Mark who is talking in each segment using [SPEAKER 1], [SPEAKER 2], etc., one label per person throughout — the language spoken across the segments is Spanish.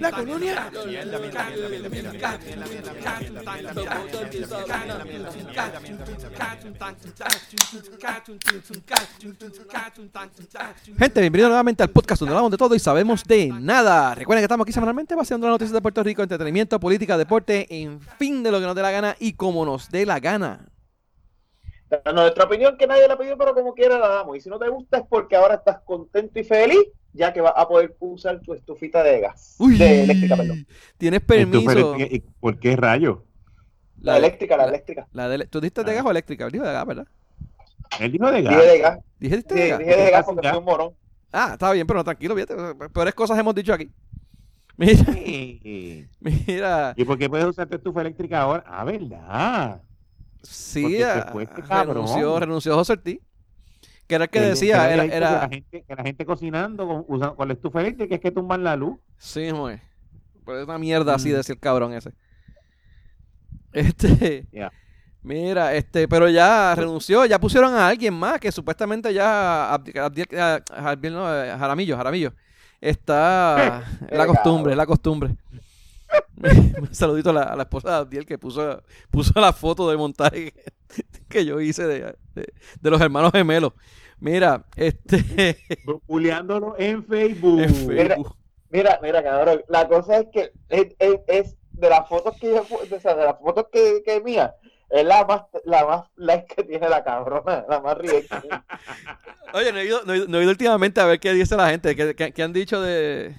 [SPEAKER 1] La colonia. Gente, bienvenido nuevamente al podcast donde hablamos de todo y sabemos de nada. Recuerden que estamos aquí semanalmente vaciando las noticias de Puerto Rico, entretenimiento, política, deporte, en fin de lo que nos dé la gana y como nos dé la gana.
[SPEAKER 2] Nuestra opinión que nadie la pidió, pero como quiera la damos. Y si no te gusta es porque ahora estás contento y feliz, ya que vas a poder usar tu estufita de gas.
[SPEAKER 1] Uy,
[SPEAKER 2] de eléctrica, perdón.
[SPEAKER 1] Tienes permiso.
[SPEAKER 3] ¿Y ¿Por qué rayo?
[SPEAKER 2] La, eléctrica, la, eléctrica.
[SPEAKER 1] La de, ¿Tú dijiste de gas o eléctrica? Dijo de gas, ¿verdad?
[SPEAKER 3] Él dijo de gas.
[SPEAKER 2] Dije de gas.
[SPEAKER 1] ¿Dijiste
[SPEAKER 2] Sí,
[SPEAKER 1] de gas?
[SPEAKER 2] dije de gas porque soy un morón.
[SPEAKER 1] Ah, está bien, pero no, tranquilo, fíjate. Peores cosas hemos dicho aquí. Mira,
[SPEAKER 3] Sí.
[SPEAKER 1] mira.
[SPEAKER 3] ¿Y por qué puedes usar tu estufa eléctrica ahora? Ah, ¿verdad?
[SPEAKER 1] Sí,
[SPEAKER 3] este cabrón.
[SPEAKER 1] renunció, renunció José Ortiz. Que era el que decía, era,
[SPEAKER 3] Que la, gente, que la gente cocinando con, usando- con la estufa eléctrica es que tumban la luz.
[SPEAKER 1] Sí, joder. Pues es una mierda así
[SPEAKER 3] Mm.
[SPEAKER 1] decía el cabrón ese. Este. Mira, este, pero ya renunció, ya pusieron a alguien más que supuestamente ya Abdiel- ah, Abdiel, no, eh, Jaramillo, Jaramillo. Está es la
[SPEAKER 2] Eh,
[SPEAKER 1] costumbre, es la costumbre. Un saludito a la, a la esposa de Abdiel que puso, puso la foto de montaje que, que yo hice de, de- de los hermanos gemelos. Mira, este
[SPEAKER 3] Juliándolo en Facebook.
[SPEAKER 1] en Facebook.
[SPEAKER 2] Mira, mira, cabrón. La cosa es que es, es- es de las fotos que yo, o sea, de las fotos que, que mía, es la más, la más like que tiene la cabrona, la más ridícula.
[SPEAKER 1] Oye, no he, ido, no, he ido- no he ido últimamente a ver qué dice la gente, qué, qué- qué han dicho de...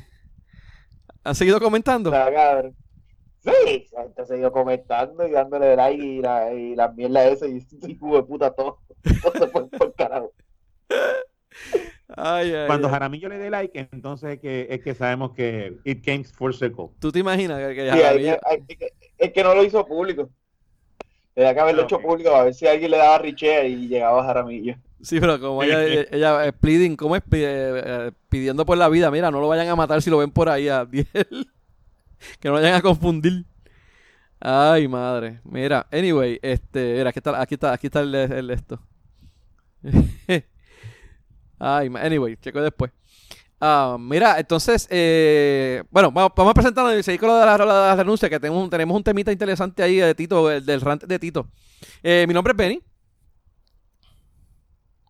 [SPEAKER 1] ¿Han seguido comentando?
[SPEAKER 2] Cabrón. Sí, la gente se ido comentando y dándole like y la, y la mierda esa y y hijo de puta todo. Todo se fue por carajo.
[SPEAKER 1] Ay, ay,
[SPEAKER 3] Cuando
[SPEAKER 1] ay.
[SPEAKER 3] Jaramillo le dé like, entonces es que, es que sabemos que it came full circle.
[SPEAKER 1] ¿Tú te imaginas que, que
[SPEAKER 2] Sí, hay
[SPEAKER 1] Jaramillo-
[SPEAKER 2] que- es que no lo hizo público. Tenía que haberlo
[SPEAKER 3] Ah,
[SPEAKER 2] hecho público a ver si alguien le daba richea y llegaba a Jaramillo.
[SPEAKER 1] Sí, pero como ella, ella, ella es pleading, ¿cómo es? Eh, eh, pidiendo por la vida, mira, no lo vayan a matar si lo ven por ahí a Abdiel. que no vayan a confundir. Ay, madre. Mira, anyway, este, mira, aquí está, aquí está, aquí está el, el esto. Ay, anyway, checo después. Ah, mira, entonces, eh, bueno, vamos, vamos a presentarnos y seguir con lo de la, la, la renuncia, que tenemos, un- tenemos un temita interesante ahí de Tito, el del rant de Tito. Eh, mi nombre es Benny.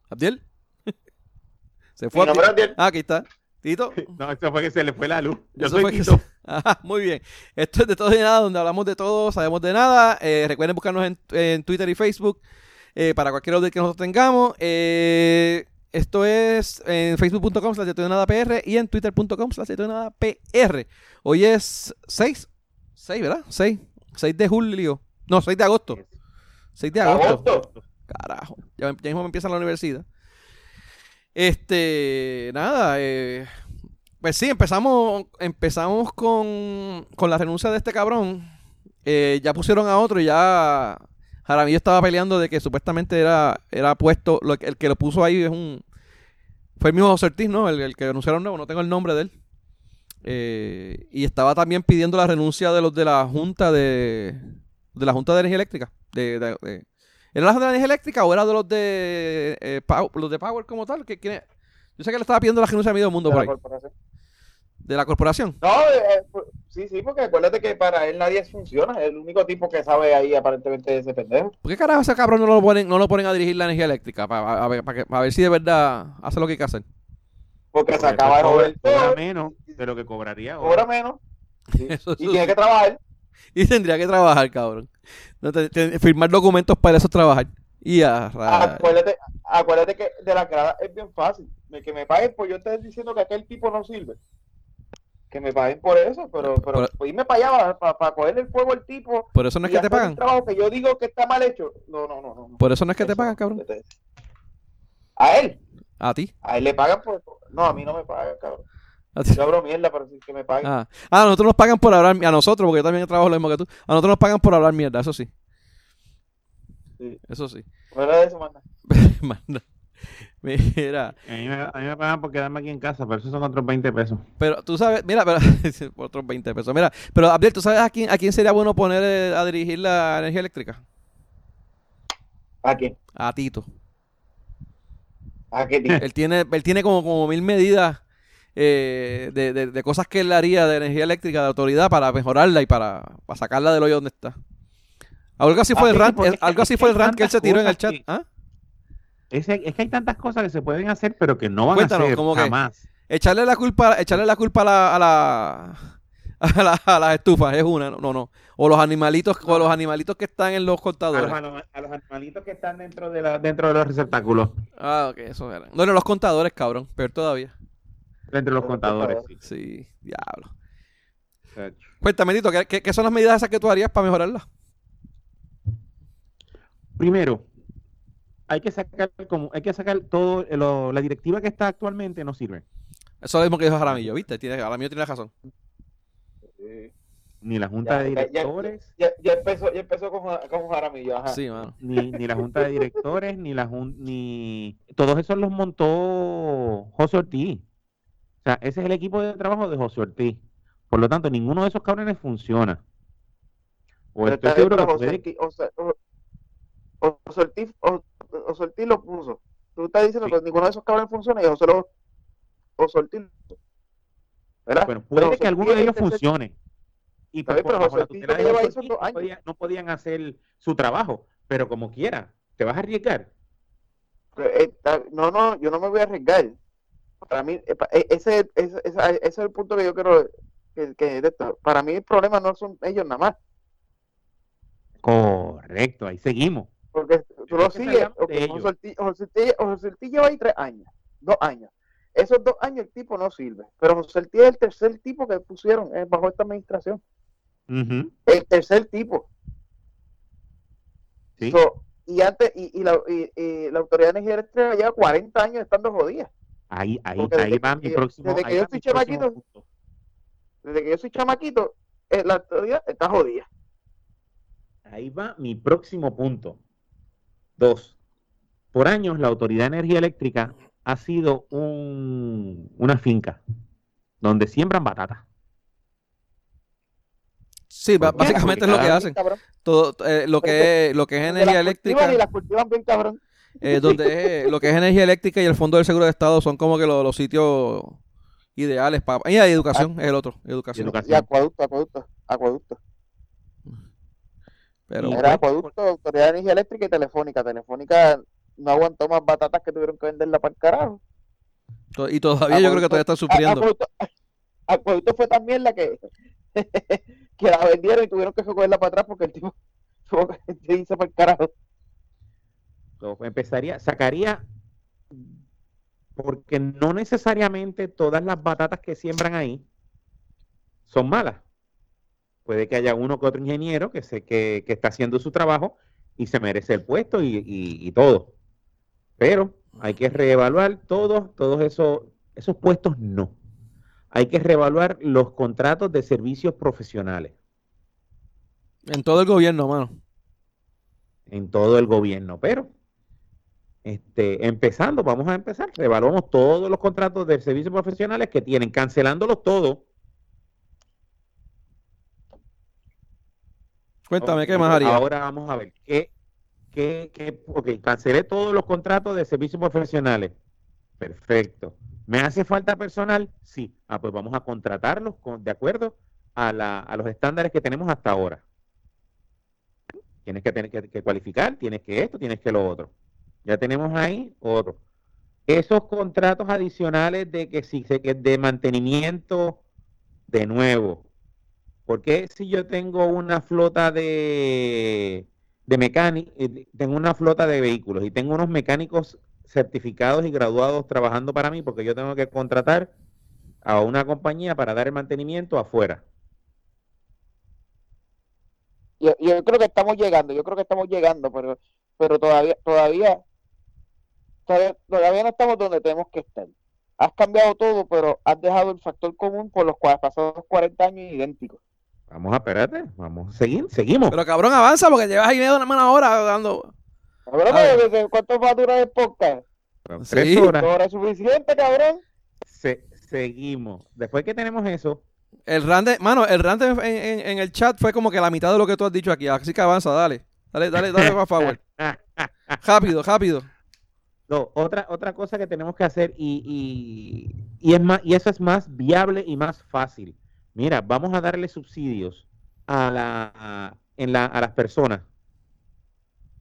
[SPEAKER 1] Abdiel. Se fue
[SPEAKER 2] Mi nombre es
[SPEAKER 1] Abdiel. Ah, aquí está. Tito.
[SPEAKER 3] No, esto fue que se le fue la luz. Yo
[SPEAKER 1] Eso
[SPEAKER 3] soy
[SPEAKER 1] fue que
[SPEAKER 3] Tito.
[SPEAKER 1] se- Ajá, muy bien. Esto es de todo y nada, donde hablamos de todo, sabemos de nada. Eh, recuerden buscarnos en, en Twitter y Facebook eh, para cualquier update que nosotros tengamos. Eh, esto es en facebook.com slash PR y en twitter.com slash PR. Hoy es 6, 6, ¿verdad? 6, 6 de julio. No, 6 de agosto. 6 de agosto.
[SPEAKER 2] Agosto.
[SPEAKER 1] Carajo. Ya, ya mismo me empieza la universidad. Este, nada, eh, pues sí, empezamos, empezamos con, con la renuncia de este cabrón. Eh, ya pusieron a otro y ya Jaramillo estaba peleando de que supuestamente era, era puesto, lo, que- el que lo puso ahí es un... Fue el mismo José Ortiz, ¿no? El, el que anunciaron nuevo, no tengo el nombre de él. Eh, y estaba también pidiendo la renuncia de los de la Junta de, de la Junta de Energía Eléctrica. De, de- de- ¿Era la Junta de Energía Eléctrica o era de los de eh, Pow- los de Power como tal? ¿Qué- quién es? Yo sé que le estaba pidiendo la renuncia a medio mundo por ahí. De la corporación.
[SPEAKER 2] No, eh, pues, sí, sí, porque acuérdate que para él nadie funciona. Es el único tipo que sabe ahí aparentemente ese pendejo.
[SPEAKER 1] ¿Por qué carajo ese cabrón no lo ponen, no lo ponen a dirigir la energía eléctrica? Para, ver, para que- para ver si de verdad hace lo que hay que hacer.
[SPEAKER 2] Porque se acaba de joder
[SPEAKER 3] cobra
[SPEAKER 2] todo,
[SPEAKER 3] menos de lo que cobraría ahora.
[SPEAKER 2] cobra menos sí,
[SPEAKER 1] Eso,
[SPEAKER 2] y
[SPEAKER 1] eso
[SPEAKER 2] tiene que trabajar.
[SPEAKER 1] Y tendría que trabajar, cabrón. No, te- te- firmar documentos para eso es trabajar. Y a.
[SPEAKER 2] Acuérdate, acuérdate que de la grada es bien fácil. Que me paguen por yo estar diciendo que aquel tipo no sirve. Que me paguen por eso, pero, pero pues, irme para allá para, para, cogerle el fuego al tipo.
[SPEAKER 1] Por eso no es que te pagan.
[SPEAKER 2] Trabajo que yo digo que está mal hecho. No, no, no. no.
[SPEAKER 1] Por eso no es que te pagan, cabrón.
[SPEAKER 2] A él.
[SPEAKER 1] A ti.
[SPEAKER 2] A él le pagan por. No, a mí no me pagan, cabrón. Yo abro mierda para decir que me paguen.
[SPEAKER 1] Ah. ah, a nosotros nos pagan por hablar, a nosotros, porque yo también trabajo lo mismo que tú. A nosotros nos pagan por hablar mierda, eso sí.
[SPEAKER 2] Sí.
[SPEAKER 1] Eso sí.
[SPEAKER 2] De eso, manda.
[SPEAKER 1] Manda. Mira,
[SPEAKER 3] A mí, me, a mí me pagan por quedarme aquí en casa, pero eso son otros 20 pesos.
[SPEAKER 1] pero tú sabes, mira, pero otros 20 pesos. Mira, pero Abdiel, ¿tú sabes a quién, a quién sería bueno poner eh, a dirigir la energía eléctrica?
[SPEAKER 2] ¿A quién?
[SPEAKER 1] A Tito.
[SPEAKER 2] ¿A qué tipo?
[SPEAKER 1] Él tiene, él tiene como, como mil medidas eh, de, de- de cosas que él haría de energía eléctrica, de autoridad, para mejorarla y para, para sacarla del hoyo donde está. Algo así fue
[SPEAKER 3] Ah,
[SPEAKER 1] el rant, el- algo así fue el rant que él se tiró en el chat.
[SPEAKER 3] que-
[SPEAKER 1] ¿Ah?
[SPEAKER 3] Ese- es que hay tantas cosas que se pueden hacer, pero que no van
[SPEAKER 1] Cuéntanos,
[SPEAKER 3] a hacer
[SPEAKER 1] ¿cómo que?
[SPEAKER 3] jamás.
[SPEAKER 1] Echarle la culpa, echarle la culpa a la, a la, a la- a las estufas es una, no, no. O los animalitos, o los animalitos que están en los
[SPEAKER 3] A los,
[SPEAKER 1] contadores.
[SPEAKER 3] a los animalitos que están dentro de, la, dentro de los receptáculos,
[SPEAKER 1] Ah, ok, eso era. No, no, los contadores, cabrón, peor todavía.
[SPEAKER 3] dentro de los contadores. sí.
[SPEAKER 1] Sí, diablo. Cuéntame, Tito, ¿qué, qué, qué son las medidas esas que tú harías para mejorarla?
[SPEAKER 3] Primero, hay que sacar como hay que sacar todo lo- la directiva que está actualmente no sirve.
[SPEAKER 1] Eso es lo mismo que dijo Jaramillo, ¿viste? Tiene, Jaramillo tiene razón.
[SPEAKER 3] Ni la junta
[SPEAKER 2] Ya,
[SPEAKER 3] de
[SPEAKER 2] ya, ya.
[SPEAKER 3] directores,
[SPEAKER 2] Ya, ya empezó, ya empezó con, con Jaramillo, ajá.
[SPEAKER 1] Sí, mano.
[SPEAKER 3] ni, ni la junta de directores, ni la jun- ni todos esos los montó José Ortiz. O sea, ese es el equipo de trabajo de José Ortiz. Por lo tanto, ninguno de esos cabrones funciona. O
[SPEAKER 2] Pero
[SPEAKER 3] estoy seguro que
[SPEAKER 2] José
[SPEAKER 3] puede-
[SPEAKER 2] Ortiz- o sea, Ortiz- o- Ortiz lo puso. Tú estás diciendo
[SPEAKER 3] Sí.
[SPEAKER 2] que ninguno de esos cabrones funciona y José, lo, Ortiz lo puso. ¿Verdad?
[SPEAKER 3] Bueno, puede que alguno de ellos funcione. Y
[SPEAKER 2] bien, pero
[SPEAKER 3] bajo la tutela de José Ortiz, no, podían hacer su trabajo, pero como quiera, te vas a arriesgar.
[SPEAKER 2] Eh, No, no, yo no me voy a arriesgar. Para mí, eh, eh, ese, ese, ese- ese es el punto que yo quiero que. Para mí el problema no son ellos nada más.
[SPEAKER 3] Correcto, ahí seguimos.
[SPEAKER 2] Porque tú lo sigues.
[SPEAKER 3] salgamos
[SPEAKER 2] ok,
[SPEAKER 3] de ellos.
[SPEAKER 2] José Ortiz- lleva ahí tres años, dos años. Esos dos años el tipo no sirve. Pero José Ortiz es el tercer tipo que pusieron eh, bajo esta administración.
[SPEAKER 3] Ujú,
[SPEAKER 2] El tercer tipo.
[SPEAKER 3] sí.
[SPEAKER 2] So, y antes, y, y la, y- y la Autoridad de Energía Eléctrica lleva 40 años estando jodida.
[SPEAKER 3] Ahí, ahí,
[SPEAKER 2] Porque
[SPEAKER 3] ahí va
[SPEAKER 2] que
[SPEAKER 3] mi próximo.
[SPEAKER 2] desde que yo soy chamaquito,
[SPEAKER 3] punto.
[SPEAKER 2] Desde que yo soy chamaquito, eh, la autoridad está jodida.
[SPEAKER 3] Ahí va mi próximo punto. Dos. Por años, la Autoridad de Energía Eléctrica ha sido un- una finca donde siembran batatas.
[SPEAKER 1] Sí, básicamente es lo que hacen.
[SPEAKER 2] Cabrón.
[SPEAKER 1] Todo, eh, lo, que es, lo que es energía eléctrica,
[SPEAKER 2] Y las cultivan bien cabrón.
[SPEAKER 1] eh, donde es- lo que es energía eléctrica y el Fondo del Seguro de Estado son como que los, los sitios ideales para... Y hay educación, es el otro, educación.
[SPEAKER 3] Educación.
[SPEAKER 2] Y acueducto, acueducto, acueducto.
[SPEAKER 1] Pero
[SPEAKER 2] Era
[SPEAKER 3] pues,
[SPEAKER 2] acueducto, Autoridad de Energía Eléctrica y Telefónica. Telefónica no aguantó más batatas que tuvieron que venderla para el carajo.
[SPEAKER 1] y todavía yo creo que todavía están sufriendo.
[SPEAKER 2] Acueducto, Acueducto fue también la que, que la vendieron y tuvieron que recogerla para atrás porque el tipo tuvo que irse para el carajo.
[SPEAKER 3] So, empezaría, sacaría, porque no necesariamente todas las batatas que siembran ahí son malas. Puede que haya uno que otro ingeniero que, se, que, que está haciendo su trabajo y se merece el puesto y, y- y todo. Pero hay que reevaluar todos, todos esos, esos puestos no. Hay que reevaluar los contratos de servicios profesionales
[SPEAKER 1] En todo el gobierno, mano.
[SPEAKER 3] en todo el gobierno. Pero, este, empezando, vamos a empezar. Revaluamos todos los contratos de servicios profesionales que tienen, cancelándolos todos.
[SPEAKER 1] Cuéntame, ¿qué más haría?
[SPEAKER 3] Ahora vamos a ver. ¿Qué, qué, qué? Ok, cancelé todos los contratos de servicios profesionales. Perfecto. ¿Me hace falta personal? Sí. Ah, pues vamos a contratarlos con, de acuerdo a, la, a los estándares que tenemos hasta ahora. Tienes que tener que, que cualificar, tienes que esto, tienes que lo otro. Ya tenemos ahí otro. Esos contratos adicionales de que si de mantenimiento de nuevo. Porque si yo tengo una flota de, de mecánicos, tengo una flota de vehículos y tengo unos mecánicos certificados y graduados trabajando para mí, porque yo tengo que contratar a una compañía para dar el mantenimiento afuera.
[SPEAKER 2] Yo, yo creo que estamos llegando, yo creo que estamos llegando, pero, pero todavía, todavía, todavía, no estamos donde tenemos que estar. Has cambiado todo, pero has dejado el factor común por los cua- pasados 40 años idénticos.
[SPEAKER 3] Vamos a espérate, vamos a seguir, seguimos.
[SPEAKER 1] Pero cabrón, avanza porque llevas ahí media una hora dando...
[SPEAKER 2] Cabrón,
[SPEAKER 1] A ver.
[SPEAKER 2] ¿de- de ¿cuánto va a durar el podcast?
[SPEAKER 1] Sí.
[SPEAKER 3] Tres
[SPEAKER 2] ¿Dos
[SPEAKER 3] horas.
[SPEAKER 2] horas es suficiente, cabrón?
[SPEAKER 3] Se- seguimos. Después que tenemos eso,
[SPEAKER 1] El rant, de- mano, el rant en, en- en el chat fue como que la mitad de lo que tú has dicho aquí. Así que avanza, dale. Dale, dale, dale, por favor. Rápido, rápido.
[SPEAKER 3] So, otra, otra cosa que tenemos que hacer y, y, y es más, y eso es más viable y más fácil. Mira, vamos a darle subsidios a, la, en la, a las personas.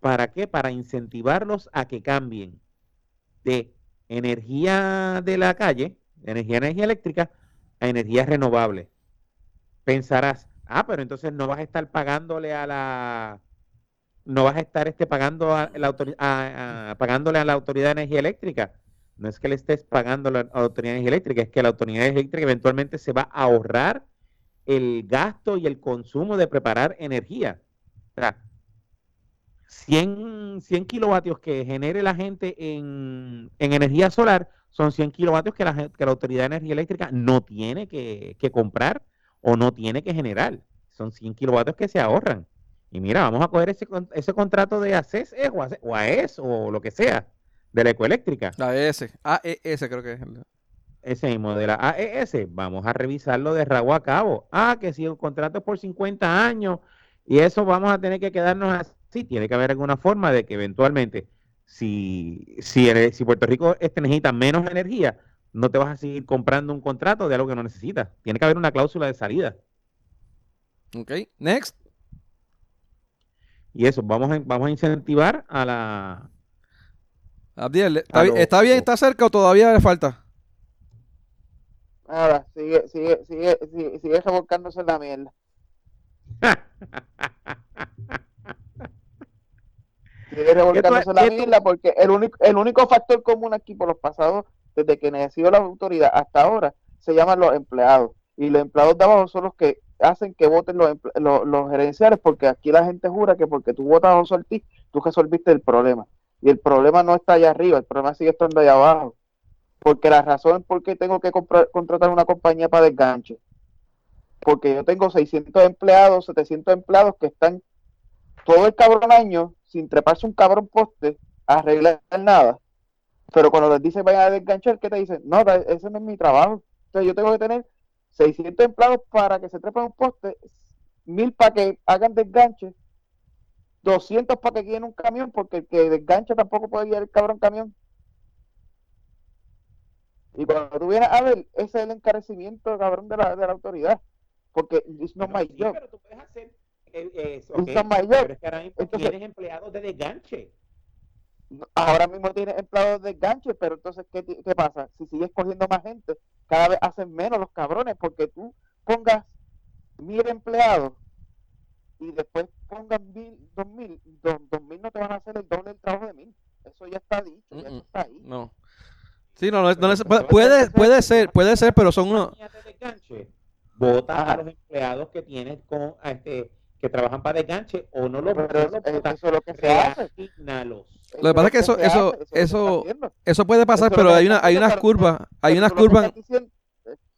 [SPEAKER 3] ¿Para qué? Para incentivarlos a que cambien de energía de la calle, energía, energía eléctrica, a energía renovable. Pensarás, ah, pero entonces no vas a estar pagándole a la, no vas a estar este, pagando a la a- a- pagándole a la autoridad de energía eléctrica. No es que le estés pagando a la autoridad de energía eléctrica, es que la autoridad eléctrica eventualmente se va a ahorrar el gasto y el consumo de preparar energía. O sea, 100, 100 kilovatios que genere la gente en, en energía solar son 100 kilovatios que la, que la Autoridad de Energía Eléctrica no tiene que, que comprar o no tiene que generar. Son 100 kilovatios que se ahorran. Y mira, vamos a coger ese, ese contrato de ACES ACES o AES o lo que sea, de la ecoeléctrica,
[SPEAKER 1] La S. AES creo que es.
[SPEAKER 3] ese mismo de la AES, vamos a revisarlo de rabo a cabo. Ah, que si el contrato es por 50 años y eso vamos a tener que quedarnos así, tiene que haber alguna forma de que eventualmente, si, si, el- si Puerto Rico este necesita menos energía, no te vas a seguir comprando un contrato de algo que no necesitas. Tiene que haber una cláusula de salida.
[SPEAKER 1] Ok. Next.
[SPEAKER 3] Y eso, vamos a, vamos a incentivar a la...
[SPEAKER 1] Abdiel, ¿está,
[SPEAKER 3] A
[SPEAKER 1] bi-
[SPEAKER 3] lo-
[SPEAKER 1] ¿está bien? ¿Está cerca o todavía le falta?
[SPEAKER 2] Nada, sigue, sigue, sigue, sigue, sigue revolcándose en la mierda. Sigue revolcándose en la mierda porque el único, el único factor común aquí por los pasados, desde que nació la autoridad hasta ahora, se llaman los empleados. Y los empleados de abajo son los que hacen que voten los, emple- los, los gerenciales, porque aquí la gente jura que porque tú votas a José Ortiz, tú resolviste el problema. Y el problema no está allá arriba, el problema sigue estando allá abajo. Porque la razón por qué tengo que comprar- contratar una compañía para desganche. Porque yo tengo 600 empleados, 700 empleados que están todo el cabrón año sin treparse un cabrón poste a arreglar nada. Pero cuando les dicen vayan a desganchar, ¿qué te dicen? No, ese no es mi trabajo. Entonces yo tengo que tener 600 empleados para que se trepen un poste, 1000 para que hagan desganche, 200 para que guíen un camión, porque el que desgancha tampoco puede guiar el cabrón camión. Y cuando tú vienes a ver, ese es el encarecimiento, cabrón, de la, de la autoridad. Porque it's not my job.
[SPEAKER 3] pero tú puedes hacer eh, eh, eso, pero es que ahora mismo
[SPEAKER 2] Entonces-
[SPEAKER 3] tienes empleados de desganche.
[SPEAKER 2] ahora mismo tienes empleados de gancho, pero entonces, ¿qué, ¿qué pasa? Si sigues cogiendo más gente, cada vez hacen menos los cabrones, porque tú pongas mil empleados y después pongas mil, dos mil, dos, dos mil no te van a hacer el doble del trabajo de mil. Eso ya está dicho, ya está ahí.
[SPEAKER 1] No. Sí, no, no, es- no es- puede, puede,
[SPEAKER 2] ser-
[SPEAKER 1] puede ser, puede ser, pero son unos...
[SPEAKER 3] compañías de desganche, vota a los empleados que tienes con a este que trabajan para desganche o no lo
[SPEAKER 2] Pero
[SPEAKER 3] no lo
[SPEAKER 2] eso es lo que se hace.
[SPEAKER 1] Lo que pasa es que eso- eso- eso-. Eso puede pasar, pero hay, una, hay unas curvas, hay unas curvas...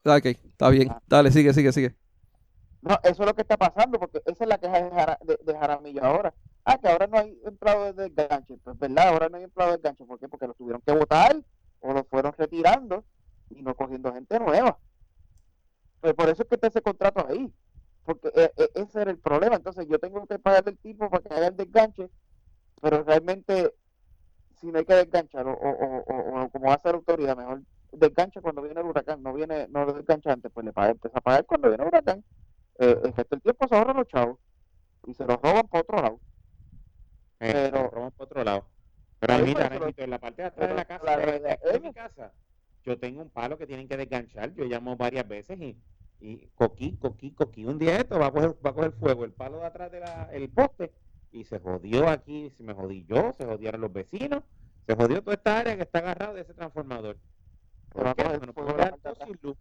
[SPEAKER 1] Ok, está bien. Dale, sigue, sigue, sigue.
[SPEAKER 2] No, eso es lo que está pasando, porque esa es la queja de, Jara- Jaramillo ahora. Ah, que ahora no hay empleados de gancho. Pues verdad, ahora no hay empleados de gancho. ¿Por qué? Porque los tuvieron que votar o los fueron retirando y no cogiendo gente nueva. Pues por eso es que está ese contrato ahí. Porque eh, eh, ese era el problema. Entonces yo tengo que pagarle el tipo para que haga el desganche, pero realmente si no hay que desganchar o, o, o, o- como hace la autoridad, mejor desgancha cuando viene el huracán, no viene, no lo desgancha antes, pues le paga, empieza a pagar cuando viene el huracán. Eh, el resto del tiempo se ahorran los chavos y se los roban por otro lado.
[SPEAKER 3] Eh,
[SPEAKER 2] Pero-
[SPEAKER 3] lo roban por otro lado. Pero mira, en la parte de atrás de la casa,
[SPEAKER 2] la
[SPEAKER 3] de, de- de mi casa, yo tengo un palo que tienen que desganchar. Yo llamo varias veces y, y coquí, coquí, coquí. Un día esto va a coger, va a coger fuego el palo de atrás del poste y se jodió aquí, se me jodí yo, se jodieron los vecinos, se jodió toda esta área que está agarrado de ese transformador.
[SPEAKER 2] Se de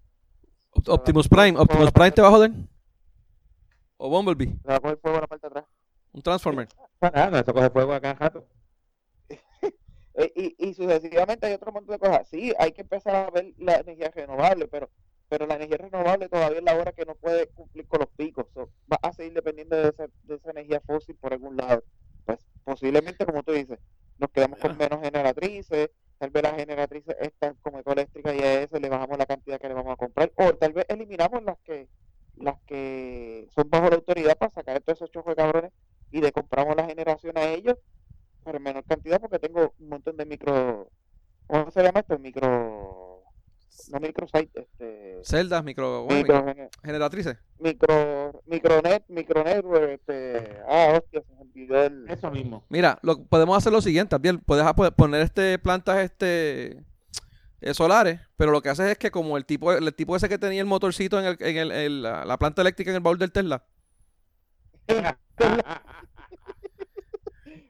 [SPEAKER 1] Optimus Prime, Optimus Prime te va a joder. O Bumblebee,
[SPEAKER 2] Se va a coger fuego a la parte de atrás.
[SPEAKER 1] un Transformer.
[SPEAKER 3] Ah, no, esto coge fuego acá, jato.
[SPEAKER 2] Eh, y, y sucesivamente hay otro montón de cosas. Sí, hay que empezar a ver la energía renovable, pero pero la energía renovable todavía es la hora que no puede cumplir con los picos. So, va a seguir dependiendo de esa, de esa energía fósil por algún lado. Pues posiblemente, como tú dices, nos quedamos con menos generatrices, tal vez las generatrices estas como ecoeléctricas y a eso le bajamos la cantidad que le vamos a comprar, o tal vez eliminamos las que las que son bajo la autoridad para sacar todos esos chojos de cabrones y le compramos la generación a ellos pero en menor cantidad porque tengo un montón de micro
[SPEAKER 1] ¿cómo se llama esto? micro no
[SPEAKER 2] micro site este celdas
[SPEAKER 1] micro, bueno, micro, generatrices.
[SPEAKER 2] micro micronet micronetwork este ah hostia se olvidó el...
[SPEAKER 3] eso mismo.
[SPEAKER 1] Mira lo podemos hacer lo siguiente bien ah, puedes poner este plantas este eh, solares, pero lo que haces es que como el tipo el tipo ese que tenía el motorcito en, el, en el- la, la planta eléctrica en el baúl del Tesla.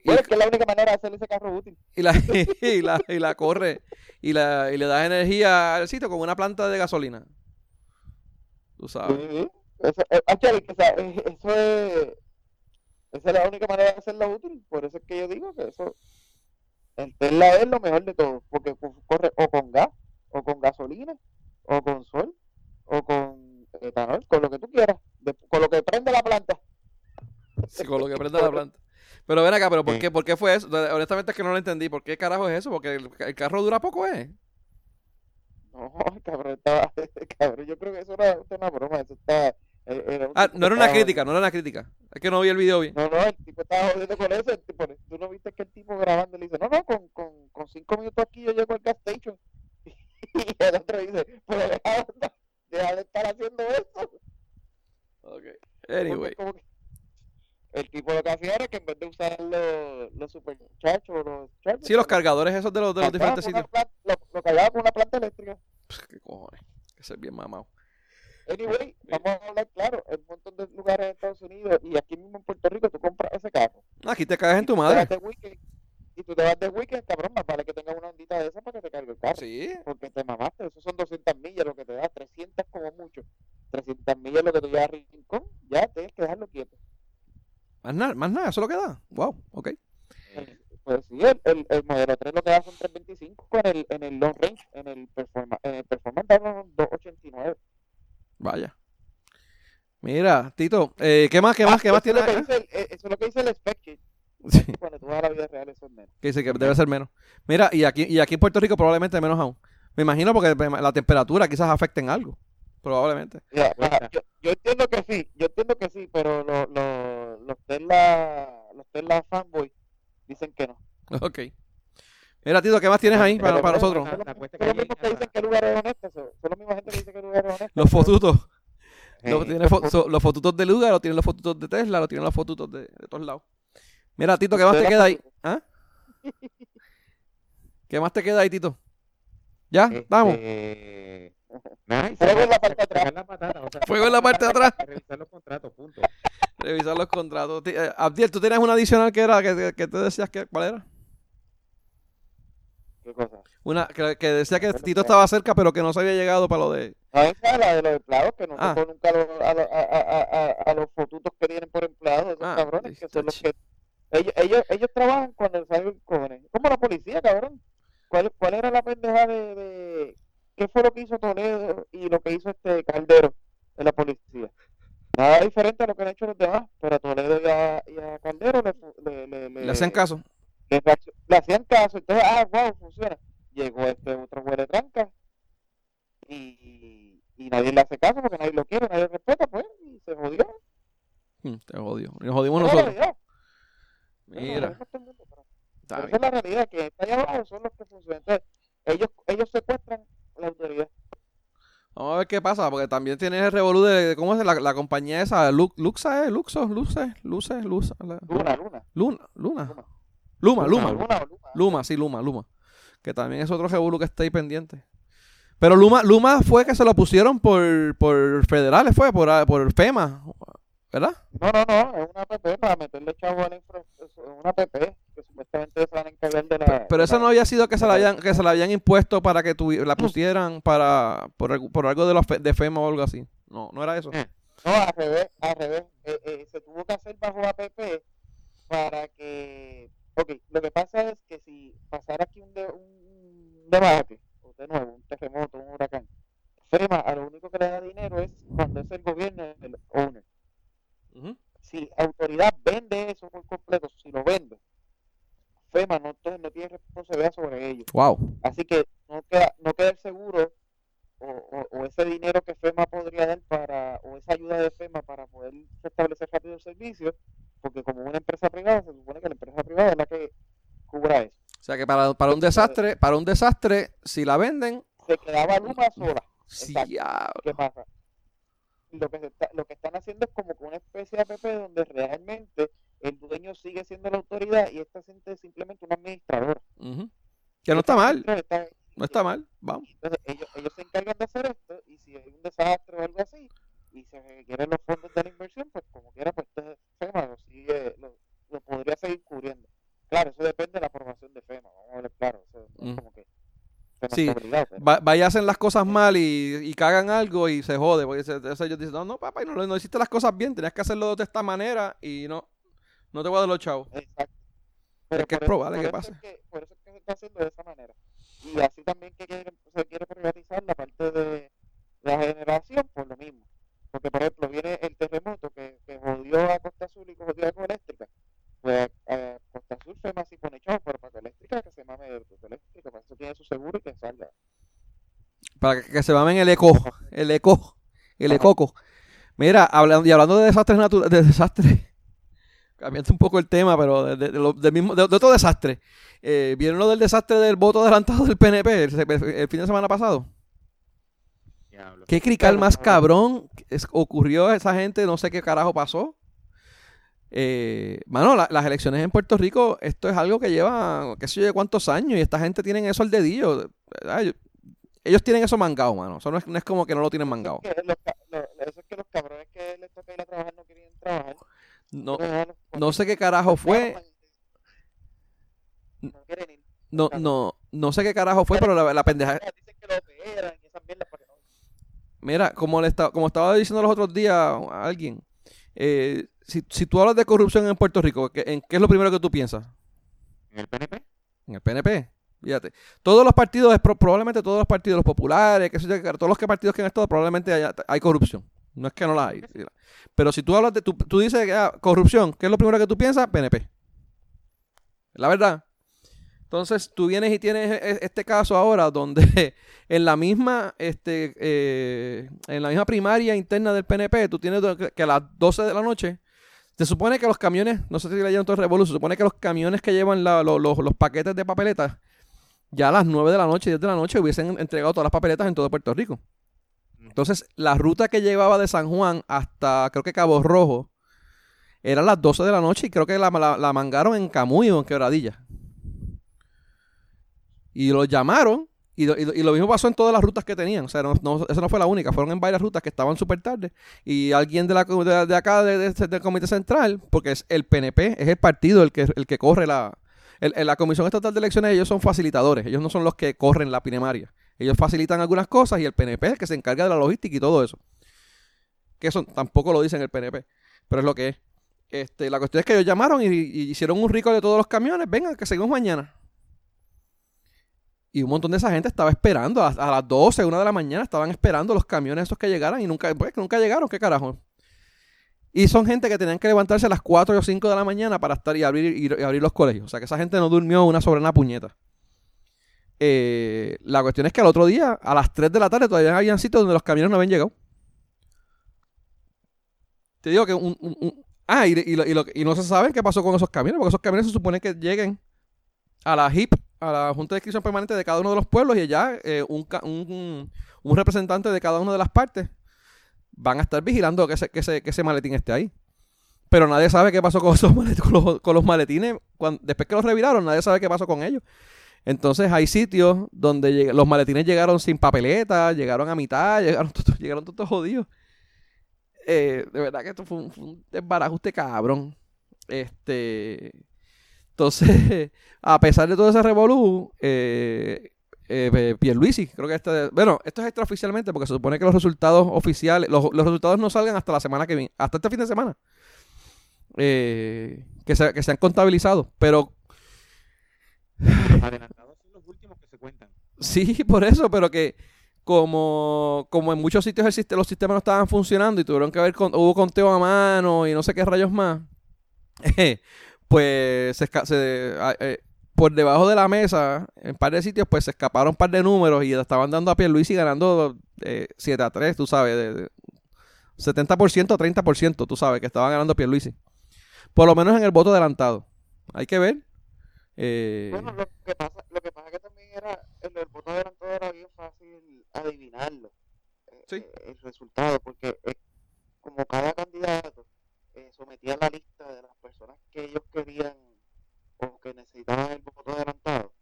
[SPEAKER 2] Bueno, es que es la única manera de hacer ese carro útil.
[SPEAKER 1] y la, y la, y la corre y, la, y le das energía al sitio con una planta de gasolina. Tú sabes.
[SPEAKER 2] Sí, Eso, eh, actually, o sea, eso es, esa es la única manera de hacerlo útil. Por eso es que yo digo que eso, el Tesla es lo mejor de todo, porque co- corre o con gas, o con gasolina, o con sol, o con etanol, con lo que tú quieras, de- con lo que prende la planta.
[SPEAKER 1] Sí, con lo que prenda la planta. Pero ven acá, pero ¿por qué, ¿por qué fue eso? Honestamente es que no lo entendí. ¿Por qué carajo es eso? Porque el, el carro dura poco, ¿eh?
[SPEAKER 2] No, cabrón, estaba, cabrón, yo creo que eso era una broma, eso está... eh, era un
[SPEAKER 1] Ah, no era una
[SPEAKER 2] estaba-
[SPEAKER 1] crítica, no era una crítica. Es que no vi el video bien.
[SPEAKER 2] No, no, el tipo estaba jodiendo con eso. El tipo, tú no viste que el tipo grabando le dice, no, no, con, con, con cinco minutos aquí yo llego al gas station. Y el otro dice, pero deja, de- deja de estar haciendo eso. Porque
[SPEAKER 1] Anyway.
[SPEAKER 2] como que- el tipo lo que hacía era que en vez de usar los, los superchargers, los chargers,
[SPEAKER 1] Sí, los cargadores esos de los, de los diferentes sitios.
[SPEAKER 2] lo, lo cargaba con una planta eléctrica.
[SPEAKER 1] Pff, ¿Qué cojones? Que ser bien mamado.
[SPEAKER 2] Anyway, vamos a hablar claro, en un montón de lugares en Estados Unidos y aquí mismo en Puerto Rico tú compras ese carro.
[SPEAKER 1] Aquí te caes en tu
[SPEAKER 2] te
[SPEAKER 1] madre.
[SPEAKER 2] weekend, y tú te vas de weekend, cabrón, más vale que tengas una ondita de esa para que te cargue el carro.
[SPEAKER 1] Sí.
[SPEAKER 2] Porque te mamaste, eso son 200 millas lo que te da, 300 como mucho. 300 millas lo que tú llevas a Rincón, ya tienes que dejarlo quieto.
[SPEAKER 1] Más nada, más nada, eso es lo que da. Wow, ok.
[SPEAKER 2] Pues sí, el, el, el modelo 3 lo que da son 325 en el, en el long range, en el performance, en el performance da unos 289.
[SPEAKER 1] Vaya. Mira, Tito, eh, ¿qué más, qué más, qué más
[SPEAKER 2] Ah, eso
[SPEAKER 1] tienes
[SPEAKER 2] es lo que
[SPEAKER 1] acá?
[SPEAKER 2] dice el- eh, Eso es lo que dice el spec kit.
[SPEAKER 1] Sí,
[SPEAKER 2] Cuando tú vas a la vida real, eso es menos.
[SPEAKER 1] que dice que debe ser menos. Mira, y aquí, y aquí en Puerto Rico probablemente menos aún. Me imagino porque la temperatura quizás afecte en algo. Probablemente.
[SPEAKER 2] Ya, yo entiendo que sí, yo entiendo que sí, pero lo- lo- los Tesla, los Tesla fanboy dicen que no.
[SPEAKER 1] Ok. Mira, Tito, ¿qué más tienes ahí para, para nosotros?
[SPEAKER 2] Los,
[SPEAKER 3] apuesta
[SPEAKER 2] son
[SPEAKER 3] que
[SPEAKER 2] los mismos que
[SPEAKER 3] llega-
[SPEAKER 2] dicen que el lugar es honesto, son, son los mismos gente que dice que el lugar es honesto.
[SPEAKER 1] Los fotutos.
[SPEAKER 2] Eh,
[SPEAKER 1] Lo tiene fo- so- los fotutos de Lugar, lo tienen los fotutos de Tesla, lo tienen los fotutos de, de todos lados. Mira, Tito, ¿qué más te queda ahí? ¿Ah? ¿Qué más te queda ahí, Tito? ¿Ya?
[SPEAKER 3] Este,
[SPEAKER 1] ¿Estamos?
[SPEAKER 3] Nice.
[SPEAKER 2] Fuego en la parte de atrás.
[SPEAKER 3] Sacar la patata, o sea,
[SPEAKER 1] Fuego en la parte de atrás.
[SPEAKER 3] Revisar los contratos, punto.
[SPEAKER 1] Revisar los contratos. Eh, Abdiel, ¿tú tienes una adicional que era, que, que- que te decías que, ¿cuál era?
[SPEAKER 2] ¿Qué cosa?
[SPEAKER 1] Una, que, que decía que Tito
[SPEAKER 2] pues.
[SPEAKER 1] estaba cerca, pero que no se había llegado para lo de...
[SPEAKER 2] No, esa es la de los empleados, que no
[SPEAKER 1] Ah.
[SPEAKER 2] tocó nunca a los, a, a, a, a, a los fotutos que tienen por empleados, esos
[SPEAKER 1] Ah,
[SPEAKER 2] cabrones, que son los que... Ellos, ellos, ellos trabajan cuando salen cojones. Como la policía, cabrón. ¿Cuál, cuál era la pendeja de, de... ¿Qué fue lo que hizo Toledo y lo que hizo este Caldero en la policía? Nada diferente a lo que han hecho los demás, pero a Toledo y a, y a Caldero le, le, le,
[SPEAKER 1] Le hacían caso.
[SPEAKER 2] le hacían caso, entonces, ah, wow, funciona. Llegó este otro huele tranca y, y nadie le hace caso porque nadie lo quiere, nadie lo respeta, pues, y se jodió.
[SPEAKER 1] Mm, Te jodió. Y nos jodimos
[SPEAKER 2] Esa es la
[SPEAKER 1] nosotros.
[SPEAKER 2] realidad. Eso lo
[SPEAKER 1] Mira,
[SPEAKER 2] dijo todo el mundo, pero-
[SPEAKER 1] está
[SPEAKER 2] pero
[SPEAKER 1] bien.
[SPEAKER 2] esa es la realidad, que está allá abajo son los que funcionan. Entonces, ellos, ellos secuestran la autoridad.
[SPEAKER 1] Vamos a ver qué pasa, porque también tienes el revolú de, ¿cómo es la, la compañía esa? Lu- Luxa, ¿eh? Luxo, Luce, Luce, Luza. la-
[SPEAKER 2] Luna, Luna.
[SPEAKER 1] Luna, Luna.
[SPEAKER 2] Luma.
[SPEAKER 1] Luma,
[SPEAKER 2] Luna,
[SPEAKER 1] Luma.
[SPEAKER 2] Luma.
[SPEAKER 1] Sí, Luma, Luma. Que también es otro revolú que está ahí pendiente. Pero Luma, Luma fue que se lo pusieron por, por federales, fue, por, por FEMA, ¿verdad?
[SPEAKER 2] No, no, no, es una app para meterle chavo a la infra, es una app que supuestamente se van a encargar de la...
[SPEAKER 1] Pero
[SPEAKER 2] la-
[SPEAKER 1] no había sido que se la habían, que se la habían impuesto para que tuvi- la pusieran para, por, algo- por algo de, los fe- de FEMA o algo así. No, no era eso.
[SPEAKER 3] Eh.
[SPEAKER 2] No, al revés, al revés. Eh, eh, se tuvo que hacer bajo APP para que... Ok, lo que pasa es que si pasara aquí un, de, un debate, o de nuevo, un terremoto, un huracán, FEMA a lo único que le da dinero es cuando es el gobierno el owner.
[SPEAKER 1] Ujú.
[SPEAKER 2] Si autoridad vende eso por completo, si lo vende, FEMA no, no tiene responsabilidad sobre ello.
[SPEAKER 1] Wow.
[SPEAKER 2] Así que no queda, no queda el seguro o, o, o ese dinero que FEMA podría dar para, o esa ayuda de FEMA para poder restablecer rápido el servicio, porque como una empresa privada, se supone que la empresa privada es la que cubra eso.
[SPEAKER 1] O sea que para, para un desastre, para un desastre, si la venden,
[SPEAKER 2] Se quedaba Luma sola.
[SPEAKER 1] Sí.
[SPEAKER 2] ¿Qué pasa? Lo que, se está- lo que están haciendo es como que una especie de APP donde realmente el dueño sigue siendo la autoridad y esta gente es simplemente un administrador.
[SPEAKER 1] Que no está mal,
[SPEAKER 2] Está-
[SPEAKER 1] no está mal. Vamos.
[SPEAKER 2] Entonces ellos, ellos se encargan de hacer esto y si hay un desastre o algo así y se requieren los fondos de la inversión, pues como quiera, pues este FEMA lo, sigue, lo, lo podría seguir cubriendo. Claro, eso depende de la aprobación de FEMA, vamos a ver claro, eso es
[SPEAKER 1] Mm.
[SPEAKER 2] como que FEMA
[SPEAKER 1] Sí, Va- vaya, hacen las cosas mal y, y cagan algo y se jode. Porque se- ellos dicen, no, no, papá, no, no hiciste las cosas bien, tenías que hacerlo de esta manera y no, no te voy a dar los chavos.
[SPEAKER 2] Exacto.
[SPEAKER 1] Es que es probable que pase.
[SPEAKER 2] Es que, por eso es que se está haciendo de esa manera. Y así también que quiere- se quiere privatizar la parte de la generación por lo mismo. Porque, por ejemplo, viene el terremoto que, que jodió a Costa Azul y jodió a Ecoeléctrica. Pues a Costa Azul FEMA así pone chavo, pero para Ecoeléctrica que se mame Ecoeléctrica, para eso tiene su seguro y que salga.
[SPEAKER 1] Para que, que se mamen el eco, el eco, el ecoco. Mira, hablando, y hablando de desastres naturales, de desastres, cambiando un poco el tema, pero de, de- de lo- del mismo, de, otro desastre. Eh, ¿Vieron lo del desastre del voto adelantado del PNP el, el fin de semana pasado?
[SPEAKER 3] Diablo.
[SPEAKER 1] ¿Qué crical más
[SPEAKER 2] cabrón.
[SPEAKER 1] es- ocurrió a esa gente? No sé qué carajo pasó. Eh, mano, la- las elecciones en Puerto Rico, esto es algo que lleva, qué sé yo, de cuántos años, y esta gente tienen eso al dedillo. Ellos, tienen eso mangado, mano. Eso no es, no es como que no lo tienen mangado.
[SPEAKER 2] Eso es que los cabrones que les toca ir a trabajar no querían trabajar.
[SPEAKER 1] No, no sé qué carajo fue.
[SPEAKER 2] No.
[SPEAKER 1] No, no, sé qué carajo fue, pero la, la pendeja.
[SPEAKER 2] Que que.
[SPEAKER 1] Mira, como, le esta- como estaba diciendo los otros días a alguien, eh, si, si tú hablas de corrupción en Puerto Rico, ¿qué, en, ¿qué es lo primero que tú piensas?
[SPEAKER 3] ¿En el PNP?
[SPEAKER 1] En el PNP. Fíjate. Todos los partidos, probablemente todos los partidos, los populares, yo, todos los que partidos que han estado, probablemente haya- hay corrupción. No es que no la hay. Pero si tú hablas de, tú, tú dices ah, corrupción, ¿qué es lo primero que tú piensas? PNP. La verdad. Entonces tú vienes y tienes e- este caso ahora donde en la misma este eh, en la misma primaria interna del PNP tú tienes que a las 12 de la noche se supone que los camiones, no sé si leyeron todo el revolú, se supone que los camiones que llevan la- lo- los- los paquetes de papeletas ya a las 9 de la noche, 10 de la noche hubiesen entregado todas las papeletas en todo Puerto Rico. Entonces, la ruta que llevaba de San Juan hasta creo que Cabo Rojo era a las 12 de la noche y creo que la, la- mangaron en Camuy o en Quebradilla. Y los llamaron y, lo- y lo- lo mismo pasó en todas las rutas que tenían. O sea, no, no- esa no fue la única. Fueron en varias rutas que estaban súper tarde. Y alguien de, la, de, de acá, de- de- del Comité Central, porque es el PNP, es el partido el que, el que corre la... el- la Comisión Estatal de Elecciones, ellos son facilitadores. Ellos no son los que corren la primaria. Ellos facilitan algunas cosas y el PNP es el que se encarga de la logística y todo eso. Que eso tampoco lo dicen el PNP, pero es lo que es. Este, la cuestión es que ellos llamaron y, hicieron un rico de todos los camiones. Vengan, que seguimos mañana. Y un montón de esa gente estaba esperando. A, las 12, 1 de la mañana estaban esperando los camiones esos que llegaran y nunca, pues, nunca llegaron. ¿Qué carajo? Y son gente que tenían que levantarse a las 4 o 5 de la mañana para estar y abrir, y, y abrir los colegios. O sea que esa gente no durmió una sobre una puñeta. Eh, la cuestión es que al otro día, a las 3 de la tarde, todavía habían sitios donde los camiones no habían llegado. Te digo que un... ah, y, y lo- y no se sabe qué pasó con esos camiones, porque esos camiones se supone que lleguen a la HIP, a la Junta de Inscripción Permanente de cada uno de los pueblos, y allá eh, un, un- representante de cada una de las partes van a estar vigilando que ese, que ese, que ese maletín esté ahí. Pero nadie sabe qué pasó con, esos malet- con, los, con los maletines. después que los reviraron, nadie sabe qué pasó con ellos. Entonces hay sitios donde los maletines llegaron sin papeleta, llegaron a mitad, llegaron todos, llegaron todos jodidos. Eh, de verdad que esto fue un, fue un desbarajuste cabrón. Este. Entonces, a pesar de todo ese revolú, eh, eh, Pierluisi, creo que este, bueno, esto es extraoficialmente porque se supone que los resultados oficiales, los, los resultados no salgan hasta la semana que viene, hasta este fin de semana, eh, que, se, que se han contabilizado, pero
[SPEAKER 3] Adelantados son los últimos que se cuentan.
[SPEAKER 1] Sí, por eso, pero que como, como en muchos sitios el los sistemas no estaban funcionando y tuvieron que haber, con- hubo conteo a mano y no sé qué rayos más, pues se, se- eh, por debajo de la mesa, en un par de sitios, pues se escaparon un par de números y estaban dando a Pierluisi ganando eh, 7 a 3, tú sabes, de, de 70% a 30%, tú sabes, que estaban ganando Pierluisi. Por lo menos en el voto adelantado. Hay que ver. Eh,
[SPEAKER 2] Bueno, lo que pasa, lo que pasa que también era el, el voto adelantado era bien fácil adivinarlo.
[SPEAKER 1] Sí.
[SPEAKER 2] eh, el resultado, porque eh, como cada candidato eh, sometía la lista de las personas que ellos querían o que necesitaban el voto adelantado,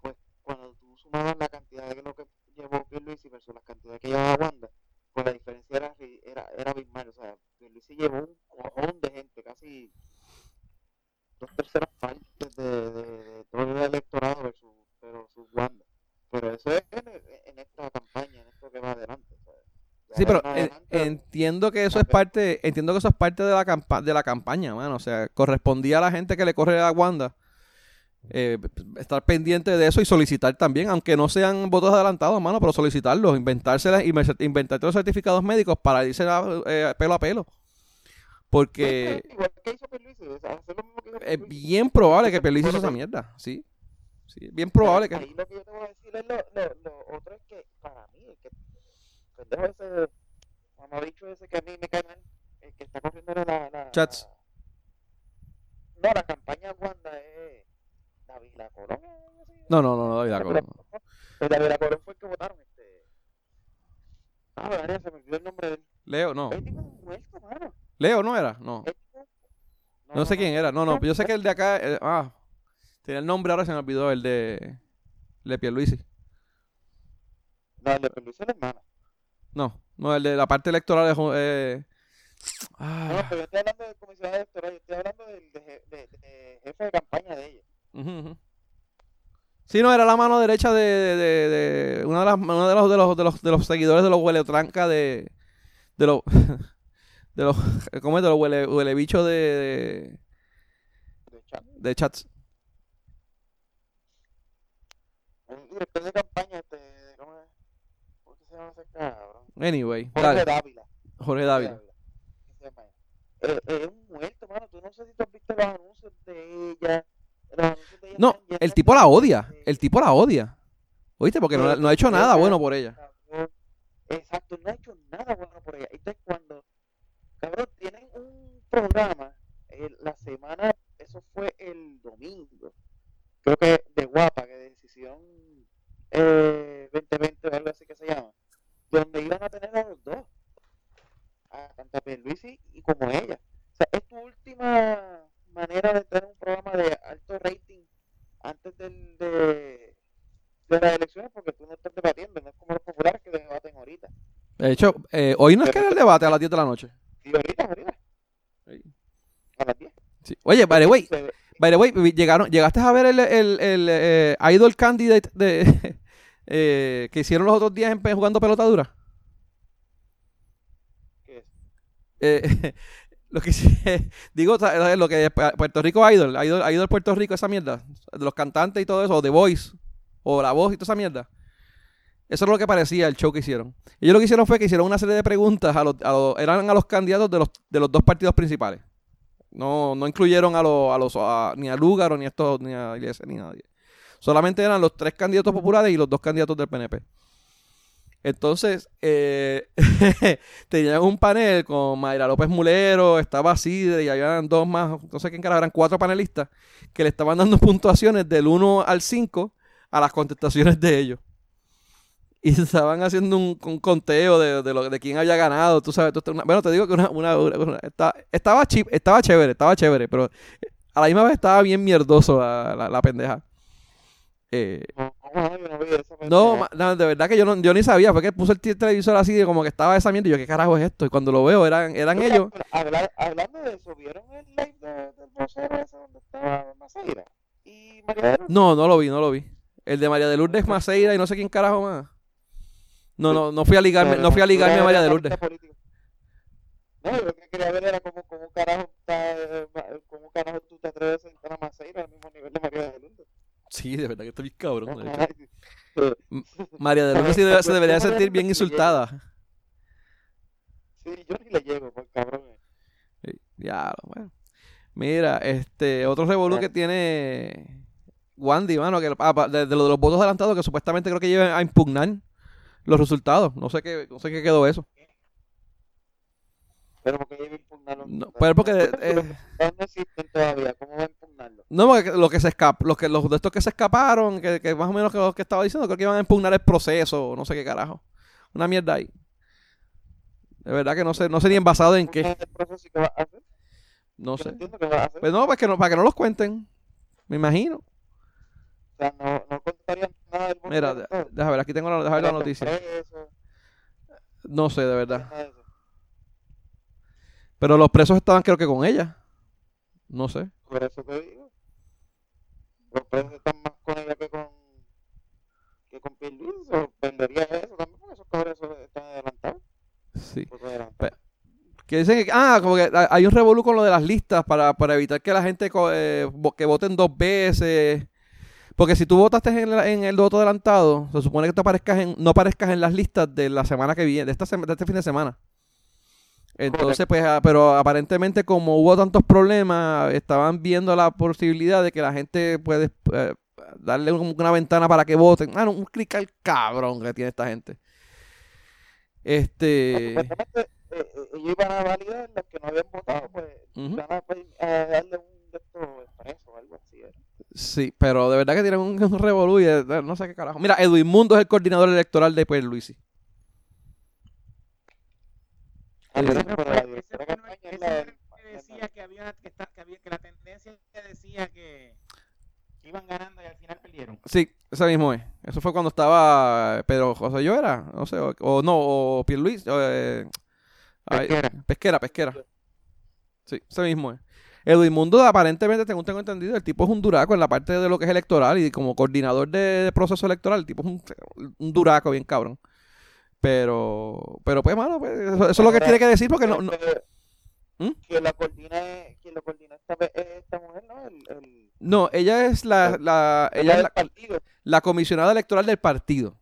[SPEAKER 2] pues cuando tú sumabas la cantidad de lo que llevó Pierluisi versus la cantidad que llevaba Wanda, pues la diferencia era, era, era abismal. O sea, Pierluisi llevó un cojón de gente, casi dos terceras partes de, de, de todo el electorado versus, versus Wanda. Pero eso es en, en esta campaña, en esto que va adelante.
[SPEAKER 1] Sí, pero en-
[SPEAKER 2] adelante,
[SPEAKER 1] entiendo que eso es parte, entiendo que eso es parte de la campa de la campaña, mano. O sea, correspondía a la gente que le corre a Wanda eh, estar pendiente de eso y solicitar también, aunque no sean votos adelantados, mano, pero solicitarlos, inventárselas, inventarte los certificados médicos para irse a- eh, pelo a pelo. Porque
[SPEAKER 2] pues,
[SPEAKER 1] es bien probable que Pierluisi hizo esa mierda, sí. Sí, bien probable que...
[SPEAKER 2] Ahí lo que yo te voy a decir es lo, lo, lo otro es que para mí, el que pendejo ese, mamabicho ese que a mí me cae mal, el que está corriendo la, la
[SPEAKER 1] Chats.
[SPEAKER 2] No, la campaña Wanda es David La Colón.
[SPEAKER 1] No, no, no, no, David Colón.
[SPEAKER 2] El David La Colón fue el que votaron. Este... Ah, Daniel, se me olvidó el nombre de él.
[SPEAKER 1] Leo, no.
[SPEAKER 2] El tipo muerto, mano.
[SPEAKER 1] Leo no era, no.
[SPEAKER 2] Tipo-
[SPEAKER 1] No sé quién era, no, no, yo sé que el de acá, eh, ah, tenía el nombre, ahora se me olvidó, el de, el de Pierluisi.
[SPEAKER 2] No, el de Pierluisi es la hermana.
[SPEAKER 1] No, no, el de la parte electoral es, eh,
[SPEAKER 2] No,
[SPEAKER 1] ah,
[SPEAKER 2] pero yo estoy hablando del comisionado electoral, yo estoy hablando del de, je- de- de jefe de campaña de ella.
[SPEAKER 1] ujú, ujú. Sí, no, era la mano derecha de, de, de, de una de las, uno de los, de los, de los, de los seguidores de los hueletranca de, de los, de los, ¿cómo es? De los huele, huelebichos de,
[SPEAKER 2] De chat.
[SPEAKER 1] de, de chats.
[SPEAKER 2] Un director de campaña, este, ¿cómo es? ¿Cómo se llama ese cabrón?
[SPEAKER 1] Anyway,
[SPEAKER 2] Jorge
[SPEAKER 1] dale,
[SPEAKER 2] Dávila.
[SPEAKER 1] Jorge Dávila.
[SPEAKER 2] ¿Qué se llama él? Eh, eh, es un muerto, mano. Tú no sé si tú has visto los anuncios de ella. Los anuncios de ella
[SPEAKER 1] No, el tipo
[SPEAKER 2] de-
[SPEAKER 1] la odia,
[SPEAKER 2] de-
[SPEAKER 1] el tipo la odia. ¿Oíste? Porque no, no ha hecho nada bueno por ella.
[SPEAKER 2] Exacto, no ha hecho nada bueno por ella. Entonces, cuando, cabrón, tienen un programa, la semana, eso fue el domingo, creo que de Guapa, que de Decisión eh, 2020 o algo así que se llama, donde iban a tener a los dos, a tanto a Pierluisi y como ella. O sea, es tu última manera de tener un programa de alto rating antes del, de, de las elecciones porque tú no estás debatiendo, no es como los populares que debaten ahorita.
[SPEAKER 1] De hecho, eh, hoy no es que era el debate a las 10 de la noche.
[SPEAKER 2] Y ahorita, ahorita,
[SPEAKER 1] Sí.
[SPEAKER 2] a las 10.
[SPEAKER 1] Sí. Oye, by the way, by the way, llegaron, ¿llegaste a ver el, el, el, eh, Idol Candidate de, eh, que hicieron los otros días en jugando pelota dura? Eh, lo que digo, lo que Puerto Rico Idol, Idol, Idol Puerto Rico, esa mierda, de los cantantes y todo eso, o The Voice, o La Voz y toda esa mierda. Eso es lo que parecía el show que hicieron. Ellos lo que hicieron fue que hicieron una serie de preguntas, a los, a los- eran a los candidatos de los, de los dos partidos principales. No, no incluyeron a los, a los a- ni a Lúgaro, ni a estos, ni a Iglesias, ni a nadie. Solamente eran los tres candidatos populares y los dos candidatos del PNP. Entonces, eh, tenían un panel con Mayra López Mulero, estaba Sidre y habían dos más, no sé quién cara, eran cuatro panelistas que le estaban dando puntuaciones del 1 al 5 a las contestaciones de ellos. Y estaban haciendo un, un conteo de, de, lo, de quién había ganado, tú sabes. tú- una- bueno, te digo que una, una- una- una- está- estaba, chip, estaba chévere, estaba chévere, pero a la misma vez estaba bien mierdoso la, la, la pendeja. Eh,
[SPEAKER 2] No, no,
[SPEAKER 1] de verdad que yo, no, yo ni sabía. Fue que puse el televisor así, de como que estaba esa mierda. Y yo, ¿qué carajo es esto? Y cuando lo veo, eran, eran
[SPEAKER 2] Mira,
[SPEAKER 1] ellos.
[SPEAKER 2] hablando de eso, ¿vieron el live de- del vocero ese donde estaba Maceira? Y María de Lourdes?
[SPEAKER 1] No, no lo vi, no lo vi. El de María de Lourdes Maceira y no sé quién carajo más. No, no, no fui a ligarme, no fui a ligarme a María de Lourdes.
[SPEAKER 2] No, yo lo que quería ver era como, como carajo eh, como carajo tú te atreves a sentar a Maceira al mismo nivel de María de Lourdes.
[SPEAKER 1] Sí, de verdad que estoy bien cabrón. de María de Lourdes sí debe- se debería sentir bien insultada.
[SPEAKER 2] Sí, yo ni le llego, por cabrón.
[SPEAKER 1] Sí, Ya, bueno. Mira, este, otro revolú que tiene Wandy, mano, que ah, de, de lo de los votos adelantados que supuestamente creo que llevan a impugnar los resultados. No sé qué, no sé qué quedó eso.
[SPEAKER 2] Pero porque a impugnarlo.
[SPEAKER 1] No, pero porque, eh,
[SPEAKER 2] no existen todavía, ¿cómo va a impugnarlo?
[SPEAKER 1] No, porque lo que se escap, los que los de estos que se escaparon, que, que más o menos que, lo que estaba diciendo, creo que iban a impugnar el proceso, o no sé qué carajo. Una mierda ahí. De verdad que no sé, no sé ni en basado en
[SPEAKER 2] ¿Qué el proceso vas a hacer?
[SPEAKER 1] No sé.
[SPEAKER 2] a hacer.
[SPEAKER 1] Pues no, pues que no, para que no los cuenten. Me imagino.
[SPEAKER 2] Sea, no, no contarían nada del voto
[SPEAKER 1] Mira, de- deja ver, aquí tengo la, deja ver la noticia.
[SPEAKER 2] presos,
[SPEAKER 1] No sé, de verdad.
[SPEAKER 2] de.
[SPEAKER 1] Pero los presos estaban creo que con ella. No sé.
[SPEAKER 2] Por eso te digo. Los presos están más con ella que con que con. O vendería eso también porque esos cabrones están adelantados.
[SPEAKER 1] Sí.
[SPEAKER 2] voto adelantado.
[SPEAKER 1] Que dicen que, ah, como que hay un revolú con lo de las listas para, para evitar que la gente eh, que voten dos veces. Porque si tú votaste en, la- en el voto adelantado, se supone que tú aparezcas en, no aparezcas en las listas de la semana que viene, de, esta sema- de este fin de semana. Entonces, pues, ah, pero aparentemente como hubo tantos problemas, estaban viendo la posibilidad de que la gente puede eh, darle un- una ventana para que voten. Ah, no, un clic al cabrón que tiene esta gente. Este...
[SPEAKER 2] Eh, eh, ellos iban a validar los que no habían votado, pues
[SPEAKER 1] Ujú.
[SPEAKER 2] van a, pues, a darle un de estos expreso o algo así. ¿eh?
[SPEAKER 1] Sí, pero de verdad que tienen un, un revolú y de- de- no sé qué carajo. Mira, Edwin Mundo es el coordinador electoral de Pierluisi.
[SPEAKER 2] Pero-
[SPEAKER 3] Ese
[SPEAKER 2] pero
[SPEAKER 3] fue-
[SPEAKER 2] la
[SPEAKER 3] ese
[SPEAKER 2] directora
[SPEAKER 3] fue
[SPEAKER 2] de
[SPEAKER 3] no-
[SPEAKER 2] campaña es
[SPEAKER 3] ese
[SPEAKER 2] la
[SPEAKER 3] no
[SPEAKER 2] del-
[SPEAKER 3] era el que decía que había que, está- que había que la tendencia decía que, que iban ganando y al final perdieron.
[SPEAKER 1] Sí, ese mismo es. Eso fue cuando estaba Pedro José yo era, no sé, o, o no, o Pierluisi, o, eh, ay,
[SPEAKER 3] pesquera,
[SPEAKER 1] pesquera. Sí, ese mismo es. Edwin Mundo, aparentemente, tengo, tengo entendido, el tipo es un duraco en la parte de lo que es electoral y como coordinador de, de proceso electoral, el tipo es un, un duraco bien cabrón. Pero, pero pues, mano, pues, eso, eso es lo que tiene que decir porque no, no,
[SPEAKER 2] Este,
[SPEAKER 1] ¿Mm?
[SPEAKER 2] Quien la coordina es, quien lo coordina esta, mujer, ¿no? El, el,
[SPEAKER 1] No, ella es la, la- ella
[SPEAKER 2] ella
[SPEAKER 1] es la, comisionada electoral del partido.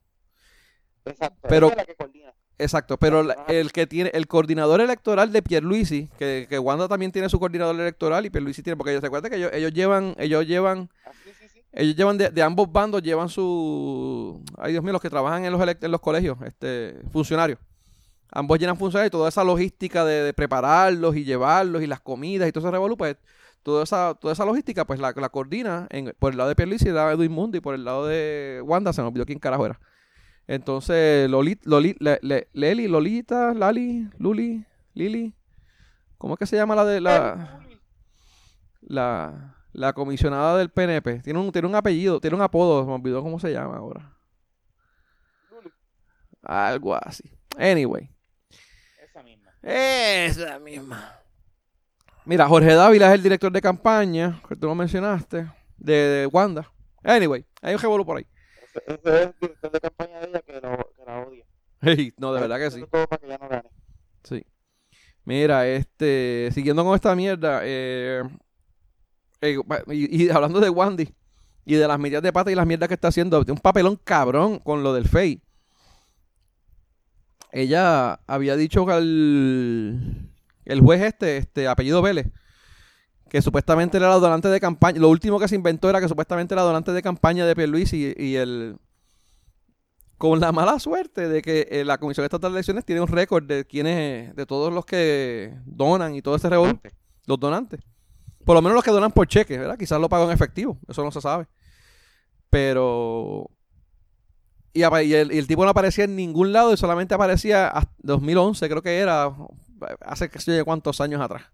[SPEAKER 2] Exacto.
[SPEAKER 1] Pero-
[SPEAKER 2] ella es la que coordina.
[SPEAKER 1] Exacto, pero la- el que tiene, el coordinador electoral de Pierluisi, que, que Wanda también tiene su coordinador electoral y Pierluisi tiene, porque se acuerda que ellos, ellos llevan, ellos llevan,
[SPEAKER 2] Ah, sí, sí, sí.
[SPEAKER 1] ellos llevan de, de ambos bandos, llevan su, ay Dios mío, los que trabajan en los elect- en los colegios, este, funcionarios. Ambos llenan funcionarios y toda esa logística de, de prepararlos y llevarlos y las comidas y todo ese revolú, pues toda esa, toda esa logística pues la, la coordina en- por el lado de Pierluisi, de Edwin Mundo y por el lado de Wanda, se me olvidó quién carajo era. Entonces, Loli, Loli, Le- Le- Leli, Lolita, Lali, Luli, Lili, ¿cómo es que se llama la de la, la, la comisionada del PNP? Tiene un, tiene un apellido, tiene un apodo, se me olvidó cómo se llama ahora. Algo así. Anyway.
[SPEAKER 3] Esa misma.
[SPEAKER 1] Esa misma. Mira, Jorge Dávila es el director de campaña, que tú lo mencionaste, de, de Wanda. Anyway, hay un revolú por ahí.
[SPEAKER 2] Ese, es el director de campaña de ella que, lo, que la odia.
[SPEAKER 1] Hey, no, de verdad que sí.
[SPEAKER 2] Haciendo Todo para que ella no gane.
[SPEAKER 1] Sí. Mira, este, siguiendo con esta mierda, eh, eh, y, y hablando de Wandy y de las medidas de pata y las mierdas que está haciendo, un papelón cabrón con lo del FEI. Ella había dicho que el, el juez este, este, apellido Vélez, que supuestamente era la donante de campaña, lo último que se inventó era que supuestamente era donante de campaña de Pierluisi y, y el con la mala suerte de que eh, la Comisión Estatal de Elecciones tiene un récord de quienes, de todos los que donan y todo ese
[SPEAKER 3] Antes.
[SPEAKER 1] los donantes. Por lo menos los que donan por cheque, ¿verdad? Quizás lo pagan en efectivo, eso no se sabe. Pero... Y, el, y el tipo no aparecía en ningún lado y solamente aparecía hasta 2011, creo que era, hace qué sé cuántos años atrás.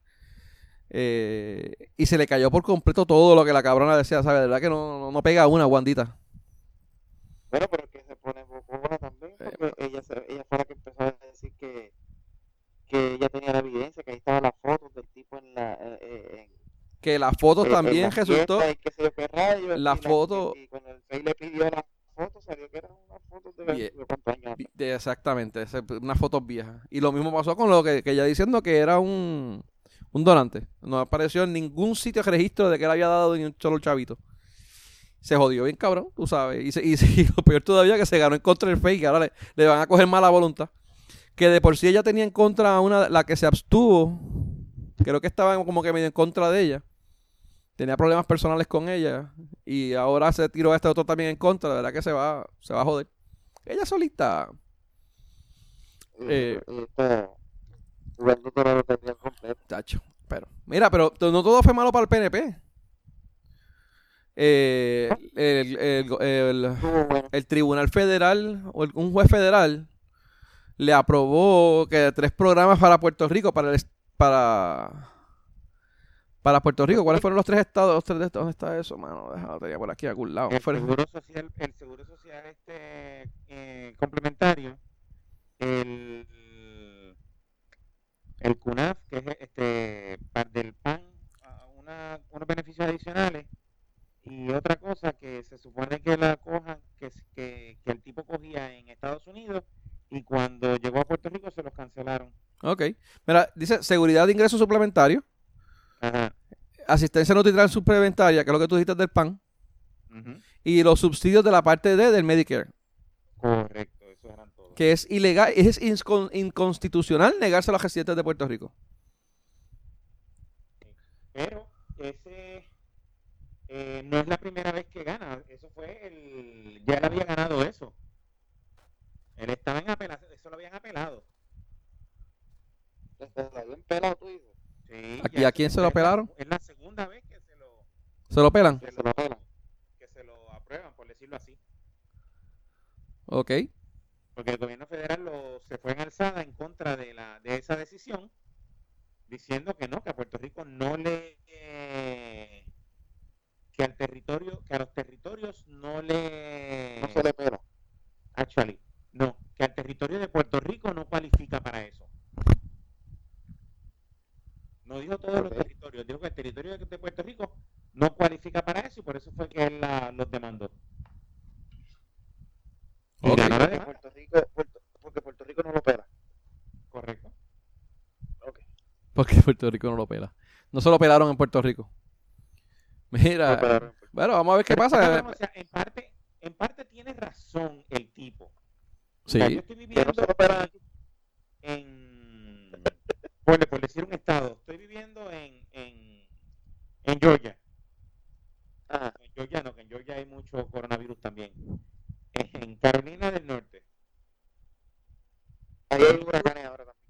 [SPEAKER 1] Eh, y se le cayó por completo todo lo que la cabrona decía, ¿sabes? De verdad que no, no, no pega una, Wandita.
[SPEAKER 2] Bueno, pero que se pone bocona también, porque ella, se- ella fue la que empezó a decir que, que ella tenía la evidencia, que ahí estaban las fotos del tipo en la... eh, eh, en-
[SPEAKER 1] Que las fotos
[SPEAKER 2] eh,
[SPEAKER 1] también
[SPEAKER 2] las
[SPEAKER 1] resultó...
[SPEAKER 2] y qué sé yo rayos,
[SPEAKER 1] la
[SPEAKER 2] y
[SPEAKER 1] foto-
[SPEAKER 2] Y, cuando el FEI le pidió las fotos, salió que eran unas fotos de,
[SPEAKER 1] Bien.
[SPEAKER 2] de
[SPEAKER 1] exactamente, unas fotos viejas. Y lo mismo pasó con lo que, que ella diciendo que era un, un donante. No apareció en ningún sitio de registro de que él había dado ni un solo chavito. Se jodió bien cabrón, tú sabes. Y, se- y, se- y lo peor todavía que se ganó en contra del fake. Ahora le, le van a coger mala voluntad. Que de por sí ella tenía en contra a una, la que se abstuvo. Creo que estaba como que medio en contra de ella. Tenía problemas personales con ella. Y ahora se tiró a este otro también en contra. De verdad que se va, se va a joder. Ella solita. Eh.
[SPEAKER 2] Lo tenía completo.
[SPEAKER 1] Tacho, pero. Mira, pero no todo fue malo para el PNP. Eh, el, el- el- el Tribunal Federal, o un juez federal, le aprobó que tres programas para Puerto Rico, para el, para, para Puerto Rico. ¿Cuáles fueron los tres estados? Los tres de estos? ¿Dónde está eso, mano? Déjalo, tenía por aquí a algún lado.
[SPEAKER 3] El seguro social, el seguro social este eh, complementario, el, el CUNAF, que es este par del PAN, una, unos beneficios adicionales y otra cosa que se supone que la cojan, que, que, que el tipo cogía en Estados Unidos y cuando llegó a Puerto Rico se los cancelaron.
[SPEAKER 1] Ok. Mira, dice seguridad de ingreso suplementario,
[SPEAKER 3] Ajá.
[SPEAKER 1] asistencia nutricional suplementaria, que es lo que tú dijiste del PAN,
[SPEAKER 3] ujú.
[SPEAKER 1] y los subsidios de la parte D del Medicare,
[SPEAKER 3] Correcto.
[SPEAKER 1] Que es ilegal, es inconstitucional negarse a los residentes de Puerto Rico.
[SPEAKER 3] Pero ese eh, no es la primera vez que gana. Eso fue el. Ya él había ganado eso. Él estaba en apelación. Eso lo habían apelado.
[SPEAKER 2] Bien pelado tú dices.
[SPEAKER 3] Sí,
[SPEAKER 1] ¿A-
[SPEAKER 3] ya
[SPEAKER 1] y a quién se lo
[SPEAKER 3] la-
[SPEAKER 1] apelaron?
[SPEAKER 3] Es la segunda vez que se lo,
[SPEAKER 1] ¿Se lo pelan?
[SPEAKER 3] que
[SPEAKER 2] Se lo pelan.
[SPEAKER 3] que se lo aprueban, por decirlo así.
[SPEAKER 1] Ok.
[SPEAKER 3] Porque el gobierno federal lo, se fue en alzada en contra de, la, de esa decisión, diciendo que no, que a Puerto Rico no le. eh, que al territorio, que a los territorios no le.
[SPEAKER 2] No se le pela.
[SPEAKER 3] Actually, no, que al territorio de Puerto Rico no cualifica para eso. No dijo todos los territorios, dijo que el territorio de de Puerto Rico no cualifica para eso y por eso fue que él la- los demandó.
[SPEAKER 2] Porque Puerto Rico, Puerto- porque Puerto Rico no lo pela.
[SPEAKER 3] correcto.
[SPEAKER 1] Porque Puerto Rico no lo pela. No se lo pelaron en Puerto Rico. Mira,
[SPEAKER 2] No
[SPEAKER 1] bueno, vamos a ver qué
[SPEAKER 3] Pero,
[SPEAKER 1] pasa.
[SPEAKER 3] o sea, en parte, en parte tiene razón el tipo. O
[SPEAKER 1] Sí,
[SPEAKER 3] sea, yo estoy viviendo en, por, por decir un estado, estoy viviendo en, en, en Georgia.
[SPEAKER 2] Ajá.
[SPEAKER 3] En Georgia no, que en Georgia hay mucho coronavirus también. En Carolina del Norte.
[SPEAKER 2] Ahí hay huracanes ahora también.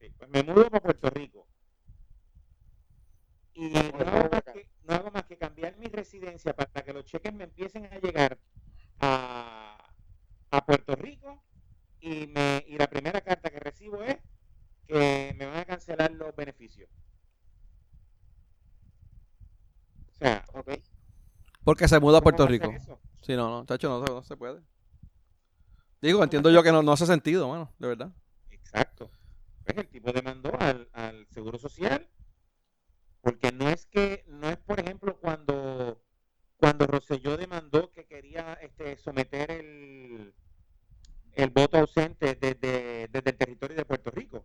[SPEAKER 3] Sí, pues me mudo para Puerto Rico. Y no hago, más que, no hago más que cambiar mi residencia para que los cheques me empiecen a llegar a, a Puerto Rico y, me, y la primera carta que recibo es que me van a cancelar los beneficios. O sea,
[SPEAKER 2] Ok.
[SPEAKER 1] Porque se muda a
[SPEAKER 3] ¿cómo
[SPEAKER 1] Puerto Rico. Sí, no, no, chacho, no, se- no se puede. Digo, entiendo yo que no, no hace sentido, mano, de verdad.
[SPEAKER 3] Exacto. Pues el tipo demandó al, al Seguro Social porque no es que, no es por ejemplo cuando, cuando Rosselló demandó que quería este, someter el, el voto ausente desde, desde el territorio de Puerto Rico,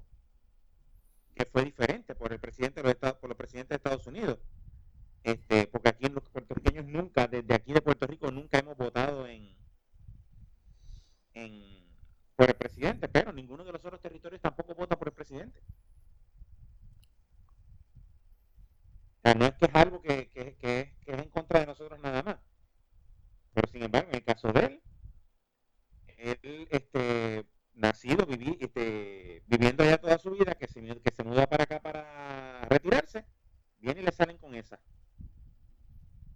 [SPEAKER 3] que fue diferente por el presidente de los Estados, por los presidentes de Estados Unidos. Este, porque aquí los puertorriqueños nunca, desde aquí de Puerto Rico, nunca hemos votado en, en por el presidente, pero ninguno de los otros territorios tampoco vota por el presidente. O sea, no es que es algo que, que, que es, que es en contra de nosotros nada más. Pero sin embargo, en el caso de él, él, este, nacido, viví, este, viviendo allá toda su vida, que se, que se muda para acá para retirarse, viene y le salen con esa.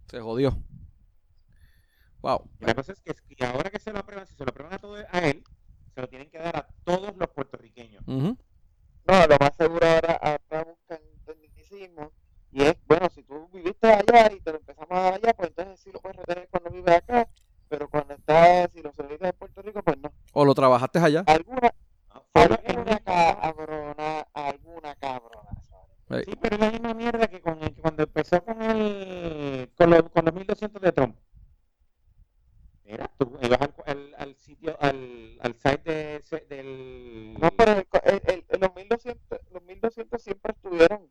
[SPEAKER 1] Se jodió. Wow.
[SPEAKER 3] Y la cosa es que, que ahora que se lo aprueban, si se lo aprueban a, todo, a él, se lo tienen que dar a todos los puertorriqueños.
[SPEAKER 2] No, lo más seguro ahora, ahora buscan tecnicismo y es, bueno, si tú viviste allá y te lo empezamos a dar allá, pues entonces sí lo puedes retener cuando vives acá, pero cuando estás, si lo serviste en Puerto Rico, pues no.
[SPEAKER 1] O lo trabajaste allá.
[SPEAKER 2] Alguna,
[SPEAKER 3] lo- el
[SPEAKER 2] alguna cabrona, alguna cabrona.
[SPEAKER 3] Sí, pero es la misma mierda que, con el- que cuando empezó con el con, los- con los 1200 de Trump. Mira, tú ibas al, al, al sitio, al, al site de, ese- del...
[SPEAKER 2] No, pero el, el, el- el- los 1200, los 1200 siempre estuvieron,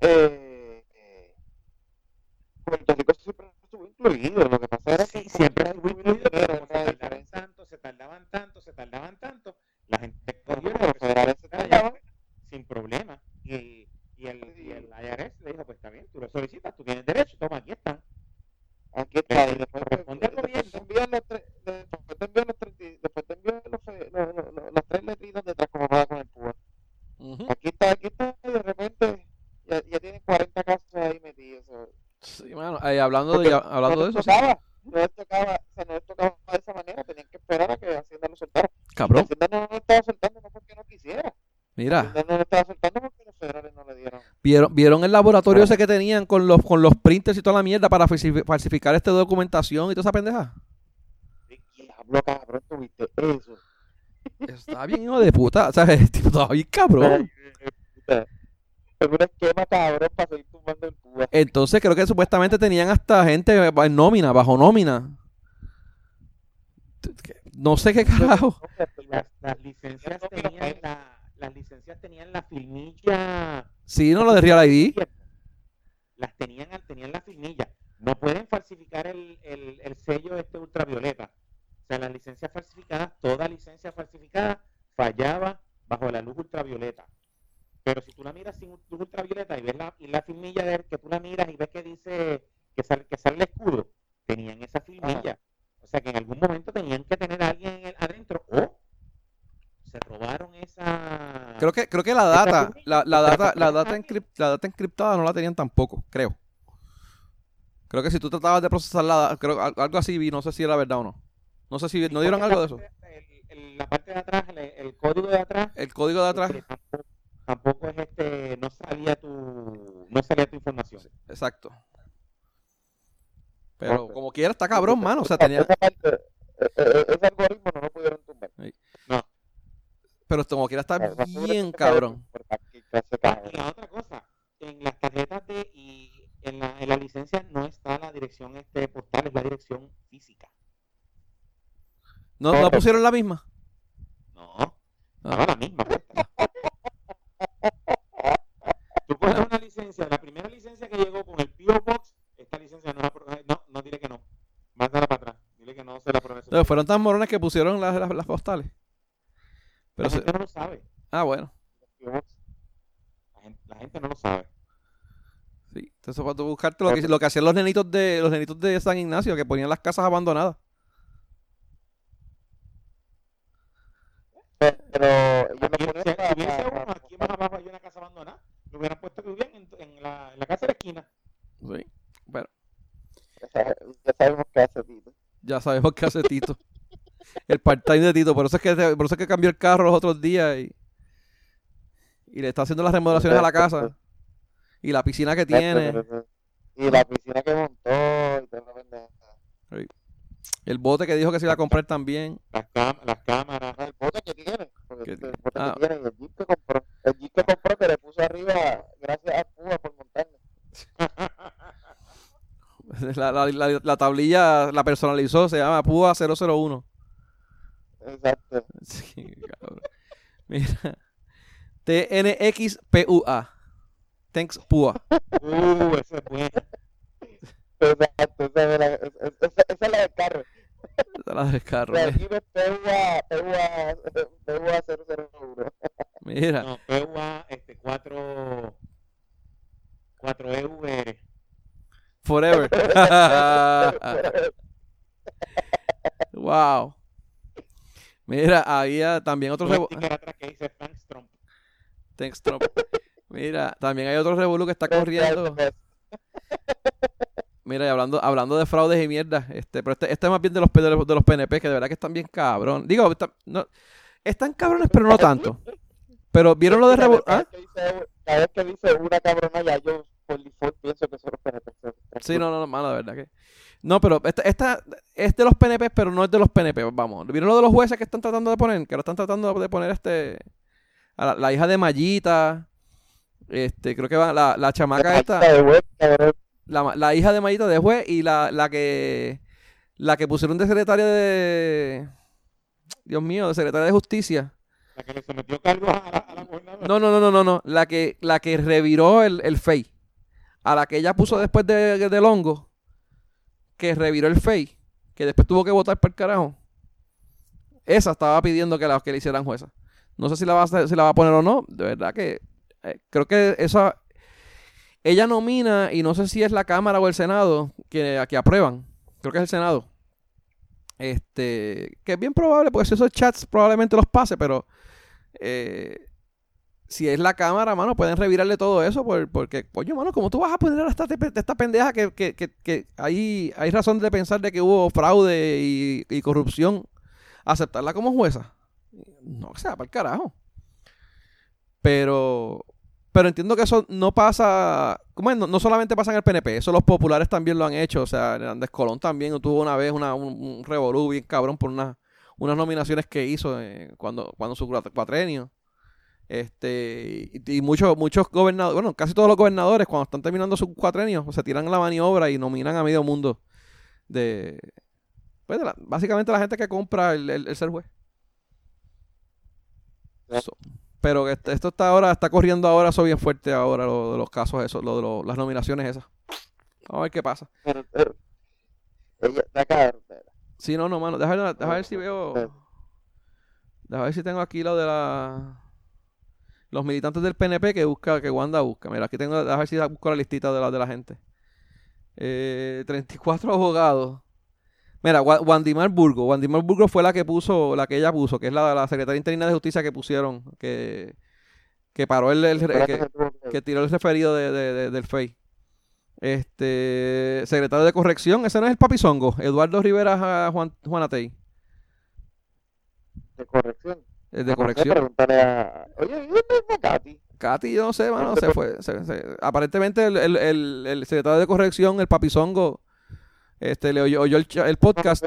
[SPEAKER 2] eh, eh, Puerto Rico siempre estuvo incluido, lo que pasa era que
[SPEAKER 3] Sí, siempre
[SPEAKER 2] como
[SPEAKER 3] estuvo incluido, pero se tardaban tanto, se tardaban tanto, se tardaban tanto, la gente lo
[SPEAKER 2] los federales se tardaban.
[SPEAKER 3] sin problema. Y, y, el, y el IRS le dijo, pues está bien, tú lo solicitas, tú tienes derecho, toma, aquí están.
[SPEAKER 2] Aquí está, y después,
[SPEAKER 3] corresponde al gobierno.
[SPEAKER 2] envían los tres, después te envían las tres letritas detrás como pasa con el PUA.
[SPEAKER 1] ujú.
[SPEAKER 2] Aquí está, aquí está, y de repente ya, ya tienen 40 casos ahí metidos. ¿sabes?
[SPEAKER 1] Sí, mano. Eh, hablando
[SPEAKER 2] Porque
[SPEAKER 1] de, hablando
[SPEAKER 2] no
[SPEAKER 1] de eso, sí.
[SPEAKER 2] tocaba, no les tocaba, o sea, no les tocaba de esa manera, tenían que esperar a que Hacienda lo soltara.
[SPEAKER 1] Cabrón.
[SPEAKER 2] Hacienda no lo estaba soltando, no
[SPEAKER 1] Mira,
[SPEAKER 2] No, no lo estaba
[SPEAKER 1] ¿vieron, ¿vieron el laboratorio ese que tenían con los, con los printers y toda la mierda para falsifi- falsificar esta documentación y toda esa pendeja?
[SPEAKER 2] ¿Qué diablo, cabrón, tuviste eso?
[SPEAKER 1] Está bien hijo de puta. O sea, el tipo cabrón.
[SPEAKER 2] Es un esquema, cabrón, para seguir tumbando Cuba.
[SPEAKER 1] Entonces creo que supuestamente tenían hasta gente en nómina, bajo nómina. No sé qué carajo.
[SPEAKER 3] Las, las licencias tenían la, las licencias tenían la filmilla
[SPEAKER 1] Sí, no lo de Real ID.
[SPEAKER 3] las tenían tenían la filmilla no pueden falsificar el, el, el sello este ultravioleta. O sea las licencias falsificadas toda licencia falsificada fallaba bajo la luz ultravioleta. Pero si tú la miras sin luz ultravioleta y ves la, y la filmilla de que tú la miras y ves que dice que sale, que sale el escudo tenían esa filmilla o sea que en algún momento tenían que tener a alguien en el- adentro o se robaron esa
[SPEAKER 1] Creo que, creo que la data, la, la data, la data, encrip- la data encriptada no la tenían tampoco, creo. Creo que si tú tratabas de procesar la creo al- algo así vi, no sé si era verdad o no. No sé si no dieron algo de eso.
[SPEAKER 3] El- el- la parte de atrás, el, el código de atrás,
[SPEAKER 1] El código de atrás,
[SPEAKER 3] este, tampoco, tampoco es este, no salía tu, no salía tu información.
[SPEAKER 1] exacto. Pero como quiera está cabrón, mano. O sea, tenía,
[SPEAKER 2] parte, eh, eh, ese algoritmo no lo pudieron tumbar.
[SPEAKER 1] Pero como quiera está bien cabrón.
[SPEAKER 3] La otra cosa, en las tarjetas de y en la, en la licencia no está la dirección este postal, es la dirección física.
[SPEAKER 1] ¿No, no pusieron la misma?
[SPEAKER 3] No, estaba la misma. Tú coges una licencia, la primera licencia que llegó con el PO Box, esta licencia no la apro- no, no, dile que no. Mándala para atrás. Dile que no se la aprobé.
[SPEAKER 1] Entonces, fueron tan morones que pusieron las, las, las postales. Pero
[SPEAKER 3] la
[SPEAKER 1] se-
[SPEAKER 3] gente no lo sabe.
[SPEAKER 1] ah, bueno.
[SPEAKER 3] La gente, la gente no lo sabe.
[SPEAKER 1] Sí. Entonces, para tú buscarte lo que, lo que hacían los nenitos de los nenitos de San Ignacio, que ponían las casas abandonadas.
[SPEAKER 2] Pero
[SPEAKER 3] Aquí,
[SPEAKER 2] ponían
[SPEAKER 3] si, hubiese
[SPEAKER 2] para-
[SPEAKER 3] uno, aquí más abajo hay una casa abandonada, lo hubieran puesto que vivían en, en la, en la casa de la esquina.
[SPEAKER 1] Sí.
[SPEAKER 2] Sabe- ya sabemos qué hace Tito.
[SPEAKER 1] ya sabemos qué hace Tito. El part-time de Tito. Por eso es que por eso es que cambió el carro los otros días y, y le está haciendo las remodelaciones a la casa. Y la piscina que tiene.
[SPEAKER 2] Y la piscina que montó y.
[SPEAKER 1] El bote que dijo que se iba a comprar también.
[SPEAKER 3] Las, las cámaras.
[SPEAKER 2] Ah, El bote que tiene. Porque
[SPEAKER 1] ¿Qué
[SPEAKER 2] el
[SPEAKER 1] tiene?
[SPEAKER 2] bote
[SPEAKER 1] Ah.
[SPEAKER 2] que tiene y el jeep que compró. El jeep que compró que le puso arriba gracias a Cuba por montarlo.
[SPEAKER 1] La, la- la- la tablilla la personalizó, se llama PUA 001.
[SPEAKER 2] Exacto.
[SPEAKER 1] Sí, cabrón. Mira. TNXPUA. Thanks PUA.
[SPEAKER 3] Uh, eso es bueno.
[SPEAKER 2] Exacto. Esa es la, es- es- esa- esa es la del carro.
[SPEAKER 1] Esa es la del carro.
[SPEAKER 2] La del jeep es PUA, PUA, PUA 001.
[SPEAKER 1] Mira.
[SPEAKER 3] No, PUA, este, 4, 4 EV.
[SPEAKER 1] Forever. wow. Mira, había también otro
[SPEAKER 3] sticker atrás que dice Thanks Trump.
[SPEAKER 1] Thanks, Trump. Mira, también hay otro revolú que está corriendo. Mira, y hablando, hablando de fraudes y mierda, este, pero este, este es más bien de los, de los, de los PNP, que de verdad que están bien cabrón. Digo, está- no, están cabrones, pero no tanto. Pero vieron lo de
[SPEAKER 2] vez
[SPEAKER 1] ¿Ah?
[SPEAKER 2] Cada vez que dice una cabrona, ya yo por default pienso que son los PNP.
[SPEAKER 1] Sí, no, no, no, mano, de verdad que. No, pero esta, esta es de los PNP, pero no es de los PNP, vamos. ¿Vieron lo de los jueces que están tratando de poner? Que ahora están tratando de poner este. A la, la hija de Mayita. Este, creo que va la, la chamaca esta.
[SPEAKER 2] de.
[SPEAKER 1] La, la hija de Mayita de juez y la, la que. La que pusieron de secretaria de. Dios mío, de secretaria de justicia.
[SPEAKER 3] La que le sometió cargos a la, a la gobernadora.
[SPEAKER 1] No, no, no, no, no, no. La que, la que reviró el, el FEI. A la que ella puso después de, del hongo. Que reviró el FEI. Que después tuvo que votar para el carajo. Esa estaba pidiendo que la, que le hicieran jueza. No sé si la va a, si la va a poner o no. De verdad que eh, creo que esa... Ella nomina, y no sé si es la Cámara o el Senado que, que aprueban. Creo que es el Senado. Este, que es bien probable, porque si esos chats probablemente los pase, pero eh, si es la cámara, mano, pueden revirarle todo eso, por- porque, coño, mano, ¿cómo tú vas a poner a esta, esta pendeja que, que, que, que hay, hay razón de pensar de que hubo fraude y corrupción, aceptarla como jueza? No, o sea, para el carajo. Pero, pero entiendo que eso no pasa, no solamente pasa en el PNP, eso los populares también lo han hecho, o sea, Hernández Colón también tuvo una vez una, un, revolú bien cabrón por una, unas nominaciones que hizo eh, cuando, cuando su cuatrenio. Este, y, muchos, muchos gobernadores, bueno, casi todos los gobernadores cuando están terminando su cuatrenio, se tiran la maniobra y nominan a medio mundo de, pues básicamente la gente que compra el- el ser juez. So, pero que este- esto está ahora, está corriendo ahora eso bien fuerte ahora, lo de los casos esos, lo de lo- las nominaciones esas. Vamos a ver qué pasa. Sí, no, no, mano. Déjame, ver- déjame ver si veo. Déjame ver si tengo aquí lo de la. Los militantes del PNP que busca, que Wanda busca. Mira, aquí tengo, déjame ver si busco la listita de la, de la gente. Eh, 34 abogados. Mira, Wa- Wandimar Burgo. Wandimar Burgo fue la que puso, la que ella puso, que es la, la secretaria interina de justicia que pusieron, que, que paró el, que- tiró el referido de, de- de- del FEI. Este, secretario de corrección, ese no es el papizongo, Eduardo Rivera Juan, Juanatey,
[SPEAKER 2] de corrección.
[SPEAKER 1] el de
[SPEAKER 2] Ah, sé,
[SPEAKER 1] corrección.
[SPEAKER 2] A. Oye, ¿y dónde está Katy?
[SPEAKER 1] Katy, yo no sé, mano, se fue. se- se- aparentemente el, el- el- el secretario de corrección, el papizongo, este, le oyó, oyó el, el podcast,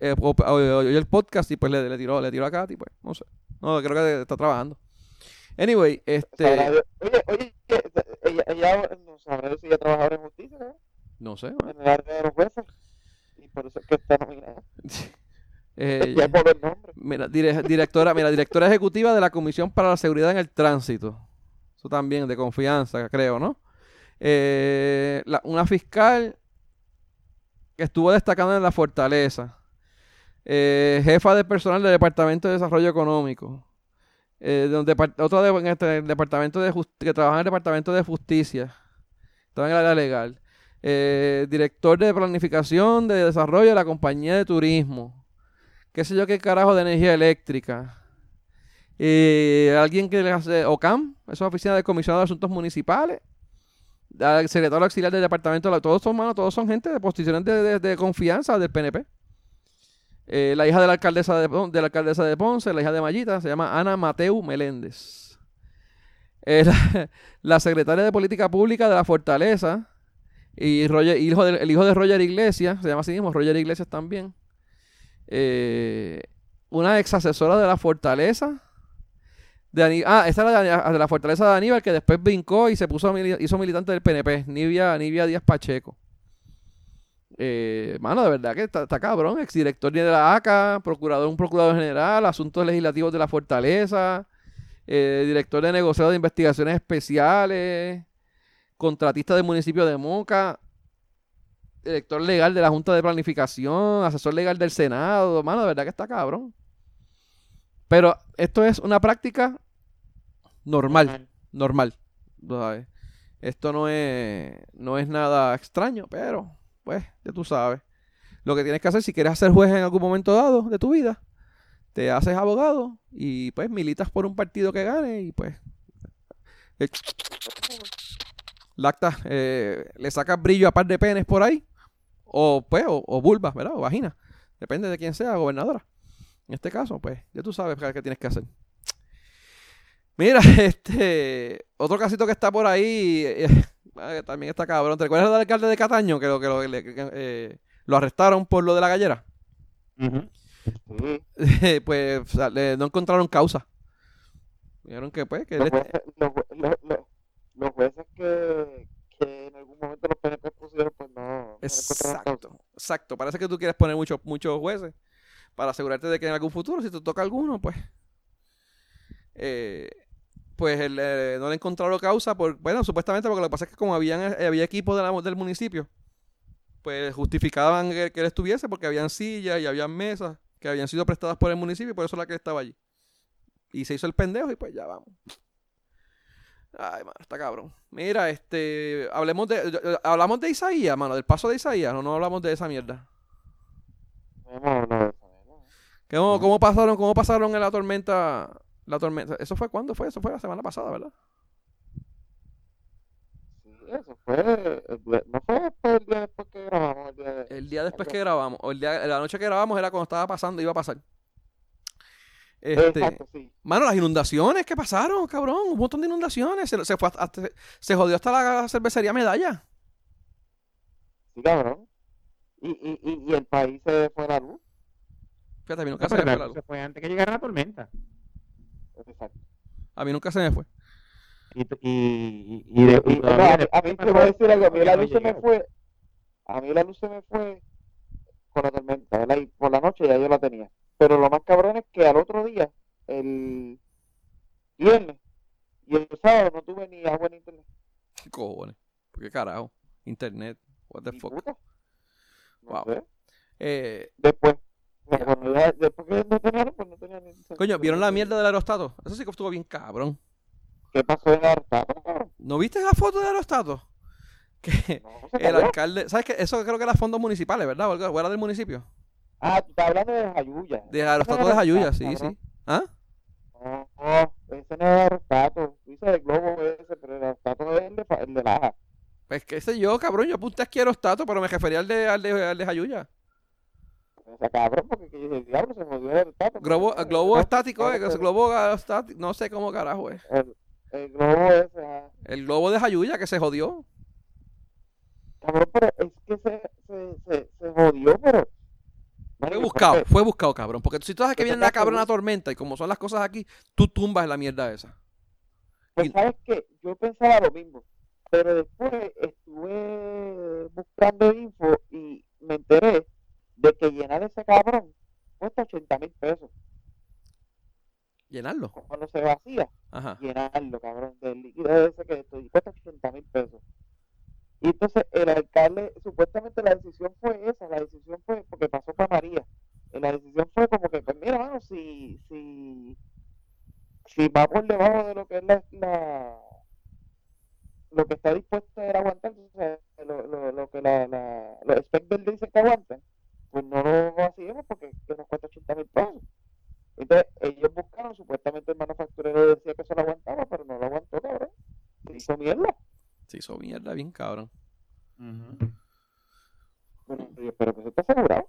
[SPEAKER 1] eh, oyó, oyó el podcast y pues le, le tiró, le tiró a Katy, pues, no sé. No, creo que está trabajando. Anyway, este,
[SPEAKER 2] Oye, oye, ella, ella no sabrá si ella trabajadora en justicia, ¿no?
[SPEAKER 1] no sé,
[SPEAKER 2] En el área de los jueces. Y por eso es que está nominada.
[SPEAKER 1] eh,
[SPEAKER 2] Ya por el nombre.
[SPEAKER 1] Mira, dire- directora, mira, directora ejecutiva de la Comisión para la Seguridad en el Tránsito. Eso también, de confianza, creo, ¿no? Eh, la- una fiscal estuvo destacando en la Fortaleza. Eh, jefa de personal del Departamento de Desarrollo Económico. Eh, de un depart- otro de- en este, departamento de que trabaja en el Departamento de Justicia. Estaba en el área legal. Eh, director de Planificación de Desarrollo de la Compañía de Turismo qué sé yo qué carajo de energía eléctrica. Alguien que le hace OCAM, esa oficina del comisionado de asuntos municipales. Al secretario auxiliar del departamento, de todos son manos, todos son gente de posiciones de, de- de confianza del PNP. Eh, la hija de la alcaldesa de, de la alcaldesa de Ponce, la hija de Mayita, se llama Ana Mateu Meléndez. Eh, la, secretaria de política pública de la Fortaleza y Roger, hijo del- el hijo de Roger Iglesias, se llama así mismo, Roger Iglesias también eh, una ex asesora de la Fortaleza. De Ani- ah, esta era de, Ani- de la Fortaleza de Aníbal, que después brincó y se puso hizo militante del PNP, Nivia, Nivia Díaz Pacheco. Eh, mano, de verdad que está, está cabrón. Exdirector de la ACA, procurador, un procurador general, asuntos legislativos de la Fortaleza, eh, director de negociado de investigaciones especiales, contratista del municipio de Moca, director legal de la Junta de Planificación, asesor legal del Senado, mano, de verdad que está cabrón. Pero esto es una práctica normal, normal. tú sabes. Esto no es, no es nada extraño, pero pues, ya tú sabes. Lo que tienes que hacer si quieres ser juez en algún momento dado de tu vida, te haces abogado y pues militas por un partido que gane y pues eh, lacta, eh, le sacas brillo a par de penes por ahí o pues o, o vulvas, ¿verdad? O vagina. Depende de quién sea, gobernadora. En este caso, pues, ya tú sabes qué tienes que hacer. Mira, este otro casito que está por ahí eh, eh, también está cabrón. ¿Te recuerdas del alcalde de Cataño que lo que lo, que, eh, lo arrestaron por lo de la gallera?
[SPEAKER 2] Sí.
[SPEAKER 1] pues o sea, le- no encontraron causa. Dijeron que pues que
[SPEAKER 2] Los jueces, los, jue- los, los, los jueces que, que en algún momento los PNP pusieron, pues no.
[SPEAKER 1] Exacto, exacto. Parece que tú quieres poner muchos muchos jueces para asegurarte de que en algún futuro, si te toca alguno, pues, eh, pues el, eh, no le encontraron causa por, bueno, supuestamente porque lo que pasa es que como habían, eh, había equipos de la- del municipio, pues justificaban que, que él estuviese porque habían sillas y habían mesas que habían sido prestadas por el municipio y por eso la que estaba allí. Y se hizo el pendejo y pues ya vamos. Ay, mano, está cabrón. Mira, este, hablemos de, hablamos de Isaías, mano, del paso de Isaías, no, no hablamos de esa mierda. ¿Cómo, cómo pasaron, cómo pasaron en la tormenta, la tormenta? ¿Eso fue cuándo fue? Eso fue la semana pasada, ¿verdad?
[SPEAKER 2] Sí, eso fue, el día- no fue después el día después que grabamos, el día de...
[SPEAKER 1] El día después que grabamos, o el día, la noche que grabamos era cuando estaba pasando, iba a pasar. Este,
[SPEAKER 2] Exacto, sí.
[SPEAKER 1] Mano, las inundaciones, ¿qué pasaron, cabrón? Un montón de inundaciones. Se, se fue hasta- se jodió hasta la cervecería Medalla.
[SPEAKER 2] Sí, cabrón. Y, y, y, y el país se fue a la luz.
[SPEAKER 1] Fíjate, a mí
[SPEAKER 3] No,
[SPEAKER 1] nunca se fue
[SPEAKER 3] la luz. se fue antes que llegara la tormenta.
[SPEAKER 2] Exacto.
[SPEAKER 1] A mí nunca se me fue.
[SPEAKER 3] Y, t- y, y, y de- y
[SPEAKER 2] Y,
[SPEAKER 3] todavía
[SPEAKER 2] no, a mí,
[SPEAKER 3] después
[SPEAKER 2] a mí
[SPEAKER 3] que
[SPEAKER 2] te voy a decir algo, a mí la luz se me fue, a mí la luz se me fue con la tormenta, ¿verdad? Y por la noche ya yo la tenía. Pero lo más cabrón es que al otro día, el viernes y el sábado no tuve ni agua ni internet.
[SPEAKER 1] ¿Qué cojones? ¿Por qué carajo? Internet. What the fuck?
[SPEAKER 2] No
[SPEAKER 1] Wow. Eh,
[SPEAKER 2] Después. Cuando ya- después que no luz, pues no tenía ni
[SPEAKER 1] coño, ¿vieron la mierda del aerostato? Eso sí que estuvo bien cabrón.
[SPEAKER 2] ¿Qué pasó en Artato, cabrón?
[SPEAKER 1] ¿No viste la foto del aerostato? Que
[SPEAKER 2] No,
[SPEAKER 1] el alcalde... ¿Sabes qué? Eso creo que era fondos municipales, ¿verdad? ¿O algo- era del municipio?
[SPEAKER 2] Ah, tú estás hablando de Jayuya.
[SPEAKER 1] De aerostato de Jayuya, sí, sí. ¿Ah?
[SPEAKER 2] No, no, ese no es aerostato. Dice el globo ese, pero el aerostato es el de, el de Laja.
[SPEAKER 1] Pues qué sé yo, cabrón. Yo apunté aquí aerostato, pero me refería al de, al de, al de Jayuya.
[SPEAKER 2] O sea, cabrón, porque que el diablo se jodió el.
[SPEAKER 1] Globo,
[SPEAKER 2] porque-
[SPEAKER 1] globo estático,
[SPEAKER 2] no,
[SPEAKER 1] eh,
[SPEAKER 2] pero
[SPEAKER 1] globo aerostático, no sé cómo carajo es.
[SPEAKER 2] El, el globo ese, ah.
[SPEAKER 1] El globo de Jayuya que se jodió.
[SPEAKER 2] cabrón, pero es que se, se, se, se jodió, pero...
[SPEAKER 1] Fue buscado, fue buscado, cabrón. Porque si tú sabes que viene una
[SPEAKER 2] estás
[SPEAKER 1] cabrona tormenta y como son las cosas aquí, tú tumbas la mierda esa.
[SPEAKER 2] Pues
[SPEAKER 1] Y-
[SPEAKER 2] sabes que yo pensaba lo mismo, pero después estuve buscando info y me enteré de que llenar ese cabrón cuesta 80 mil pesos.
[SPEAKER 1] Llenarlo.
[SPEAKER 2] Cuando se vacía,
[SPEAKER 1] Ajá.
[SPEAKER 2] llenarlo, cabrón, del líquido ese que estoy, cuesta 80 mil pesos. Y entonces el alcalde, supuestamente la decisión fue esa, la decisión fue porque pasó para María. Eh, La decisión fue como que, pues mira, mano, si, si, si va por debajo de lo que es la, la lo que está dispuesto a aguantar, o sea, lo, lo, lo que la, la, los builders dicen que aguantan, pues no lo hacemos porque que nos cuesta 80 mil pesos. Entonces, ellos buscaron, supuestamente el manufacturero decía que eso lo aguantaba, pero no lo aguantó, cabrón. Se hizo mierda.
[SPEAKER 1] Se hizo mierda bien, cabrón.
[SPEAKER 2] Bueno, yo espero que eso esté asegurado.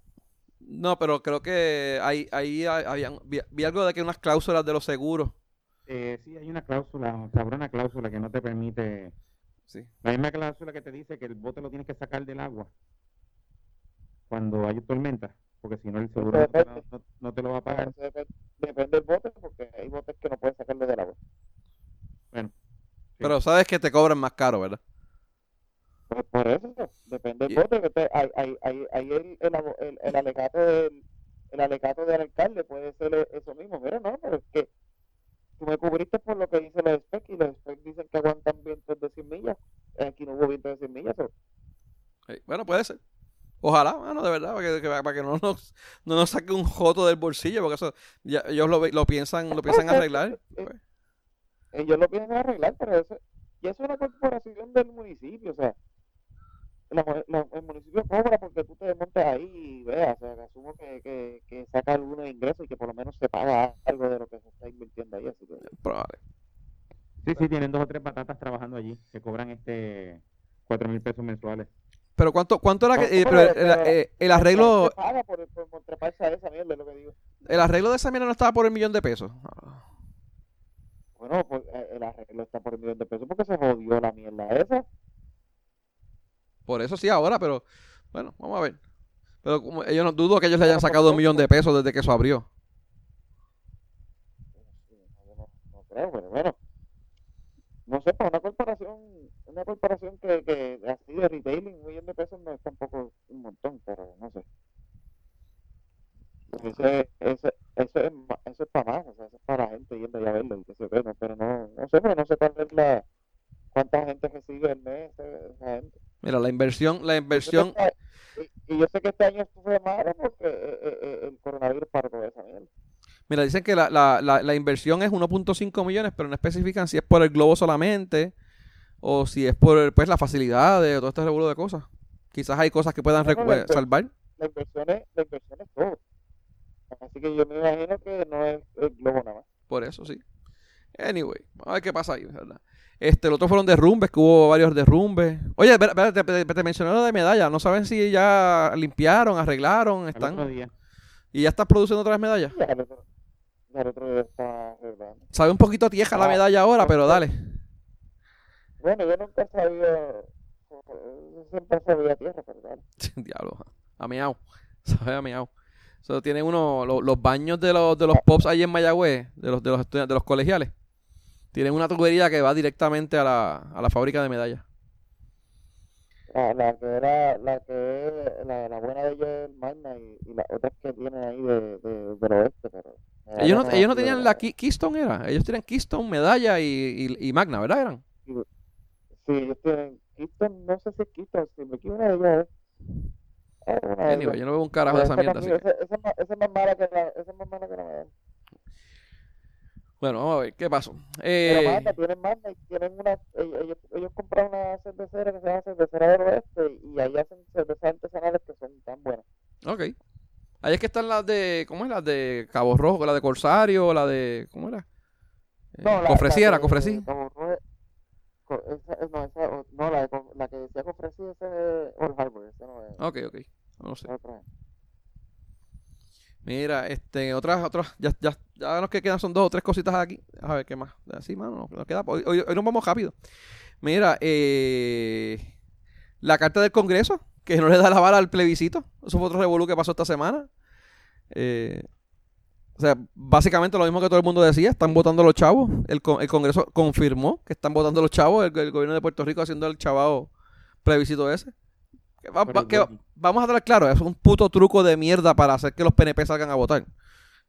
[SPEAKER 1] No, pero creo que ahí, ahí habían, vi, vi algo de que unas cláusulas de los seguros.
[SPEAKER 3] Eh, sí, hay una cláusula, cabrona cláusula que no te permite.
[SPEAKER 1] Sí.
[SPEAKER 3] La misma cláusula que te dice que el bote lo tienes que sacar del agua cuando hay tormenta, porque si no el seguro no te, lo- no- no te lo va a pagar.
[SPEAKER 2] Eso depende, depende del bote, porque hay botes que no pueden sacarlo del agua.
[SPEAKER 3] Bueno,
[SPEAKER 1] Pero sabes que te cobran más caro, ¿verdad?
[SPEAKER 2] Pues por eso, depende del bote. que te- hay, hay, hay, hay el, el, abo- el, el alegato del el alegato del alcalde puede ser e- eso mismo. Mira, no, pero es que tú me cubriste por lo que dicen los specs y los specs dicen que aguantan vientos de 100 millas. Aquí no hubo vientos de 100 millas.
[SPEAKER 1] Bueno, puede ser. Ojalá, mano, de verdad, para que, que- para que no nos, no nos saque un joto del bolsillo, porque eso, ya, ellos lo, ve- lo piensan, lo piensan arreglar.
[SPEAKER 2] Eh,
[SPEAKER 1] pues.
[SPEAKER 2] Ellos lo piensan arreglar, pero eso, y eso es una corporación del municipio. O sea, la- la- el municipio cobra porque tú te desmontes ahí y veas. O sea, asumo que, que, que saca algunos ingresos y que por lo menos se paga algo de lo que se está invirtiendo ahí. Así que.
[SPEAKER 1] Probable.
[SPEAKER 3] sí, sí, tienen dos o tres batatas trabajando allí que cobran este cuatro mil pesos mensuales.
[SPEAKER 1] Pero ¿cuánto, cuánto era que, eh,
[SPEAKER 2] pero-
[SPEAKER 1] pero el,
[SPEAKER 2] pero-
[SPEAKER 1] eh, el arreglo,
[SPEAKER 2] paga por, por, a esa mierda, es lo que digo.
[SPEAKER 1] el arreglo de esa mierda no estaba por el millón de pesos?
[SPEAKER 2] Bueno, pues eh, el arreglo está por el millón de pesos porque se jodió la mierda esa.
[SPEAKER 1] Por eso sí ahora, pero bueno, vamos a ver. Pero como ellos no dudo que ellos le hayan sacado un millón de pesos desde que eso abrió.
[SPEAKER 2] Yo no, no creo, pero bueno. No sé, para una corporación, una corporación que, que así de retailing, un millón de pesos no es tampoco un montón, pero no sé. Ese, ese, eso, es, eso es para más, o sea, eso es para la gente yendo ya a verlo y sé yo, ¿no? pero no, no sé, pero no sé cuál es la, cuánta gente recibe el mes esa, gente.
[SPEAKER 1] Mira, la inversión, la
[SPEAKER 2] que
[SPEAKER 1] inversión,
[SPEAKER 2] y, y yo sé que este año fue malo porque eh, eh, eh, el coronavirus paró esa mierda.
[SPEAKER 1] Mira, dicen que la, la, la, la inversión es 1.5 millones, pero no especifican si es por el globo solamente o si es por pues las facilidades o todo este revuelo de cosas. Quizás hay cosas que puedan
[SPEAKER 2] No, no,
[SPEAKER 1] recu-
[SPEAKER 2] la-
[SPEAKER 1] salvar.
[SPEAKER 2] la inversión es, la inversión es todo. Así que yo me imagino que no es el globo nada más.
[SPEAKER 1] Por eso, sí. Anyway, vamos a ver qué pasa ahí, ¿verdad? Este, el otro fueron derrumbes, que hubo varios derrumbes. Oye, espera, te, te- te mencioné lo de medalla. No saben si ya limpiaron, arreglaron, están.
[SPEAKER 3] otro día.
[SPEAKER 1] Y ya estás produciendo otra vez medallas.
[SPEAKER 2] Ya, el arreglando.
[SPEAKER 1] Sabe un poquito tieja la
[SPEAKER 2] Ah,
[SPEAKER 1] medalla ahora, pero dale.
[SPEAKER 2] Bueno, yo nunca sabía, yo siempre sabía tierra, pero dale.
[SPEAKER 1] Diablo, a miau. Sabe a miau. So, tienen uno, lo- los baños de los, de los pops ahí en Mayagüez, de los, de los estudiantes, de los colegiales. Tienen una tubería que va directamente a la, a la fábrica de medallas.
[SPEAKER 2] La, la que era, la que es, la, la buena de ellos es Magna y, y las otras que tienen ahí de, de, del oeste, pero...
[SPEAKER 1] Ellos no, ellos no tenían la Key- Keystone, ¿era? Ellos tenían Keystone, medalla y, y, y Magna, ¿verdad? Eran.
[SPEAKER 2] Sí, ellos tienen Keystone, no sé si Keystone, si me equivoco, es una de
[SPEAKER 1] Anyway, yo no veo un carajo de
[SPEAKER 2] Pero
[SPEAKER 1] esa mierda.
[SPEAKER 2] esa- es más- mala que la, medalla.
[SPEAKER 1] Bueno, vamos a ver, ¿qué pasó?
[SPEAKER 2] Pero
[SPEAKER 1] Eh,
[SPEAKER 2] Magna, tienen Magna y tienen una, ellos, ellos, ellos compraron una cervecera que se llama Cervecera del Oeste y ahí hacen cervezas artesanales que son tan buenas.
[SPEAKER 1] ok. Ahí es que están las de, ¿cómo es? Las de Cabo Rojo, la de Corsario, la de, ¿cómo era? Eh,
[SPEAKER 2] No, la,
[SPEAKER 1] Cofresí.
[SPEAKER 2] Cabo Rojo- co- esa- eh, no, esa, no, la, de Co- la que decía Cofresí, esa es Old Harbor, esa no es,
[SPEAKER 1] Ok, ok. No sé. Mira, este, otras, otras, ya, ya, ya los que quedan son dos o tres cositas aquí. A ver qué más. Así, mano, nos queda. Hoy, hoy, hoy nos vamos rápido. Mira, eh, la carta del Congreso, que no le da la bala al plebiscito. Eso fue otro revolú que pasó esta semana. Eh, o sea, básicamente lo mismo que todo el mundo decía, están votando los chavos. El, con- el Congreso confirmó que están votando los chavos, el, el gobierno de Puerto Rico haciendo el chavado plebiscito ese. Que va- va- vamos a estar claro, es un puto truco de mierda para hacer que los PNP salgan a votar.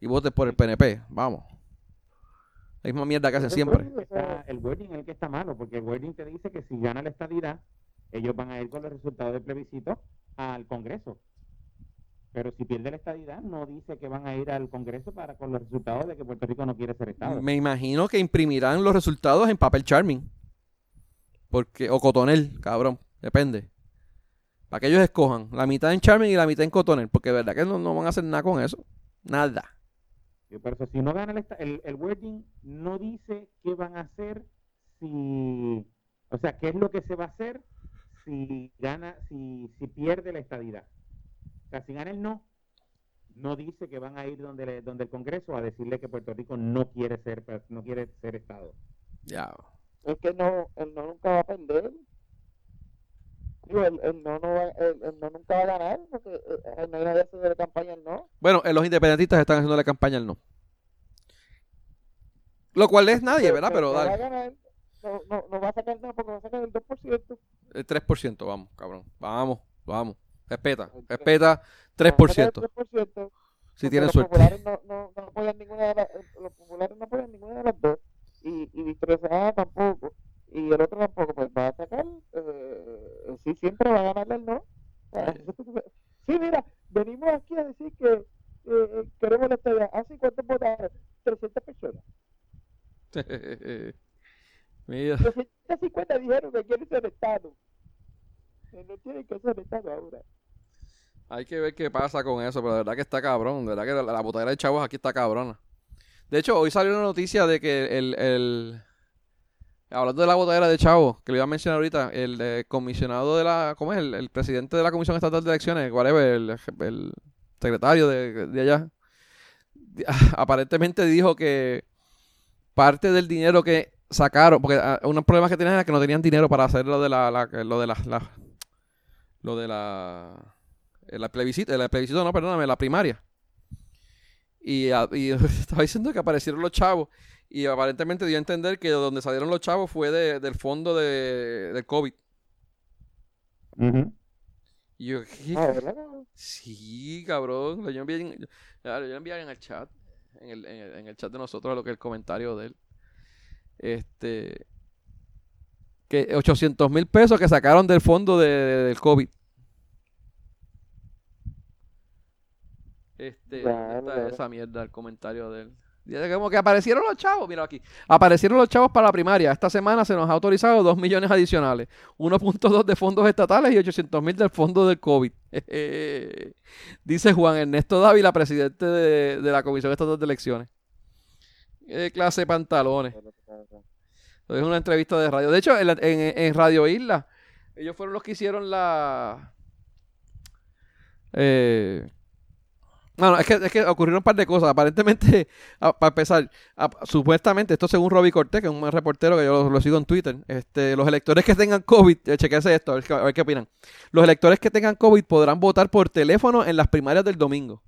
[SPEAKER 1] Y voten por el PNP, vamos. La misma mierda que hacen siempre.
[SPEAKER 3] el wording es el que está malo, porque el wording te dice que si gana la estadidad, ellos van a ir con los resultados del plebiscito al Congreso. Pero si pierde la estadidad, no dice que van a ir al Congreso para con los resultados de que Puerto Rico no quiere ser Estado.
[SPEAKER 1] Me imagino que imprimirán los resultados en papel charming. Porque, o cotonel, cabrón, depende. Para que ellos escojan la mitad en charming y la mitad en cotonel. Porque de verdad que no, no van a hacer nada con eso. Nada.
[SPEAKER 3] Sí, eso, si no gana el, el, el wording, no dice qué van a hacer si. O sea, qué es lo que se va a hacer si gana, si, si pierde la estadidad. O sea, si gana el no, no dice que van a ir donde, le- donde el Congreso a decirle que Puerto Rico no quiere ser, no quiere ser Estado.
[SPEAKER 1] Ya.
[SPEAKER 2] Es que no, él no nunca va a perder. Digo, él, él no, no va, él, él no nunca va a ganar porque eh, no hay nadie haciendo de campaña al no.
[SPEAKER 1] Bueno, eh, los independentistas están haciendo la campaña al no. Lo cual es nadie, ¿verdad? Pero
[SPEAKER 2] no va a
[SPEAKER 1] dale.
[SPEAKER 2] No, no, no va a sacar nada porque va a sacar el 2%.
[SPEAKER 1] El 3%, vamos, cabrón. Vamos, vamos. Respeta, respeta
[SPEAKER 2] Va a sacar
[SPEAKER 1] 3%.
[SPEAKER 2] el 3%.
[SPEAKER 1] Si tienen
[SPEAKER 2] los
[SPEAKER 1] suerte.
[SPEAKER 2] populares no, no, no apoyan ninguna de las, los populares no apoyan ninguna de las dos y, y Victoria tampoco y el otro tampoco pues va a sacar eh, sí siempre va a ganar el no sí mira venimos aquí a decir que eh, queremos la estabilidad así cuántos votaron 300 personas
[SPEAKER 1] Mira.
[SPEAKER 2] 350 dijeron que quieren ser no tienen que ser ahora
[SPEAKER 1] Hay que ver qué pasa con eso, pero de verdad que está cabrón. De verdad que la, la botadera de chavos aquí está cabrona. De hecho, hoy salió una noticia de que el, el hablando de la botadera de chavos, que le iba a mencionar ahorita, el eh, comisionado de la, ¿cómo es? El, el presidente de la Comisión Estatal de Elecciones, whatever, el, el secretario de, de allá, aparentemente dijo que parte del dinero que sacaron, porque ah, unos problemas que tenían era que no tenían dinero para hacer lo de la, la- lo de la, la- lo de la el plebiscito, el plebiscito no, perdóname, la primaria. Y, a- y estaba diciendo que aparecieron los chavos y aparentemente dio a entender que donde salieron los chavos fue de- del fondo de, del COVID. Y yo, ¿qué?
[SPEAKER 2] Ah, ¿verdad?
[SPEAKER 1] Sí, cabrón. Yo envié, yo envié en el chat, en el, en el, en el chat de nosotros lo que el comentario de él. Este. Que 800 mil pesos que sacaron del fondo de, de- del COVID. Este,
[SPEAKER 2] Ya,
[SPEAKER 1] ¿dónde está
[SPEAKER 2] claro.
[SPEAKER 1] esa mierda, el comentario de él. Como que aparecieron los chavos, mira aquí. Aparecieron los chavos para la primaria. Esta semana se nos ha autorizado 2 millones adicionales. 1.2 de fondos estatales y 800 mil del fondo del COVID. Dice Juan Ernesto Dávila, presidente de, de la Comisión Estatal de Elecciones. ¿Qué clase de pantalones? Es una entrevista de radio. De hecho, en, la- en- en Radio Isla, ellos fueron los que hicieron la. eh, Bueno, es que, es que ocurrieron un par de cosas. Aparentemente, a- para empezar, a- supuestamente, esto según Robbie Cortés, que es un reportero que yo lo, lo sigo en Twitter, este, los electores que tengan COVID, eh, chequense esto, a ver, a ver qué opinan. Los electores que tengan COVID podrán votar por teléfono en las primarias del domingo.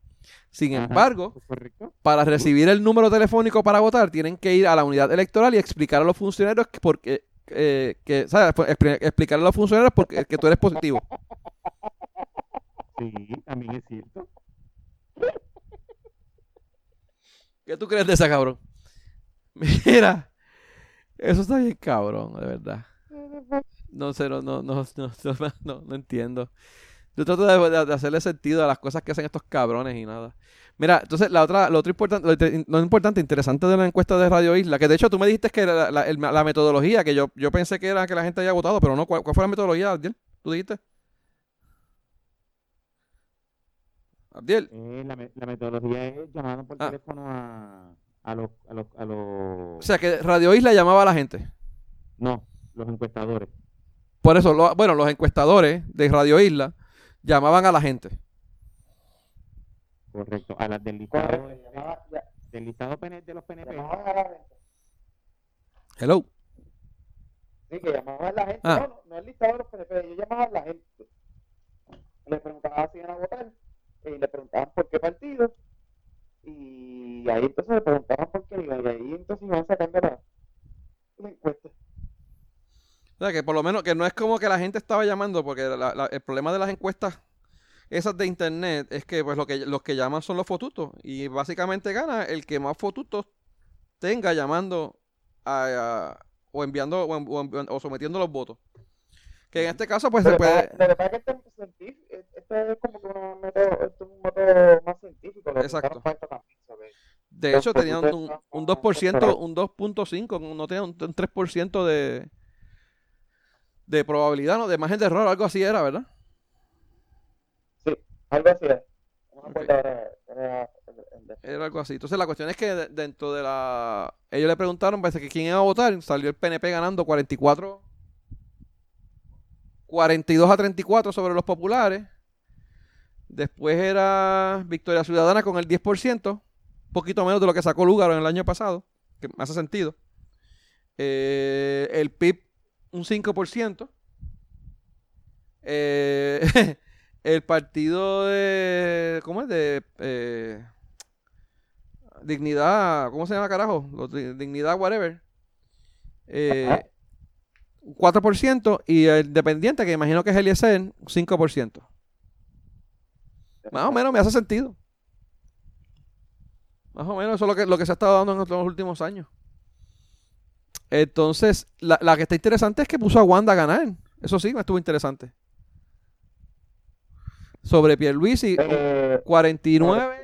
[SPEAKER 1] Sin
[SPEAKER 3] Ajá.
[SPEAKER 1] embargo, para recibir el número telefónico para votar, tienen que ir a la unidad electoral y explicar a los funcionarios que, porque, eh, que ¿sabes? Pues, expli- explicarle a los funcionarios porque, que tú eres positivo.
[SPEAKER 3] Sí, también es cierto.
[SPEAKER 1] ¿Qué tú crees de esa cabrón? Mira, eso está bien cabrón, de verdad. No sé, no, no, no, no, no, no, no entiendo. Yo trato de, de- de hacerle sentido a las cosas que hacen estos cabrones y nada. Mira, entonces la otra, lo otro importante, lo, importante, interesante de la encuesta de Radio Isla, que de hecho tú me dijiste que la, la- el- la metodología, que yo, yo pensé que era que la gente había votado, pero no, ¿cuál, cuál fue la metodología, Abdiel? ¿Tú dijiste? Abdiel.
[SPEAKER 3] Eh, la, me- la metodología es llamando por
[SPEAKER 1] Ah.
[SPEAKER 3] teléfono a, a los... A los, a los...
[SPEAKER 1] O sea, que Radio Isla llamaba a la gente.
[SPEAKER 3] No, los encuestadores.
[SPEAKER 1] Por eso, lo- bueno, los encuestadores de Radio Isla llamaban a la gente.
[SPEAKER 3] Correcto. A las del listado, del de los PNP.
[SPEAKER 2] llamaban a la gente.
[SPEAKER 1] Hello.
[SPEAKER 2] Sí, que llamaban a la gente.
[SPEAKER 1] Ah.
[SPEAKER 2] No, no, no el listado de los PNP, yo llamaba a la gente. Le preguntaban si iban a votar, y le preguntaban por qué partido, y ahí entonces le preguntaban por qué y ahí entonces iban sacando la, la encuesta.
[SPEAKER 1] O sea, que por lo menos que no es como que la gente estaba llamando, porque la- la- el problema de las encuestas esas de internet es que pues lo que los que llaman son los fotutos y básicamente gana el que más fotutos tenga llamando a, a- o enviando o, o o sometiendo los votos. Que en este caso pues
[SPEAKER 2] Lo
[SPEAKER 1] se puede
[SPEAKER 2] pasa es que esto es científico, esto es como que un método, esto es un método más científico.
[SPEAKER 1] Exacto.
[SPEAKER 2] para
[SPEAKER 1] de hecho tenía un, un,
[SPEAKER 2] son
[SPEAKER 1] un
[SPEAKER 2] más
[SPEAKER 1] 2%,
[SPEAKER 2] electorales.
[SPEAKER 1] un 2.5, no tenía un, un 3% de de probabilidad, ¿no? De margen de error, algo así era, ¿verdad?
[SPEAKER 2] Sí, algo así el-
[SPEAKER 1] Era algo así. Entonces la cuestión es que de- dentro de la... Ellos le preguntaron, parece que quién iba a votar. Salió el PNP ganando 44... 42 a 34 sobre los populares. Después era Victoria Ciudadana con el 10%. Un poquito menos de lo que sacó Lugaro en el año pasado. Que me hace sentido. Eh, el PIB un 5%. Eh, el partido de... ¿Cómo es? De... eh, Dignidad, ¿cómo se llama carajo? Dignidad, whatever. Eh, 4% y el dependiente, que imagino que es Eliezer, 5%. Más o menos me hace sentido. Más o menos eso es lo que, lo que se ha estado dando en los últimos años. Entonces, la, la que está interesante es que puso a Wanda a ganar. Eso sí, me estuvo interesante. Sobre Pierluisi,
[SPEAKER 2] Eh,
[SPEAKER 1] 49,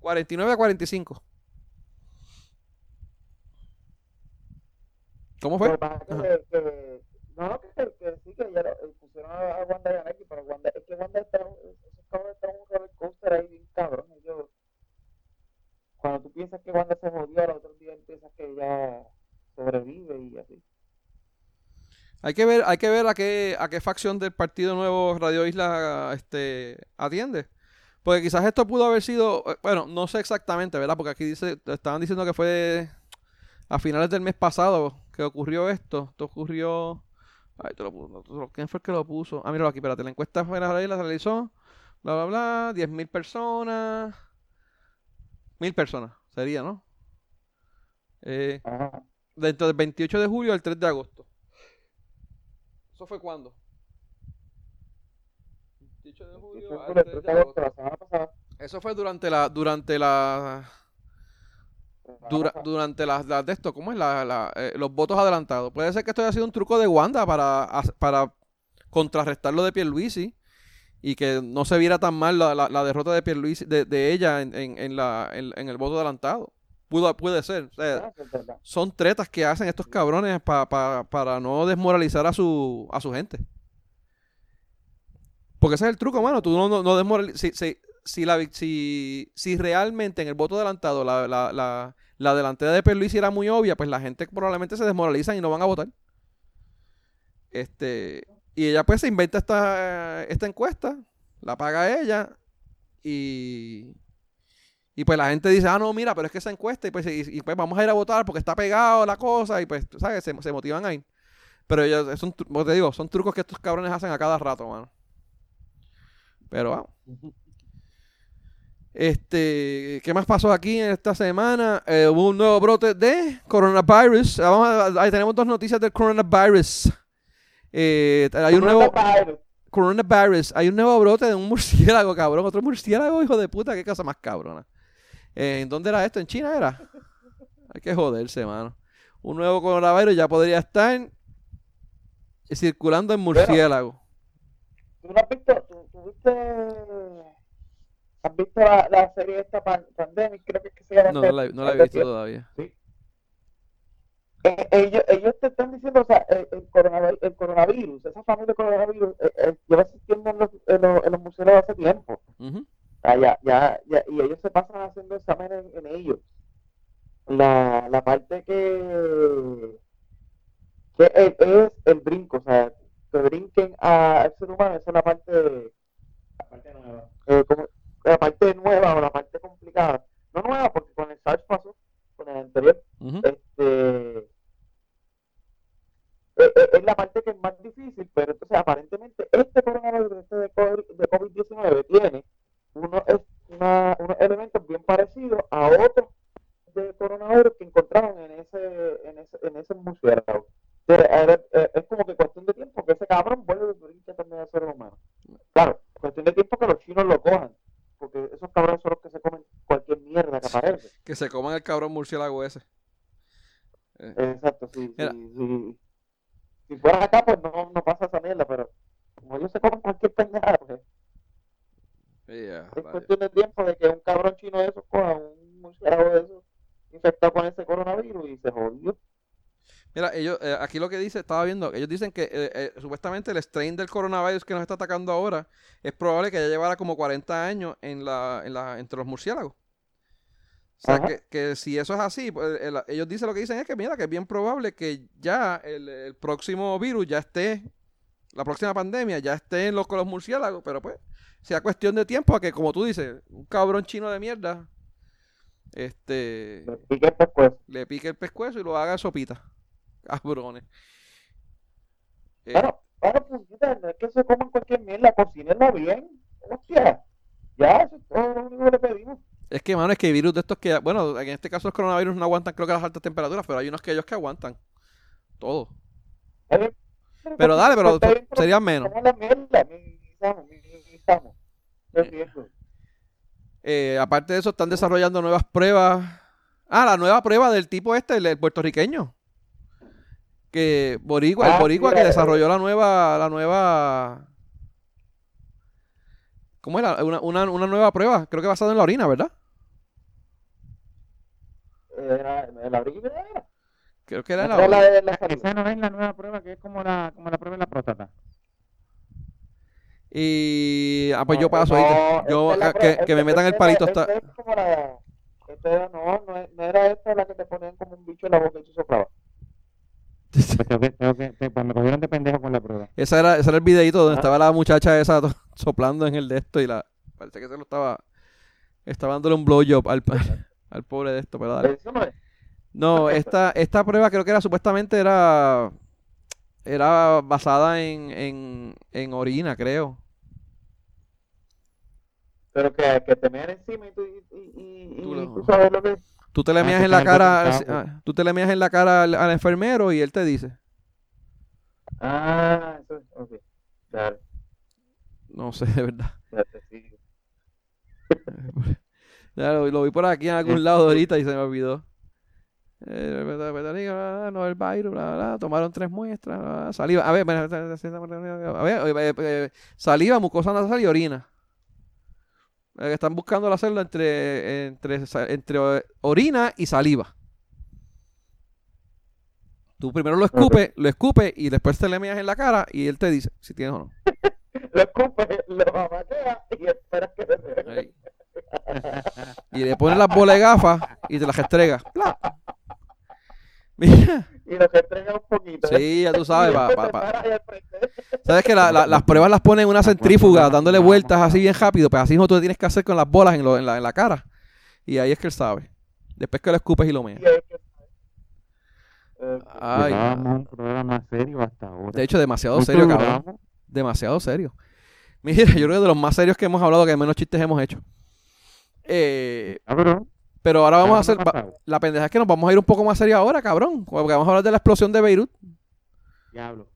[SPEAKER 1] 49 a 45. ¿Cómo fue?
[SPEAKER 2] que pasa es que, que- no, no, que, que sí, que ya eh, pusieron a, a Wanda Yanaki, pero Wanda, es que Wanda está, en un roller coaster ahí bien cabrón. Ellos, cuando tú piensas que Wanda se jodió, al otro día empiezas que ya sobrevive y así.
[SPEAKER 1] Hay que ver, hay que ver a qué, a qué facción del Partido Nuevo Radio Isla este, atiende. Porque quizás esto pudo haber sido, eh, bueno, no sé exactamente, ¿verdad? Porque aquí dice, estaban diciendo que fue a finales del mes pasado que ocurrió esto. Esto ocurrió. Ay, te lo puso- ¿Quién fue el que lo puso? Ah, míralo aquí, espérate. La encuesta fue la la realizó. Bla, bla, bla. 10.000 personas. Mil personas, sería, ¿no? Eh,
[SPEAKER 2] Ajá.
[SPEAKER 1] Dentro del 28 de julio al 3 de agosto. ¿Eso fue cuándo? 28 de julio al
[SPEAKER 2] por el
[SPEAKER 1] 3
[SPEAKER 2] 3
[SPEAKER 1] de
[SPEAKER 2] agosto, la.
[SPEAKER 1] Eso fue durante la durante la
[SPEAKER 2] la
[SPEAKER 1] dura- durante las las de esto, ¿cómo es? La, la, eh, los votos adelantados. Puede ser que esto haya sido un truco de Wanda para, para contrarrestar lo de Pierluisi y que no se viera tan mal la, la, la derrota de Pierluisi, de, de ella en, en, en la, en, en el voto adelantado. Pudo, puede ser. O sea, son tretas que hacen estos cabrones pa- pa- para no desmoralizar a su, a su gente. Porque ese es el truco, mano. Tú no, no, no desmorali- si, si, si, la, si, si realmente en el voto adelantado la, la, la, la delantera de Pierluisi era muy obvia, pues la gente probablemente se desmoralizan y no van a votar. Este, y ella pues se inventa esta, esta encuesta, la paga ella y, y pues la gente dice, ah, no, mira, pero es que esa encuesta, y pues, y, y pues vamos a ir a votar porque está pegado la cosa, y pues, ¿sabes? Se, se motivan ahí. Pero ellos, son, te digo, son trucos que estos cabrones hacen a cada rato, mano. Pero vamos. Este, ¿qué más pasó aquí en esta semana? Eh, hubo un nuevo brote de coronavirus. Vamos a- ahí tenemos dos noticias del coronavirus. Eh, hay un nuevo coronavirus. Hay un nuevo brote de un murciélago, cabrón. Otro murciélago, hijo de puta. Qué cosa más cabrona. Eh, ¿En dónde era esto? ¿En China era? Hay que joderse, mano. Un nuevo coronavirus ya podría estar circulando en murciélago.
[SPEAKER 2] ¿Tú no has visto, tú, tú viste, has visto la, la serie esta pan, Pandemic, creo que es que se llama?
[SPEAKER 1] No, no la, no la he visto todavía.
[SPEAKER 2] Eh, ellos, ellos te están diciendo, o sea, el, el coronavirus, el coronavirus, esa familia de coronavirus, eh, eh, lleva existiendo en los, en los, en los museos hace tiempo. O sea, ya, ya, ya, y ellos se pasan haciendo exámenes en, en ellos. La, la parte que, que es, es el brinco, o sea, que brinquen a- al ser humano, esa es la parte, la parte nueva. Eh, como- la parte nueva o la parte complicada. No nueva, porque con el SARS pasó, con el anterior, este eh, eh, es la parte que es más difícil, pero entonces aparentemente este coronavirus este de COVID- de COVID-19 tiene uno, es una- unos elementos bien parecidos a otros de coronavirus que encontraron en ese en ese, en ese murciélago. Eh, eh, es como que cuestión de tiempo que ese cabrón vuelve a brincar también a ser humano. Claro, cuestión de tiempo que los chinos lo cojan, porque esos cabrones son los que se comen cualquier mierda que aparece.
[SPEAKER 1] Que se coman el cabrón murciélago ese.
[SPEAKER 2] Exacto, sí,
[SPEAKER 1] Mira.
[SPEAKER 2] sí, sí. Si fuera acá, pues no, no pasa esa mierda, pero como ellos se comen cualquier pendejada, pues
[SPEAKER 1] Yeah,
[SPEAKER 2] es cuestión de tiempo de que un cabrón chino de esos coja un murciélago de esos infectado con ese coronavirus y se jodió.
[SPEAKER 1] Mira, ellos, eh, aquí lo que dice, estaba viendo, ellos dicen que eh, eh, supuestamente el strain del coronavirus que nos está atacando ahora es probable que ya llevara como 40 años en la, en la, entre los murciélagos. O sea, que, que si eso es así, pues, el- ellos dicen lo que dicen es que mira, que es bien probable que ya el, el próximo virus ya esté, la próxima pandemia ya esté en los, con los murciélagos, pero pues sea cuestión de tiempo a que, como tú dices, un cabrón chino de mierda, este,
[SPEAKER 2] Me piqué después.
[SPEAKER 1] le pique el pescuezo y lo haga sopita. Cabrones. Eh,
[SPEAKER 2] Bueno, bueno, puñeta, no es que se coman cualquier mierda, cocinenla bien. Hostia, ya, eso es todo lo único que le pedimos.
[SPEAKER 1] es que, mano, es que hay virus de estos que, bueno, en este caso los coronavirus no aguantan, creo que las altas temperaturas, pero hay unos que ellos que aguantan. Todo. Pero dale, pero serían menos.
[SPEAKER 2] Como la El riesgo.
[SPEAKER 1] Eh, aparte de eso, están desarrollando nuevas pruebas. Ah, la nueva prueba del tipo este, el, el puertorriqueño. Que Boricua, el
[SPEAKER 2] Ah,
[SPEAKER 1] Boricua
[SPEAKER 2] mira,
[SPEAKER 1] que
[SPEAKER 2] eh.
[SPEAKER 1] desarrolló la nueva, la nueva. ¿Cómo era? Una, una, una nueva prueba, creo que basada en la orina, ¿verdad?
[SPEAKER 2] Era, el abril era.
[SPEAKER 1] Creo que era en la
[SPEAKER 2] la
[SPEAKER 1] orina.
[SPEAKER 2] de la salud.
[SPEAKER 3] Esa no es la nueva prueba, que es como la, como la prueba de la próstata.
[SPEAKER 1] Y. Ah, pues
[SPEAKER 2] No,
[SPEAKER 1] yo paso
[SPEAKER 2] no,
[SPEAKER 1] ahorita. Yo, ah, que,
[SPEAKER 2] prueba-
[SPEAKER 1] que me metan el
[SPEAKER 2] esta-
[SPEAKER 1] palito hasta.
[SPEAKER 2] es como la- esta era- no, no, no era esta la que te ponían como un bicho en la boca y tú soplabas.
[SPEAKER 3] Pues tengo que, tengo que, te- pues me cogieron de pendejo con la prueba.
[SPEAKER 1] Esa era, ese era el videito donde
[SPEAKER 2] Ah.
[SPEAKER 1] estaba la muchacha esa soplando en el de esto y la. Parece que se lo estaba. Estaba dándole un blowjob al, al pobre de esto, pero dale.
[SPEAKER 2] Eso no es.
[SPEAKER 1] No, esta, esta prueba creo que era supuestamente era. Era basada en, en, en orina, creo.
[SPEAKER 2] Pero que, que te mean encima y tú, y, y, y-
[SPEAKER 1] Tú
[SPEAKER 2] y
[SPEAKER 1] lo-
[SPEAKER 2] tú sabes lo que
[SPEAKER 1] Tú te le
[SPEAKER 3] Ah,
[SPEAKER 1] meas en la cara, ah, tú te le meas en la cara al, al enfermero y él te dice.
[SPEAKER 2] Ah, eso es. Ok. Dale,
[SPEAKER 1] No sé, de verdad.
[SPEAKER 2] ya
[SPEAKER 1] lo, lo vi por aquí en algún lado ahorita y se me olvidó. Eh, no el virus, bla, bla, tomaron tres muestras, bla, saliva, a ver, a ver, eh, eh, saliva, mucosa nasal y orina. Eh, están buscando hacerlo entre, entre, sa- entre eh, orina y saliva. Tú primero lo escupes, lo escupes y después te le meas en la cara y él te dice si tienes o no.
[SPEAKER 2] Lo escupes, lo amaqueas y esperas que te.
[SPEAKER 1] Y le pones las bolas de gafas y te las restrega. ¡Pla! Mira.
[SPEAKER 2] Y lo que entrega un poquito.
[SPEAKER 1] Sí, ya tú sabes, pa. ¿Sabes que la- la- las pruebas las ponen en una centrífuga, dándole vueltas así bien rápido? Pues así mismo tú tienes que hacer con las bolas en, lo- en la, en la cara. Y ahí es que él sabe. Después que lo escupes y lo meas.
[SPEAKER 2] Y es que-
[SPEAKER 1] Ay,
[SPEAKER 3] Llevábamos
[SPEAKER 1] mano.
[SPEAKER 3] un programa serio hasta ahora.
[SPEAKER 1] de hecho, demasiado
[SPEAKER 3] ¿Cuánto
[SPEAKER 1] serio, cabrón. Demasiado serio. Mira, yo creo que de los más serios que hemos hablado, que menos chistes hemos hecho. Eh,
[SPEAKER 3] Cabrón,
[SPEAKER 1] pero ahora vamos a hacer... la pendeja es que nos vamos a ir un poco más serios ahora, cabrón. Porque vamos a hablar de la explosión de Beirut.
[SPEAKER 3] Diablo.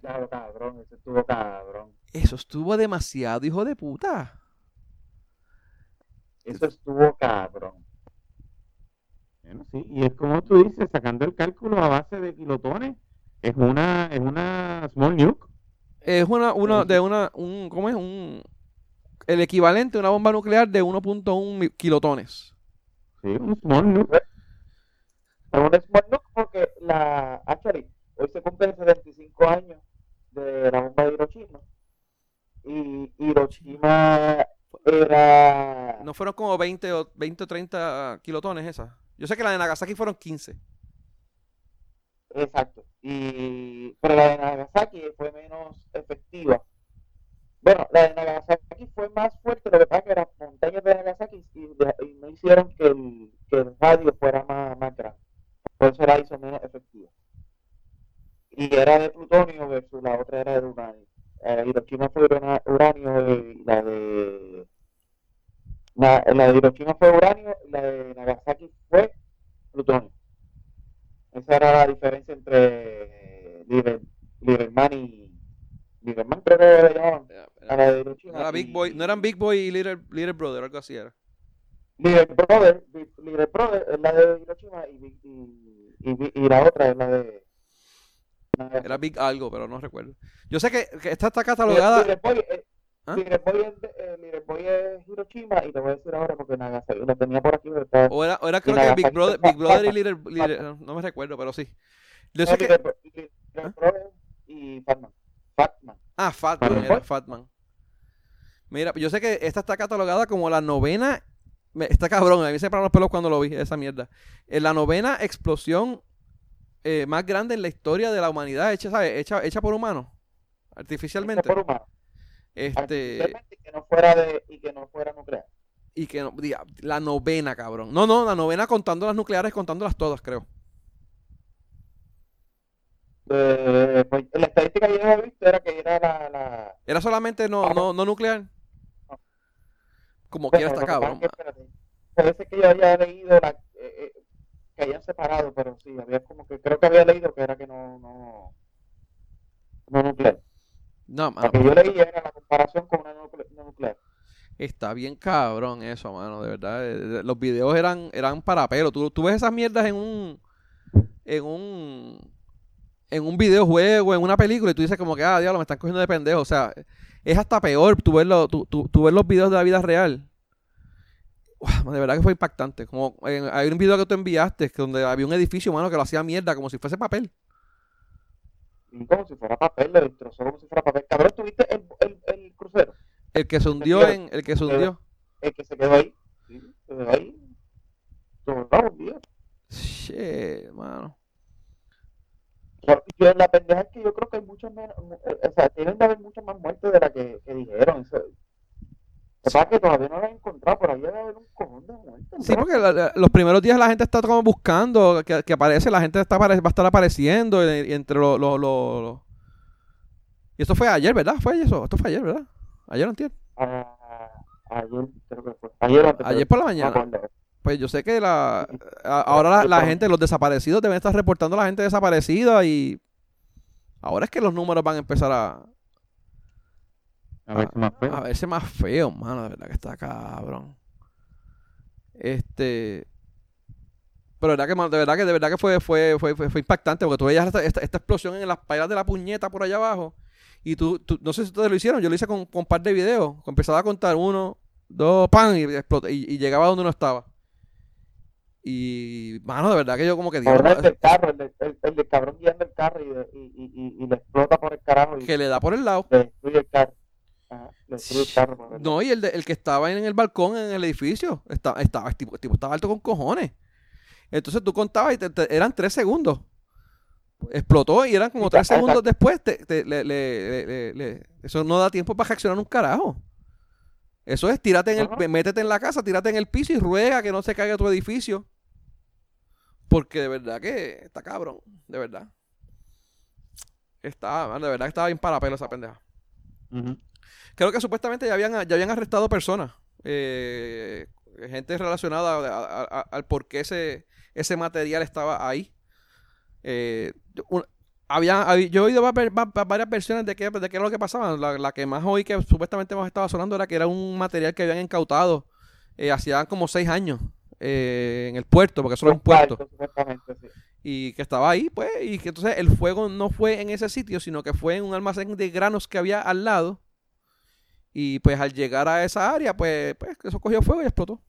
[SPEAKER 2] Claro, cabrón, ese estuvo cabrón.
[SPEAKER 1] Eso estuvo demasiado, hijo de puta.
[SPEAKER 2] Eso estuvo cabrón.
[SPEAKER 3] Bueno, sí, y es como tú dices, sacando el cálculo a base de kilotones, es una, es una small nuke.
[SPEAKER 1] Es una, una, de una, un, ¿cómo es? Un, el equivalente a una bomba nuclear de 1.1 mi- kilotones.
[SPEAKER 3] Sí, un small nuke.
[SPEAKER 2] Es un small nuke porque la, actually, hoy se cumplen 75 años de la bomba de Hiroshima. Y Hiroshima era...
[SPEAKER 1] No fueron como 20 o, 20 o 30 kilotones esas. Yo sé que la de Nagasaki fueron 15.
[SPEAKER 2] Exacto. Y, pero la de Nagasaki fue menos efectiva. Bueno, la de Nagasaki fue más fuerte, lo que pasa que las montañas de Nagasaki y, y no hicieron que el, que el radio fuera más, más grande. Por eso la hizo menos efectiva. Y era de plutonio versus la otra era de uranio. Eh, Hiroshima fue uranio y la de la, la de Hiroshima fue uranio y la de Nagasaki fue plutonio. Esa era la diferencia entre Lieberman y Lieberman creo que le llamaban a la de Hiroshima.
[SPEAKER 1] No, era Big
[SPEAKER 2] y-
[SPEAKER 1] Boy, no eran Big Boy y Little, Little Brother, algo así era.
[SPEAKER 2] Little Brother, Little Brother es la de Hiroshima y, y, y, y la otra es la de Nagasaki.
[SPEAKER 1] Era Big algo, pero no recuerdo. Yo sé que, que esta está
[SPEAKER 2] Little
[SPEAKER 1] catalogada.
[SPEAKER 2] Boy, eh,
[SPEAKER 1] ¿Ah?
[SPEAKER 2] Little Boy es, eh, Little Boy es Hiroshima y te voy a decir ahora porque Nagasaki lo tenía por aquí pero
[SPEAKER 1] O era, o era creo
[SPEAKER 2] Y
[SPEAKER 1] que Big
[SPEAKER 2] Nagasaki
[SPEAKER 1] Brother, Big Brother y. Little, Little- No me recuerdo, pero sí. Yo sé
[SPEAKER 2] no,
[SPEAKER 1] que.
[SPEAKER 2] Little, Little
[SPEAKER 1] ¿Ah?
[SPEAKER 2] Brother y Fatman. Fatman.
[SPEAKER 1] Ah, Fatman, era Fatman. Mira, yo sé que esta está catalogada como la novena. me- Está cabrón, a mí se pararon los pelos cuando lo vi, esa mierda. Es la novena explosión eh, más grande en la historia de la humanidad, hecha, ¿sabes? Hecha, hecha por humanos, artificialmente.
[SPEAKER 2] Hecho por humanos.
[SPEAKER 1] Este,
[SPEAKER 2] Artificialmente, y que no fuera de y que no fuera nuclear.
[SPEAKER 1] y que no, la novena, cabrón. No, no, la novena contando las nucleares, contándolas todas, creo.
[SPEAKER 2] Eh, pues, la estadística que yo había visto era que era la, la
[SPEAKER 1] Era solamente no, no, no nuclear. Como
[SPEAKER 2] bueno,
[SPEAKER 1] quiera está
[SPEAKER 2] lo
[SPEAKER 1] cabrón.
[SPEAKER 2] parece que yo había leído la, eh, eh, que habían separado, pero sí, había como que creo que había leído que era que no no no nuclear.
[SPEAKER 1] No, mano,
[SPEAKER 2] que yo leí era la comparación con una no nuclear.
[SPEAKER 1] Está bien cabrón eso, mano, de verdad. Eh, Los videos eran, eran para pelo. Tú, tú ves esas mierdas en un. En un. En un videojuego, en una película, y tú dices como que, ah, diablo, me están cogiendo de pendejo. O sea, es hasta peor tú ver, lo- tú, tú, tú ver los videos de la vida real. Uah, de verdad que fue impactante. Como en- hay un video que tú enviaste donde había un edificio, mano, que lo hacía mierda, como si fuese papel.
[SPEAKER 2] Como si fuera papel, lo destrozó como si fuera papel. Cabrón, ¿tuviste el, el, el crucero?
[SPEAKER 1] El que se hundió en. El que se hundió.
[SPEAKER 2] El que se quedó ahí. Sí, se quedó ahí. Todo bravo, tío.
[SPEAKER 1] Shit, mano.
[SPEAKER 2] Yo, yo- la pendeja es que yo creo que hay muchas menos, eh, o sea, tienen de haber muchas más muertes de las que, que dijeron. Eso, lo que que todavía no las he encontrado, pero ahí debe haber un cojón de muertes.
[SPEAKER 1] Sí, porque la- la- los primeros días la gente está como buscando que, que aparece, la gente está va a estar apareciendo y, y entre los... los- Y esto fue ayer, ¿verdad? Fue eso, esto fue ayer, ¿verdad? Ayer o antier.
[SPEAKER 2] Ah, ayer, creo que fue. Ayer, o antes,
[SPEAKER 1] Ayer por la
[SPEAKER 2] no
[SPEAKER 1] mañana. Pues yo sé que la a- ahora la, la gente, los desaparecidos deben estar reportando a la gente desaparecida y ahora es que los números van a empezar a,
[SPEAKER 3] A ver, más feo.
[SPEAKER 1] a verse más feos, mano, de verdad que está cabrón. Este. Pero de verdad que, de verdad que, de verdad que fue, fue, fue, fue, fue impactante, porque tú veías esta, esta, esta explosión en las pailas de la puñeta por allá abajo. Y tú, tú- no sé si ustedes lo hicieron, yo lo hice con, con un par de videos. Empezaba a contar uno, dos, pan, y, explotó- y, y llegaba donde uno estaba. Y, mano, de verdad que yo como que
[SPEAKER 2] Ahora el
[SPEAKER 1] diablo,
[SPEAKER 2] del carro, el, de- el, el del cabrón guiando el carro y, y, y, y, le explota por el carajo y
[SPEAKER 1] que le da por el lado.
[SPEAKER 2] le destruye el carro. Ajá, le destruye el carro. por el-
[SPEAKER 1] No, y el, de- el que estaba en el balcón en el edificio, estaba, estaba, el, tipo, estaba alto con cojones. Entonces tú contabas y te- te- eran tres segundos. explotó y eran como tres segundos después. te- le- le- le- eso no da tiempo para reaccionar un carajo. Eso es, tírate en el, métete en la casa, tírate en el piso y ruega que no se caiga tu edificio. Porque de verdad que está cabrón, de verdad. Está, de verdad que estaba bien para pelo esa pendeja. Creo que supuestamente ya habían, ya habían arrestado personas. eh, gente relacionada a- a- a- al por qué ese, ese material estaba ahí. Eh, un- había, hab- yo he oído va- va- va- varias versiones de qué, de qué era lo que pasaba. La, la que más oí que supuestamente más estaba sonando era que era un material que habían incautado eh, hacía como seis años eh, en el puerto, porque eso era un puerto
[SPEAKER 2] sí.
[SPEAKER 1] y que estaba ahí, pues, y que entonces el fuego no fue en ese sitio, sino que fue en un almacén de granos que había al lado. Y pues al llegar a esa área, pues, pues eso cogió fuego y explotó.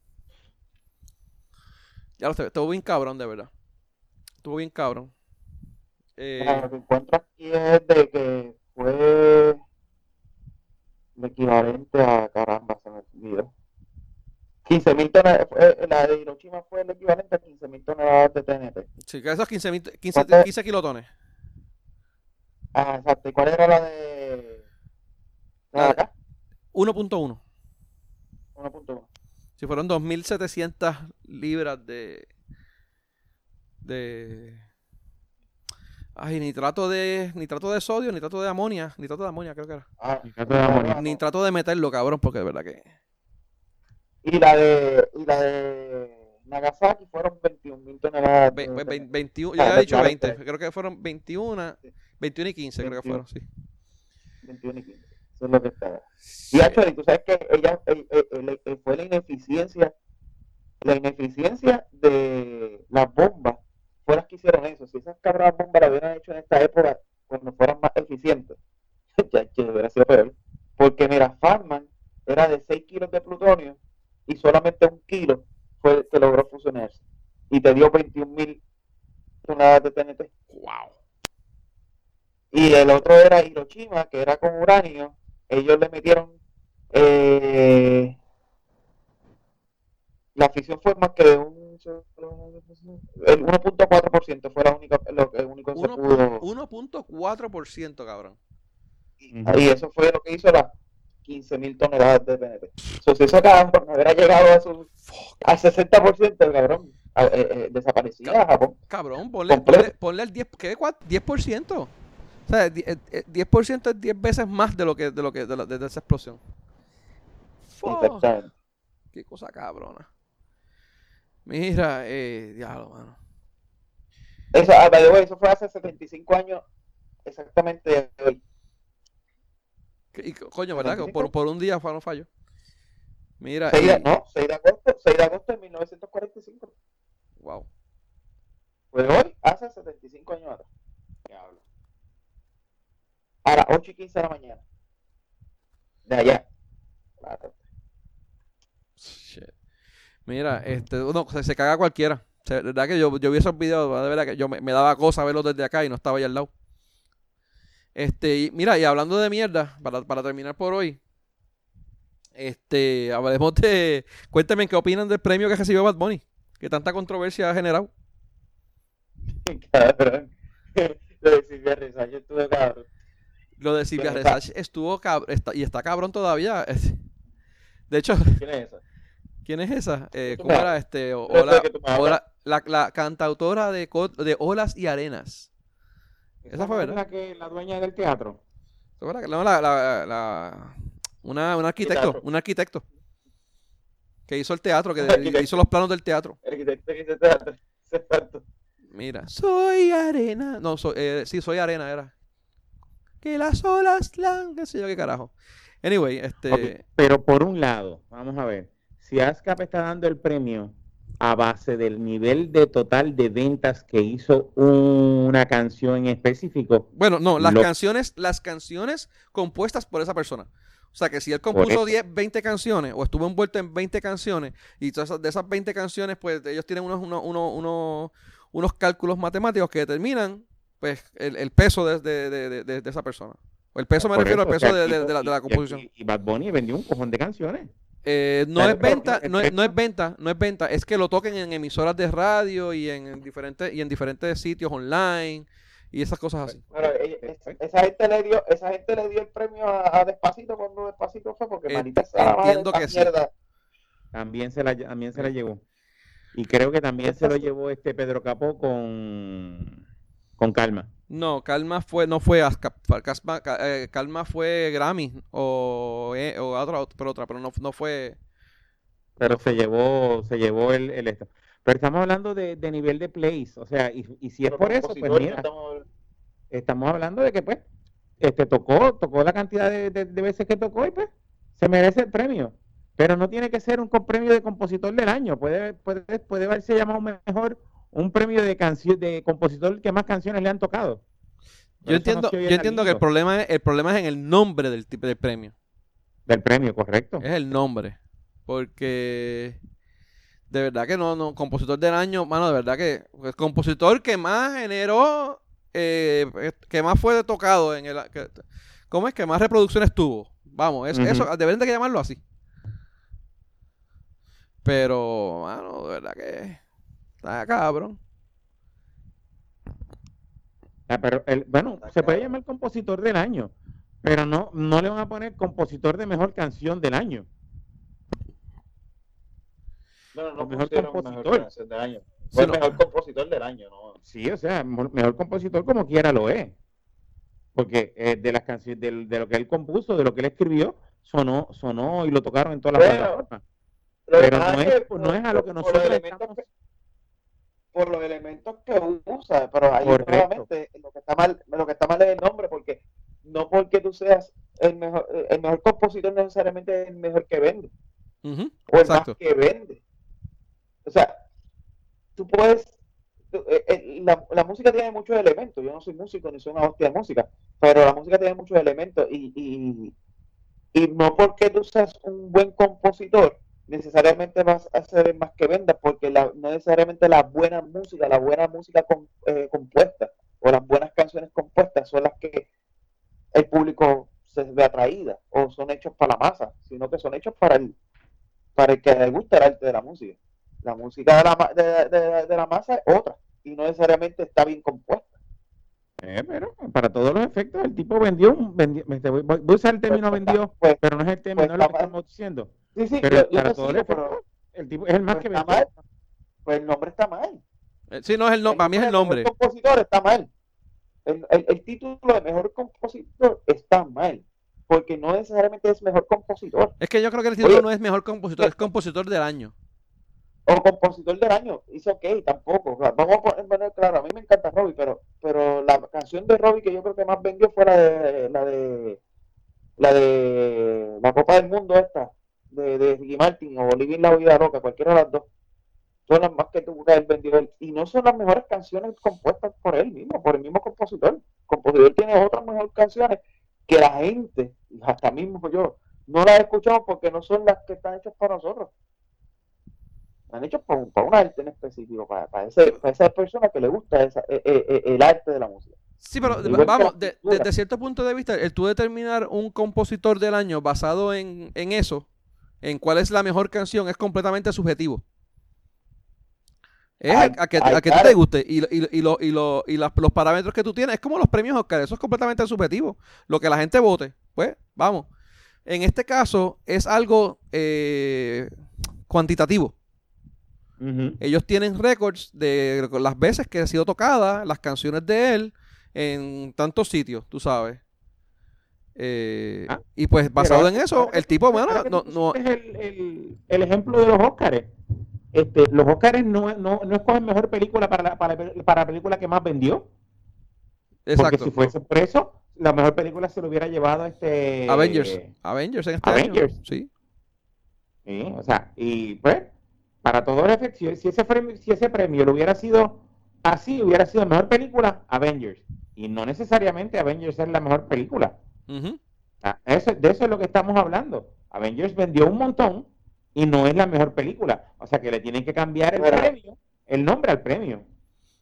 [SPEAKER 1] Ya lo sé, estuvo bien cabrón, de verdad. Estuvo bien cabrón. Eh,
[SPEAKER 2] lo que encuentro aquí es de que fue el equivalente a caramba, se me olvidó. 15.000 toneladas, la de Hiroshima fue el equivalente a 15.000 toneladas de TNT.
[SPEAKER 1] sí, que esos 15, mil- 15,
[SPEAKER 2] ¿Cuánto?
[SPEAKER 1] 15 kilotones.
[SPEAKER 2] Ah, exacto. ¿Y cuál era la de, la
[SPEAKER 1] La
[SPEAKER 2] de
[SPEAKER 1] de-
[SPEAKER 2] acá?
[SPEAKER 1] 1.1.
[SPEAKER 2] 1.1.
[SPEAKER 1] Si fueron 2.700 libras de... De... Ay, nitrato de... Nitrato de sodio, nitrato de amonia. Nitrato de amonia creo que era.
[SPEAKER 2] Ah,
[SPEAKER 3] Nitrato de amonio.
[SPEAKER 2] no.
[SPEAKER 1] Nitrato de meterlo, cabrón, porque de verdad que...
[SPEAKER 2] Y la de, y la de Nagasaki fueron 21.000 toneladas.
[SPEAKER 1] Ve- ve-
[SPEAKER 2] TNT.
[SPEAKER 1] 21, yo
[SPEAKER 2] Ah,
[SPEAKER 1] había dicho
[SPEAKER 2] claro,
[SPEAKER 1] 20,
[SPEAKER 2] pues.
[SPEAKER 1] creo que fueron 21, 21 y 15, creo que
[SPEAKER 2] 21.
[SPEAKER 1] fueron, sí.
[SPEAKER 2] 21 y 15. Eso es lo que está. Y actually, tú sabes que ella eh, eh, eh, fue la ineficiencia, la ineficiencia de las bombas, fue las que hicieron eso. Si esas cabras bombas las hubieran hecho en esta época, cuando fueran más eficientes, ya que hubiera sido peor. Porque mira, Farman era de 6 kilos de plutonio y solamente un kilo fue que logró fusionarse. Y te dio 21 mil toneladas de TNT.
[SPEAKER 1] Wow.
[SPEAKER 2] Y el otro era Hiroshima, que era con uranio. Ellos le metieron. eh, la fisión fue más que de un. El 1.4% fue la única, lo que único que se pudo.
[SPEAKER 1] 1.4%, cabrón.
[SPEAKER 3] Ujú.
[SPEAKER 2] Y eso fue lo que hizo las 15.000 toneladas de TNT. So, si eso cabrón no hubiera llegado a su, al 60%, el cabrón a- eh, eh, desaparecía Japón.
[SPEAKER 1] Cabrón, ponle, ponle, ponle el 10, ¿qué? ¿Cuál? 10%. O sea, di- eh, eh, 10% es 10 veces más de lo que de lo que de, la- de esa explosión. Qué cosa cabrona. Mira, eh, diablo, mano.
[SPEAKER 2] Eso, ah, by the way, eso fue hace 75 años exactamente hoy.
[SPEAKER 1] Que- y, co- coño, ¿verdad? Que
[SPEAKER 2] 45.
[SPEAKER 1] por, por un día fue un fallo. Mira,
[SPEAKER 2] 6 de,
[SPEAKER 1] y-
[SPEAKER 2] no, 6 de agosto, 6 de agosto de 1945.
[SPEAKER 1] wow.
[SPEAKER 2] Fue hoy, hace 75 años atrás. Diablo. A las 8 y 15 de la mañana. De allá.
[SPEAKER 1] Shit. Mira, este, no, se, se caga cualquiera. De verdad que yo, yo vi esos videos, de verdad que yo me, me daba cosa verlos desde acá y no estaba ahí al lado. Este, y mira, y hablando de mierda, para, para terminar por hoy, este, hablemos de, cuéntame qué opinan del premio que recibió Bad Bunny, que tanta controversia ha generado.
[SPEAKER 2] Cabrón. Lo de Silvia Reza, yo estuve cabrón.
[SPEAKER 1] Lo de Silvia Resach estuvo cab- está- y está cabrón todavía. De hecho,
[SPEAKER 2] ¿Quién es esa?
[SPEAKER 1] ¿Quién es esa? Eh, ¿Cómo era este? O- la, la cantautora de, de Olas y Arenas. Esa fue, ¿verdad?
[SPEAKER 3] la que la dueña del teatro.
[SPEAKER 1] No, la, una, un arquitecto,
[SPEAKER 2] Teatro.
[SPEAKER 1] un arquitecto que hizo el teatro, que hizo los planos del teatro.
[SPEAKER 2] El arquitecto que hizo teatro. Exacto.
[SPEAKER 1] Mira, soy arena. No, soy, eh, sí, soy arena, era. Que las olas, la, qué sé yo qué carajo. Anyway, este,
[SPEAKER 3] Pero por un lado, vamos a ver, si ASCAP está dando el premio a base del nivel de total de ventas que hizo una canción en específico,
[SPEAKER 1] bueno, no, las
[SPEAKER 3] Lo-
[SPEAKER 1] canciones, las canciones compuestas por esa persona. O sea, que si él compuso
[SPEAKER 3] eso.
[SPEAKER 1] 10, 20 canciones o estuvo envuelto en 20 canciones y de esas 20 canciones, pues ellos tienen unos, unos, unos, unos, cálculos matemáticos que determinan pues el, el peso de, de- de- de- esa persona. O el peso me
[SPEAKER 3] Por
[SPEAKER 1] refiero al
[SPEAKER 3] eso,
[SPEAKER 1] peso
[SPEAKER 3] que
[SPEAKER 1] de,
[SPEAKER 3] aquí-
[SPEAKER 1] de- de la, de la
[SPEAKER 3] y- y
[SPEAKER 1] composición.
[SPEAKER 3] aquí- Y Bad Bunny vendió un cojón de canciones.
[SPEAKER 1] Eh, no es
[SPEAKER 3] pero
[SPEAKER 1] venta, no es,
[SPEAKER 3] efecto-
[SPEAKER 1] no es venta, no es venta, es que lo toquen en emisoras de radio y en diferentes y en diferentes sitios online y esas cosas así.
[SPEAKER 2] Pero eh, es- esa gente le dio, esa gente le dio el premio a, a Despacito cuando Despacito fue porque
[SPEAKER 1] Ent-
[SPEAKER 2] Manita se la
[SPEAKER 1] entiendo
[SPEAKER 2] esa
[SPEAKER 1] que sí.
[SPEAKER 3] También se la, también se la llevó. Y creo que también se lo llevó este Pedro Capó con, con calma.
[SPEAKER 1] No, Calma fue, no fue Asca- fa- Casma- ca- eh, Calma fue Grammy o, eh, o otra, pero otra, pero no, no fue.
[SPEAKER 3] Pero se llevó, se llevó el, el esto. Pero estamos hablando de, de nivel de plays, o sea, y, y si es
[SPEAKER 2] Pero
[SPEAKER 3] por eso, pues mira,
[SPEAKER 2] estamos-
[SPEAKER 3] estamos hablando de que pues, este tocó, tocó la cantidad de, de- de veces que tocó y pues, se merece el premio. Pero no tiene que ser un premio de compositor del año, puede, puede, puede haberse llamado mejor un premio de canción, de compositor que más canciones le han tocado.
[SPEAKER 1] Yo
[SPEAKER 3] Pero
[SPEAKER 1] entiendo, yo entiendo que el problema es, el problema es en el nombre del tipo del premio.
[SPEAKER 3] Del premio, correcto.
[SPEAKER 1] Es el nombre. Porque de verdad que no, no, compositor del año, mano, de verdad que el compositor que más generó, eh, que más fue tocado en el que- ¿cómo es? Que más reproducciones tuvo. Vamos, es- eso, deberían de llamarlo así. Pero, mano, de verdad que está cabrón.
[SPEAKER 3] Ah, pero el, bueno, se puede llamar compositor del año, pero no, no le van a poner compositor de mejor canción del año.
[SPEAKER 2] No, no, no
[SPEAKER 3] mejor compositor.
[SPEAKER 2] canción del año.
[SPEAKER 1] Sí,
[SPEAKER 2] Fue el
[SPEAKER 1] no.
[SPEAKER 2] mejor compositor del año, ¿no?
[SPEAKER 3] Sí, o sea, mejor compositor como quiera lo es. Porque eh, de las canciones, de, de lo que él compuso, de lo que él escribió, sonó, sonó y lo tocaron en todas las plataformas. Pero no
[SPEAKER 2] es que
[SPEAKER 3] no es a lo que
[SPEAKER 2] por los
[SPEAKER 3] nosotros
[SPEAKER 2] elementos
[SPEAKER 3] estamos-
[SPEAKER 2] por los elementos que usa, pero ahí nuevamente lo que está mal, lo que está mal es el nombre, porque no porque tú seas el mejor, el mejor compositor necesariamente es el mejor que vende, o el
[SPEAKER 1] Exacto.
[SPEAKER 2] más que vende. O sea, tú puedes, eh, eh, la, la música tiene muchos elementos, yo no soy músico ni soy una hostia de música, pero la música tiene muchos elementos y, y, y no porque tú seas un buen compositor necesariamente vas a el más que venda porque la, no necesariamente la buena música, la buena música eh, compuesta o las buenas canciones compuestas son las que el público se ve atraída o son hechos para la masa, sino que son hechos para el para el que le gusta el arte de la música. La música de la, de, de- de la masa es otra y no necesariamente está bien compuesta.
[SPEAKER 3] Eh, pero para todos los efectos, el tipo vendió, vendió este, voy, voy a usar el término
[SPEAKER 2] Pues,
[SPEAKER 3] vendió,
[SPEAKER 2] pues,
[SPEAKER 3] pero no es el término,
[SPEAKER 2] pues,
[SPEAKER 3] es lo que estamos diciendo.
[SPEAKER 2] Sí, sí,
[SPEAKER 3] Pero
[SPEAKER 2] yo, yo
[SPEAKER 3] para
[SPEAKER 2] te
[SPEAKER 3] todos
[SPEAKER 2] sigo,
[SPEAKER 3] los
[SPEAKER 2] pero
[SPEAKER 3] efectos, el tipo es el más
[SPEAKER 2] pues
[SPEAKER 3] que
[SPEAKER 2] está
[SPEAKER 3] vendió.
[SPEAKER 2] mal. Pues el nombre está mal.
[SPEAKER 1] Eh, Sí, no es el nombre, para mí es el nombre.
[SPEAKER 2] compositor está mal. El, el- el título de mejor compositor está mal. Porque no necesariamente es mejor compositor.
[SPEAKER 1] Es que yo creo que el título
[SPEAKER 2] Oye,
[SPEAKER 1] no es mejor compositor, es compositor del año.
[SPEAKER 2] O compositor del año. Dice ok, tampoco. O sea, Vamos a poner, bueno, claro, a mí me encanta Robbie, pero, pero la canción de Robbie que yo creo que más vendió fue la de la de la de la Copa del Mundo esta, de, de Ricky Martin o Living la Vida Loca, cualquiera de las dos. Son las más que tuvo que haber vendido. Y no son las mejores canciones compuestas por él mismo, por el mismo compositor. El compositor tiene otras mejores canciones que la gente, hasta mismo yo, no las escuchamos porque no son las que están hechas para nosotros. Están hechas para, un- para un arte en específico, para, para, ese- para esa persona que le gusta esa- eh, el arte de la música.
[SPEAKER 1] Sí, pero
[SPEAKER 2] Igual
[SPEAKER 1] vamos,
[SPEAKER 2] la
[SPEAKER 1] de- desde cierto punto de vista, el tú determinar un compositor del año basado en, en eso, en cuál es la mejor canción, es completamente subjetivo. Es a,
[SPEAKER 2] Ay,
[SPEAKER 1] a que,
[SPEAKER 2] ay,
[SPEAKER 1] a que
[SPEAKER 2] claro.
[SPEAKER 1] te guste y, y, y, lo- y, lo- y las- los parámetros que tú tienes. Es como los premios Oscar, eso es completamente subjetivo. Lo que la gente vote, pues vamos. En este caso es algo eh, cuantitativo. Ellos tienen récords de las veces que ha sido tocada, las canciones de él en tantos sitios, tú sabes. Eh,
[SPEAKER 3] Ah,
[SPEAKER 1] y pues basado en eso, el tipo, bueno, no, no,
[SPEAKER 3] pusiste el, el- el ejemplo de los Óscares. Este, los Óscares no, no, no escogen mejor película para la, para, la- para la película que más vendió. Porque
[SPEAKER 1] exacto.
[SPEAKER 3] si fuese por eso, la mejor película se lo hubiera llevado este
[SPEAKER 1] Avengers, Avengers en este
[SPEAKER 3] Avengers.
[SPEAKER 1] año, sí.
[SPEAKER 3] Sí, o sea, y pues, para todos los efectos, si- si ese, premio, si ese premio lo hubiera sido así, hubiera sido mejor película, Avengers. Y no necesariamente Avengers es la mejor película. Sea, eso- de eso es lo que estamos hablando. Avengers vendió un montón y no es la mejor película. O sea que le tienen que cambiar el
[SPEAKER 2] Pero-
[SPEAKER 3] premio, el nombre al premio.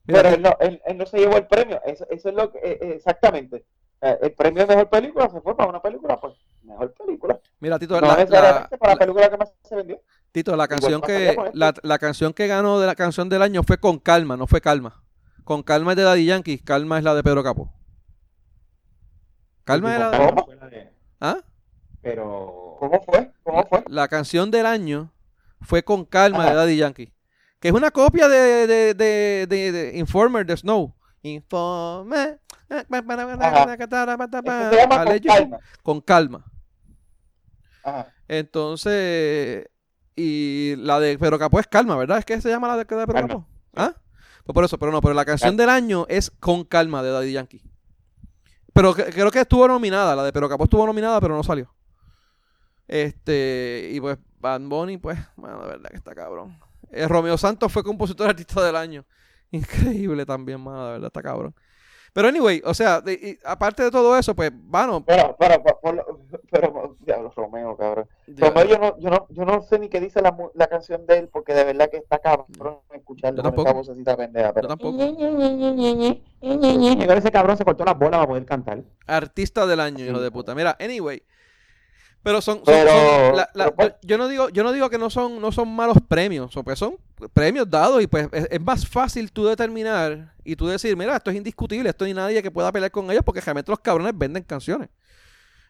[SPEAKER 2] Pero él no, él, él no se llevó el premio. Eso, eso es lo que, eh, eh, exactamente. El premio de mejor película se fue para una película, pues, mejor película.
[SPEAKER 1] mira, Tito,
[SPEAKER 2] No
[SPEAKER 1] la,
[SPEAKER 2] necesariamente
[SPEAKER 1] la-
[SPEAKER 2] para la
[SPEAKER 1] la-
[SPEAKER 2] película que más se vendió.
[SPEAKER 1] Tito, la canción que la, la canción que ganó de la canción del año fue con calma, no fue calma. Con calma es de Daddy Yankee, calma es la de Pedro Capó. Calma de- ¿Ah?
[SPEAKER 3] Pero.
[SPEAKER 2] ¿Cómo fue? ¿Cómo fue?
[SPEAKER 1] La canción del año fue con calma de
[SPEAKER 2] Ajá.
[SPEAKER 1] Daddy Yankee. Que es una copia de, de, de, Informer de Snow. Informer.
[SPEAKER 2] Con calma.
[SPEAKER 1] Con calma.
[SPEAKER 2] Ajá.
[SPEAKER 1] Entonces, y la de Pedro Capó es calma, ¿verdad? Es que se llama la de, de Pedro. Capó. ¿Ah? Pues por eso, pero no, pero la canción del año es con calma de Daddy Yankee. Pero creo que estuvo nominada, la de Pedro Capó estuvo nominada, pero no salió. Este, y pues Bad Bunny, pues, bueno, de verdad que está cabrón. Eh, Romeo Santos fue compositor artista del año. Increíble también, mano, de verdad está cabrón. Pero anyway, o sea, de- y aparte de todo eso, pues, bueno,
[SPEAKER 2] Pero, pero, pero, pero, diablo, Romeo, cabrón. Romeo, yo no, yo no, yo no sé ni qué dice la, la canción de él, porque de verdad que está cabrón escucharlo
[SPEAKER 1] Yo
[SPEAKER 2] con
[SPEAKER 1] tampoco.
[SPEAKER 2] esa vocecita pendeja.
[SPEAKER 1] yo
[SPEAKER 2] Pero...
[SPEAKER 1] tampoco.
[SPEAKER 3] Igual ese cabrón se cortó las bolas para poder cantar.
[SPEAKER 1] Artista del año, hijo de puta. Mira, anyway. Pero son, son-
[SPEAKER 2] Pero-
[SPEAKER 1] son- la- la-
[SPEAKER 2] pero pues-
[SPEAKER 1] yo no digo, yo no digo que no son, no son malos premios, son, pues son premios dados y pues es, es más fácil tú determinar y tú decir, mira, esto es indiscutible, esto no hay nadie que pueda pelear con ellos porque realmente los cabrones venden canciones.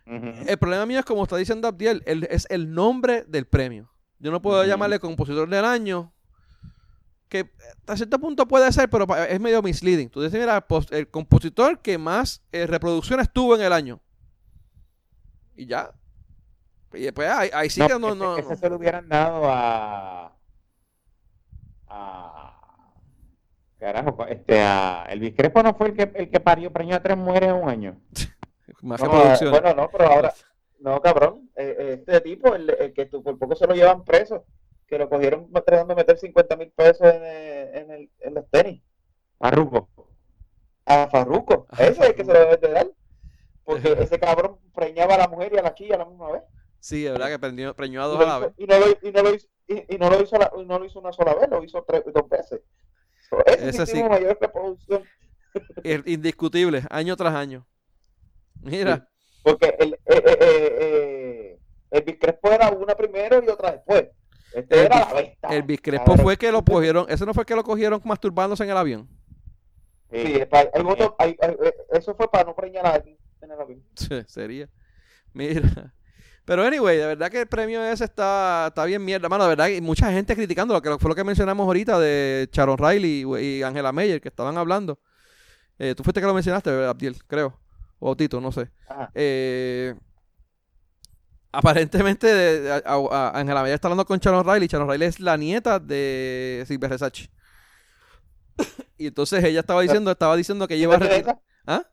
[SPEAKER 1] El problema mío es como está diciendo Abdiel, el- es el nombre del premio. Yo no puedo llamarle compositor del año, que hasta cierto punto puede ser, pero es medio misleading. Tú dices, mira, el compositor que más eh, reproducciones tuvo en el año. Y ya. Y después ahí, ahí sí que no,
[SPEAKER 3] ese,
[SPEAKER 1] no,
[SPEAKER 3] ese
[SPEAKER 1] no.
[SPEAKER 3] se lo hubieran dado a. a carajo, este, a Elvis Crespo no fue el que, el que parió preñó a tres mujeres en un año.
[SPEAKER 1] Más
[SPEAKER 2] No, bueno, no, pero ahora, no, cabrón, eh, eh, este tipo, el, el que por poco se lo llevan preso, que lo cogieron tratando de meter 50 mil pesos en, eh, en, el, en los tenis,
[SPEAKER 3] Parruco.
[SPEAKER 2] a Farruco, ese es el que se lo debe de dar, porque ese cabrón preñaba a la mujer y a la chilla a la misma vez,
[SPEAKER 1] Sí, es verdad que preñó, preñó a dos a la vez.
[SPEAKER 2] hizo, y no lo, y no lo hizo, y, y no lo hizo la- no lo hizo una sola vez, lo hizo tres, dos veces. So, ese,
[SPEAKER 1] Ese
[SPEAKER 2] sí mayor reproducción,
[SPEAKER 1] Es indiscutible, año tras año. Mira,
[SPEAKER 2] porque el, eh, eh, eh, eh, el Biscrespo era una primero y otra después. Este
[SPEAKER 1] El
[SPEAKER 2] era la bestia.
[SPEAKER 1] el Biscrespo fue que lo cogieron, ese no fue que lo cogieron masturbándose en el avión.
[SPEAKER 2] Sí, hay- hay otro- hay- hay- eh, eso fue para no preñar a alguien en el avión.
[SPEAKER 1] Sí, Sería. Mira. Pero anyway, de verdad que el premio ese está, está bien mierda, mano. De verdad que mucha gente criticando lo que fue lo que mencionamos ahorita de Sharon Riley y, Angela Meyer, que estaban hablando. Eh, tú fuiste que lo mencionaste, ¿verdad, Abdiel, creo. O Tito, no sé. Eh, aparentemente de- de- a- a- Angela Meyer está hablando con Sharon Riley. Sharon Riley es la nieta de Silvia Resachi. y entonces ella estaba diciendo, estaba diciendo que lleva. ¿Ah?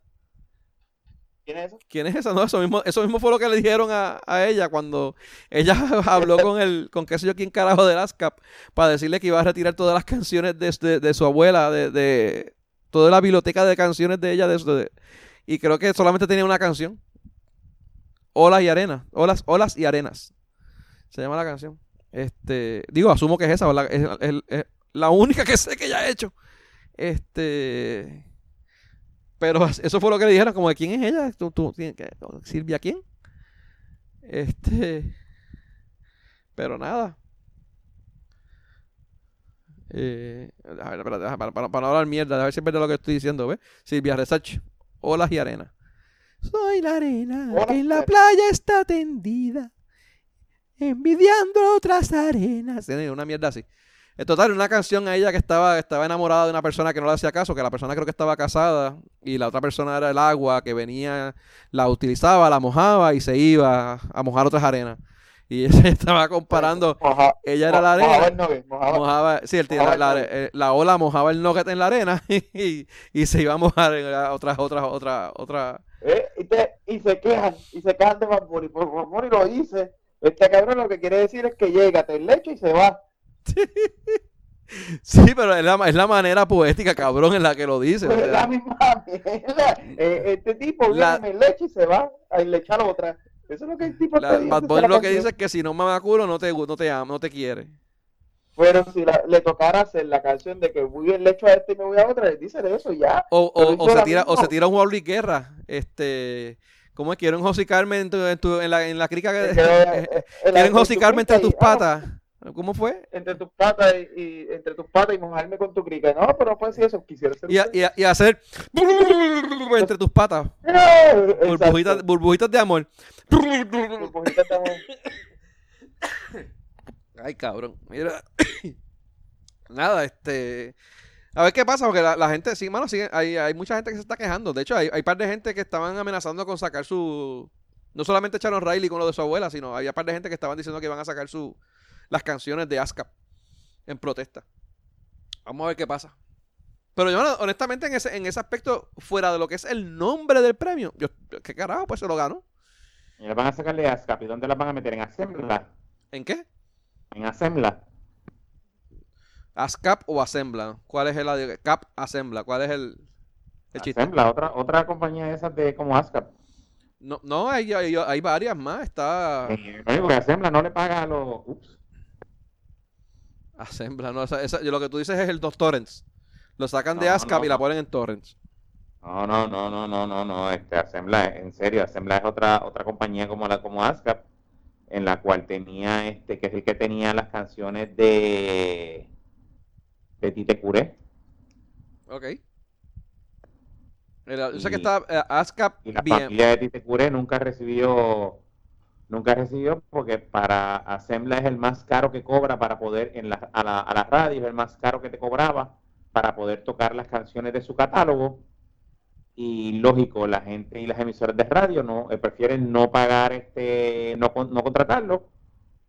[SPEAKER 2] ¿Quién es esa?
[SPEAKER 1] ¿Quién es esa? No, eso mismo, eso mismo fue lo que le dijeron a, a ella cuando ella habló con el, con qué sé yo quién carajo del ASCAP para decirle que iba a retirar todas las canciones de, de- de su abuela, de, de toda la biblioteca de canciones de ella, de, de- y creo que solamente tenía una canción. Olas y arenas, olas, olas y arenas. Se llama la canción. Este, digo, asumo que es esa, es- es la única que sé que ella ha hecho. Este, pero eso fue lo que le dijeron, como de quién es ella, tú, tú. Silvia quién. Este, pero nada. Eh, a ver, espérate, para, para- para no hablar mierda, a ver si es verdad lo que estoy diciendo, ¿ves? Silvia Resach, olas y arena. Soy la arena que en la playa está tendida, envidiando otras arenas. Una mierda así. En total, una canción a ella que estaba, estaba enamorada de una persona que no le hacía caso, que la persona creo que estaba casada y la otra persona era el agua que venía, la utilizaba, la mojaba y se iba a mojar otras arenas. Y ella estaba comparando,
[SPEAKER 2] Moja-
[SPEAKER 1] ella era la
[SPEAKER 2] mo- mojaba
[SPEAKER 1] arena,
[SPEAKER 2] el mojaba-
[SPEAKER 1] mojaba, sí, el,
[SPEAKER 2] mojaba
[SPEAKER 1] la,
[SPEAKER 2] el
[SPEAKER 1] la-
[SPEAKER 2] nugget.
[SPEAKER 1] eh, la ola mojaba el nugget en la arena y, y se iba a mojar en la- otras, otras, otra, otra.
[SPEAKER 2] Eh, y, te- y se quejan, y se quejan de Bad Bunny. Por Bad Bunny lo dice. Este cabrón lo que quiere decir es que llega, te lecho y se va.
[SPEAKER 1] Sí, pero es la, es la manera poética, cabrón, en la que lo dice. o
[SPEAKER 2] Pues
[SPEAKER 1] sea.
[SPEAKER 2] la misma mierda. Eh, este tipo
[SPEAKER 1] La-
[SPEAKER 2] viene, me leche y se va a lechar otra. Eso es lo que el tipo
[SPEAKER 1] La- Bad Bunny lo que dice es que si no mama culo no te, no te ama, no te quiere.
[SPEAKER 2] Pero si la- le tocara hacer la canción de que voy el lecho a este y me voy a otra, le dice eso ya.
[SPEAKER 1] O, o, se tira, o se tira un Luis Guerra, este, ¿cómo es? Quieren José Carmen en, tu- en, tu- en la, en la crica que
[SPEAKER 2] eh, eh,
[SPEAKER 1] quieren
[SPEAKER 2] en su
[SPEAKER 1] José Carmen entre tus
[SPEAKER 2] ah,
[SPEAKER 1] patas. ¿Cómo fue?
[SPEAKER 2] entre tus patas y, y- entre tus patas y mojarme con tu crica. No, pero no puedes decir eso, quisiera ser
[SPEAKER 1] Y, a- y a- y hacer entre tus patas. Burbujitas, burbujitas de amor.
[SPEAKER 2] Burbujitas de amor.
[SPEAKER 1] Ay, cabrón. Mira. Nada, este. A ver qué pasa, porque la, la gente, sí, mano, sigue, hay, hay mucha gente que se está quejando. De hecho, hay, hay par de gente que estaban amenazando con sacar su. No solamente Sharon Riley con lo de su abuela, sino había par de gente que estaban diciendo que iban a sacar su las canciones de ASCAP en protesta. Vamos a ver qué pasa. Pero yo, honestamente, en ese, en ese aspecto, fuera de lo que es el nombre del premio, yo, ¿qué carajo? Pues se lo ganó.
[SPEAKER 3] Y le van a sacarle ASCAP. ¿Y dónde las van a meter? ¿En Assembla?
[SPEAKER 1] ¿En qué?
[SPEAKER 3] ¿En Assembla?
[SPEAKER 1] ASCAP o Assembla. ¿Cuál es el Cap Assembla? ¿Cuál es el, el chiste?
[SPEAKER 3] Assembla, otra, otra compañía de esas de como ASCAP.
[SPEAKER 1] No, no hay, hay, hay varias más. Está
[SPEAKER 3] Eh, no digo que Assembla no le paga a los... Ups.
[SPEAKER 1] Assembla. No, esa- esa- lo que tú dices es el dos torrents. Lo sacan de
[SPEAKER 3] No,
[SPEAKER 1] ASCAP
[SPEAKER 3] no,
[SPEAKER 1] y la ponen en torrents.
[SPEAKER 3] No, no, no, no, no, no, no, este Assembla, en serio, Assembla es otra otra compañía como la como ASCAP, en la cual tenía este, que es el que tenía las canciones de de Tite Curé
[SPEAKER 1] Ok. Era- yo sé que está eh, ASCAP
[SPEAKER 3] y la
[SPEAKER 1] bien.
[SPEAKER 3] familia de Tite Curé nunca recibió nunca recibió porque para Assembla es el más caro que cobra para poder en la, a la, a la radio, es el más caro que te cobraba para poder tocar las canciones de su catálogo y lógico, la gente y las emisoras de radio no eh, prefieren no pagar este, no, no contratarlo,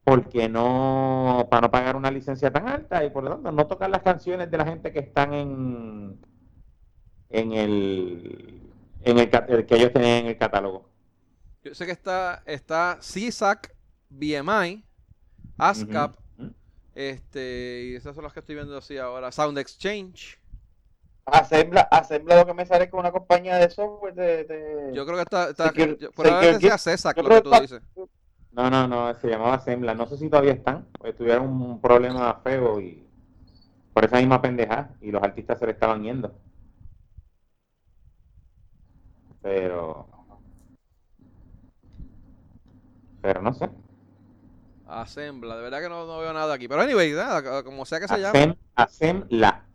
[SPEAKER 3] porque no, para no pagar una licencia tan alta y por lo tanto no tocar las canciones de la gente que están en en el en el que ellos tenían en el catálogo.
[SPEAKER 1] Yo sé que está, está CSAC, BMI, ASCAP,
[SPEAKER 3] Ujú.
[SPEAKER 1] este, y esas son las que estoy viendo así ahora. Sound Exchange.
[SPEAKER 2] Assembla, Assembla lo que me sale con una compañía de software de... de-
[SPEAKER 1] Yo creo que está, está
[SPEAKER 2] Secure-
[SPEAKER 1] yo-
[SPEAKER 2] Secure-
[SPEAKER 1] sea CSAC
[SPEAKER 2] yo
[SPEAKER 1] lo que tú dices.
[SPEAKER 3] No, no, no, se llamaba Assembla. No sé si todavía están, porque tuvieron un problema feo y por esa misma pendeja y los artistas se le estaban yendo. Pero pero no sé.
[SPEAKER 1] Assembla, de verdad que no, no veo nada aquí. Pero anyway, nada, como sea que se llame.
[SPEAKER 3] Asem, Assembla.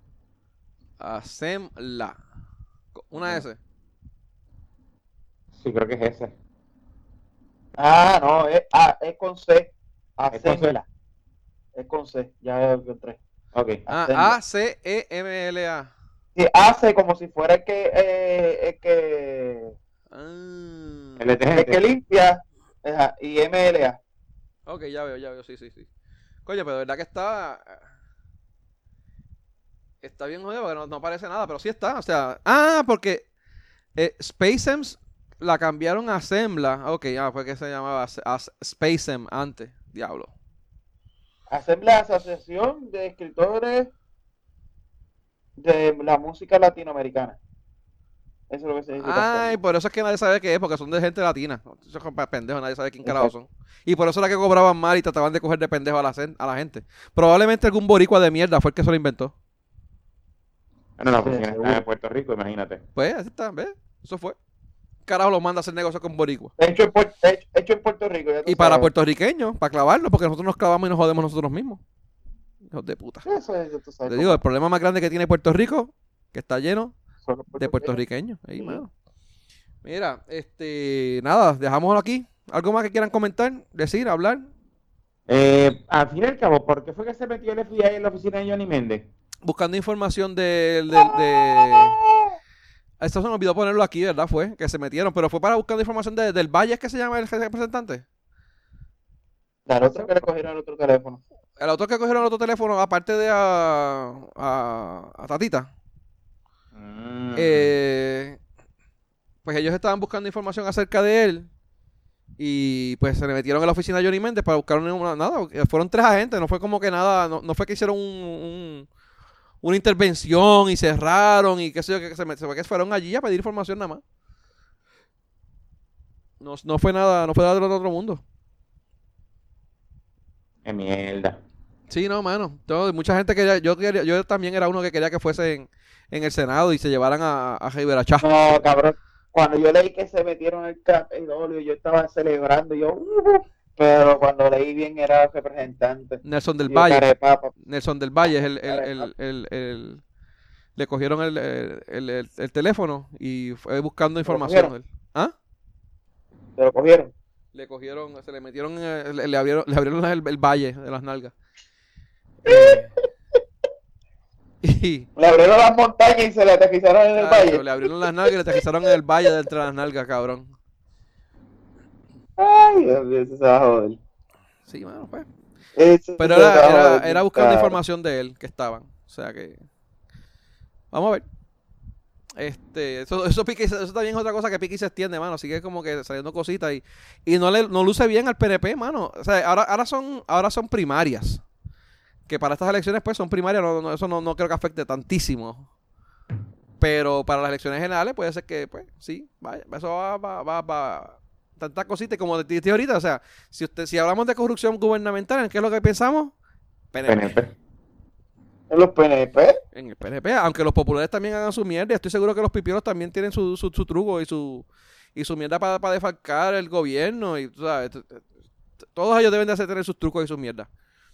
[SPEAKER 1] Assembla. Una S.
[SPEAKER 3] Sí, creo que es ese.
[SPEAKER 2] Ah, no, es, ah, es con C.
[SPEAKER 3] Es con C.
[SPEAKER 2] Assembla. Es con C, ya encontré.
[SPEAKER 3] Ok.
[SPEAKER 1] Ah,
[SPEAKER 2] Assembla.
[SPEAKER 1] A-C-E-M-L-A.
[SPEAKER 2] Sí, hace como si fuera el que, eh, el que,
[SPEAKER 1] Ah.
[SPEAKER 3] El
[SPEAKER 2] el que limpia ajá, y MLA.
[SPEAKER 1] Ok, ya veo, ya veo, sí, sí, sí. Coño, pero de verdad que está. Está bien jodido porque no, no aparece nada, pero sí está. O sea. Ah, porque eh, SpaceMs la cambiaron a Assembla. Ok, ah, fue que se llamaba As- SpaceM antes. Diablo.
[SPEAKER 2] Assembla Asociación de Escritores de la Música Latinoamericana. Eso es lo que se dice.
[SPEAKER 1] Ay, por eso es que nadie sabe qué es, porque son de gente latina. Eso es pendejos, nadie sabe quién carajo son. Y por eso era que cobraban mal y trataban de coger de pendejo a la, cen- a la gente. Probablemente algún boricua de mierda fue el que se lo inventó.
[SPEAKER 3] Oficina está
[SPEAKER 2] seguro.
[SPEAKER 3] en Puerto Rico, imagínate.
[SPEAKER 1] Pues, así está, ¿ves? Eso fue. Carajo lo manda a hacer negocio con boricua.
[SPEAKER 2] Hecho en, Puer- hecho, hecho en Puerto Rico. ya
[SPEAKER 1] Y para puertorriqueños, para clavarlo, porque nosotros nos clavamos y nos jodemos nosotros mismos. Hijos de puta.
[SPEAKER 2] Eso es, tú sabes
[SPEAKER 1] Te digo, el problema más grande que tiene Puerto Rico, que está lleno
[SPEAKER 2] son los
[SPEAKER 1] de
[SPEAKER 2] puertorriqueños.
[SPEAKER 1] Ahí, mano. Mira, este, nada, dejámoslo aquí. ¿Algo más que quieran comentar, decir, hablar?
[SPEAKER 3] Eh, al fin y al cabo, ¿por qué fue que se metió el FBI en la oficina de Johnny Méndez?
[SPEAKER 1] Buscando información del... del- de... Esto se me olvidó ponerlo aquí, ¿verdad? Fue, que se metieron, pero fue para buscando información de- del Valle, ¿es que se llama el representante?
[SPEAKER 2] Al otro que le cogieron el otro teléfono.
[SPEAKER 1] El autor que cogieron el otro teléfono, aparte de a, a, a Tatita,
[SPEAKER 3] Mm.
[SPEAKER 1] eh, pues ellos estaban buscando información acerca de él y pues se le metieron a la oficina de Johnny Méndez para buscar una- nada. Fueron tres agentes, no fue como que nada, no, no fue que hicieron un, un- una intervención y cerraron y qué sé yo, que se, se fue que fueron allí a pedir información nada más. No, no fue nada, no fue nada del otro mundo.
[SPEAKER 3] Qué mierda.
[SPEAKER 1] Sí, no, mano. Todo- mucha gente quería, yo quería, yo también era uno que quería que fuese en, el Senado y se llevaran a, a Rivera Chá.
[SPEAKER 2] No, cabrón. Cuando yo leí que se metieron el Capitolio, yo estaba celebrando. Yo, uh, pero cuando leí bien era representante.
[SPEAKER 1] Nelson del Valle.
[SPEAKER 2] Carepapa.
[SPEAKER 1] Nelson del Valle es el, el, el, el- le cogieron el, el, el- el- el teléfono y fue buscando información.
[SPEAKER 2] cogieron?
[SPEAKER 1] ¿Ah?
[SPEAKER 2] Se lo cogieron.
[SPEAKER 1] Le cogieron, se le metieron, eh, le, le abrieron, le abrieron el valle de las nalgas. y
[SPEAKER 2] Le abrieron las montañas y se le aterrizaron en el
[SPEAKER 1] Tacho,
[SPEAKER 2] valle.
[SPEAKER 1] le abrieron las nalgas y le aterrizaron en el valle de entre las nalgas, cabrón.
[SPEAKER 2] Ay, Dios mío, eso se va a joder.
[SPEAKER 1] Sí, mano, pues.
[SPEAKER 2] Eso
[SPEAKER 1] Pero era, era, era buscando
[SPEAKER 2] claro.
[SPEAKER 1] información de él que estaban. O sea que. Vamos a ver. Este, eso, eso, pique- eso también es otra cosa que pique y se extiende, mano. Sigue como que saliendo cositas y, y no le no luce bien al PNP, mano. O sea, ahora, ahora son, ahora son primarias. Que para estas elecciones, pues, son primarias, no, no- eso no, no creo que afecte tantísimo. Pero para las elecciones generales puede ser que, pues, sí, vaya, eso va, va, va, va- tantas cositas como te dije ahorita, o sea, si usted, si hablamos de corrupción gubernamental, ¿en qué es lo que pensamos? PNP.
[SPEAKER 3] PNP.
[SPEAKER 2] En los PNP.
[SPEAKER 1] En el PNP, aunque los populares también hagan su mierda, y estoy seguro que los pipiolos también tienen su, su, su truco y su y su mierda para defalcar el gobierno y tú sabes, todos ellos deben de hacer tener sus trucos y sus mierdas.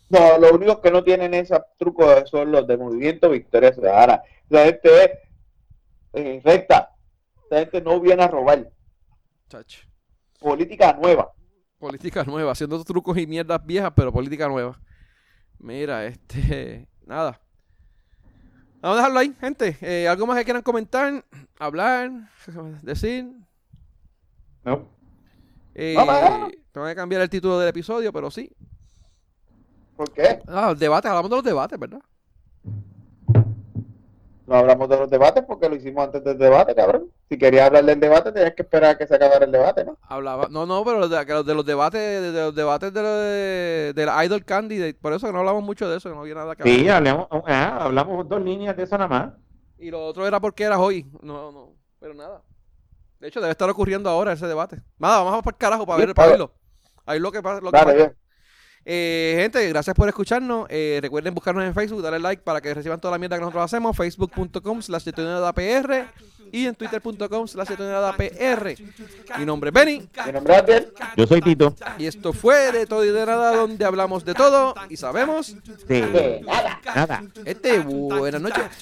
[SPEAKER 2] No, los únicos que no tienen ese truco son los de Movimiento Victoria Ciudadana. La gente es eh, recta. La gente no viene a robar.
[SPEAKER 1] Chacho.
[SPEAKER 2] Política nueva.
[SPEAKER 1] Política nueva, haciendo trucos y mierdas viejas, pero política nueva. Mira, este, nada. Vamos a dejarlo ahí, gente. Eh, ¿Algo más que quieran comentar? Hablar, decir.
[SPEAKER 3] No.
[SPEAKER 1] Eh,
[SPEAKER 2] Vamos a dejarlo.
[SPEAKER 1] tengo que cambiar el título del episodio, pero sí.
[SPEAKER 2] ¿Por qué?
[SPEAKER 1] Ah, el debate, hablamos de los debates, ¿verdad?
[SPEAKER 2] No hablamos de los debates porque lo hicimos antes del debate, cabrón. Si querías hablar del debate, tenías que esperar a que se acabara el debate, ¿no?
[SPEAKER 1] Hablaba, no, no, pero de, que los de los debates, de, de los debates de, lo de, de la Idol Candidate, por eso que no hablamos mucho de eso, no había nada que hablar.
[SPEAKER 3] Sí, hablamos, ah, hablamos dos líneas de eso nada más.
[SPEAKER 1] Y lo otro era porque era hoy, no, no, pero nada. De hecho, debe estar ocurriendo ahora ese debate. Nada, vamos a por carajo para
[SPEAKER 2] Sí,
[SPEAKER 1] ver, para
[SPEAKER 2] para-
[SPEAKER 1] verlo. Ahí lo que pasa. Lo que
[SPEAKER 2] Dale,
[SPEAKER 1] pasa. Eh, gente, gracias por escucharnos. Eh, recuerden buscarnos en Facebook, darle like para que reciban toda la mierda que nosotros hacemos. Facebook.com slash PR y en Twitter.com slash PR. Mi nombre es Benny.
[SPEAKER 2] Mi nombre es Abdiel.
[SPEAKER 3] Yo soy Tito.
[SPEAKER 1] Y esto fue de todo y de nada, donde hablamos de todo y sabemos.
[SPEAKER 3] De
[SPEAKER 2] nada.
[SPEAKER 3] nada.
[SPEAKER 1] Este, buenas
[SPEAKER 4] noches.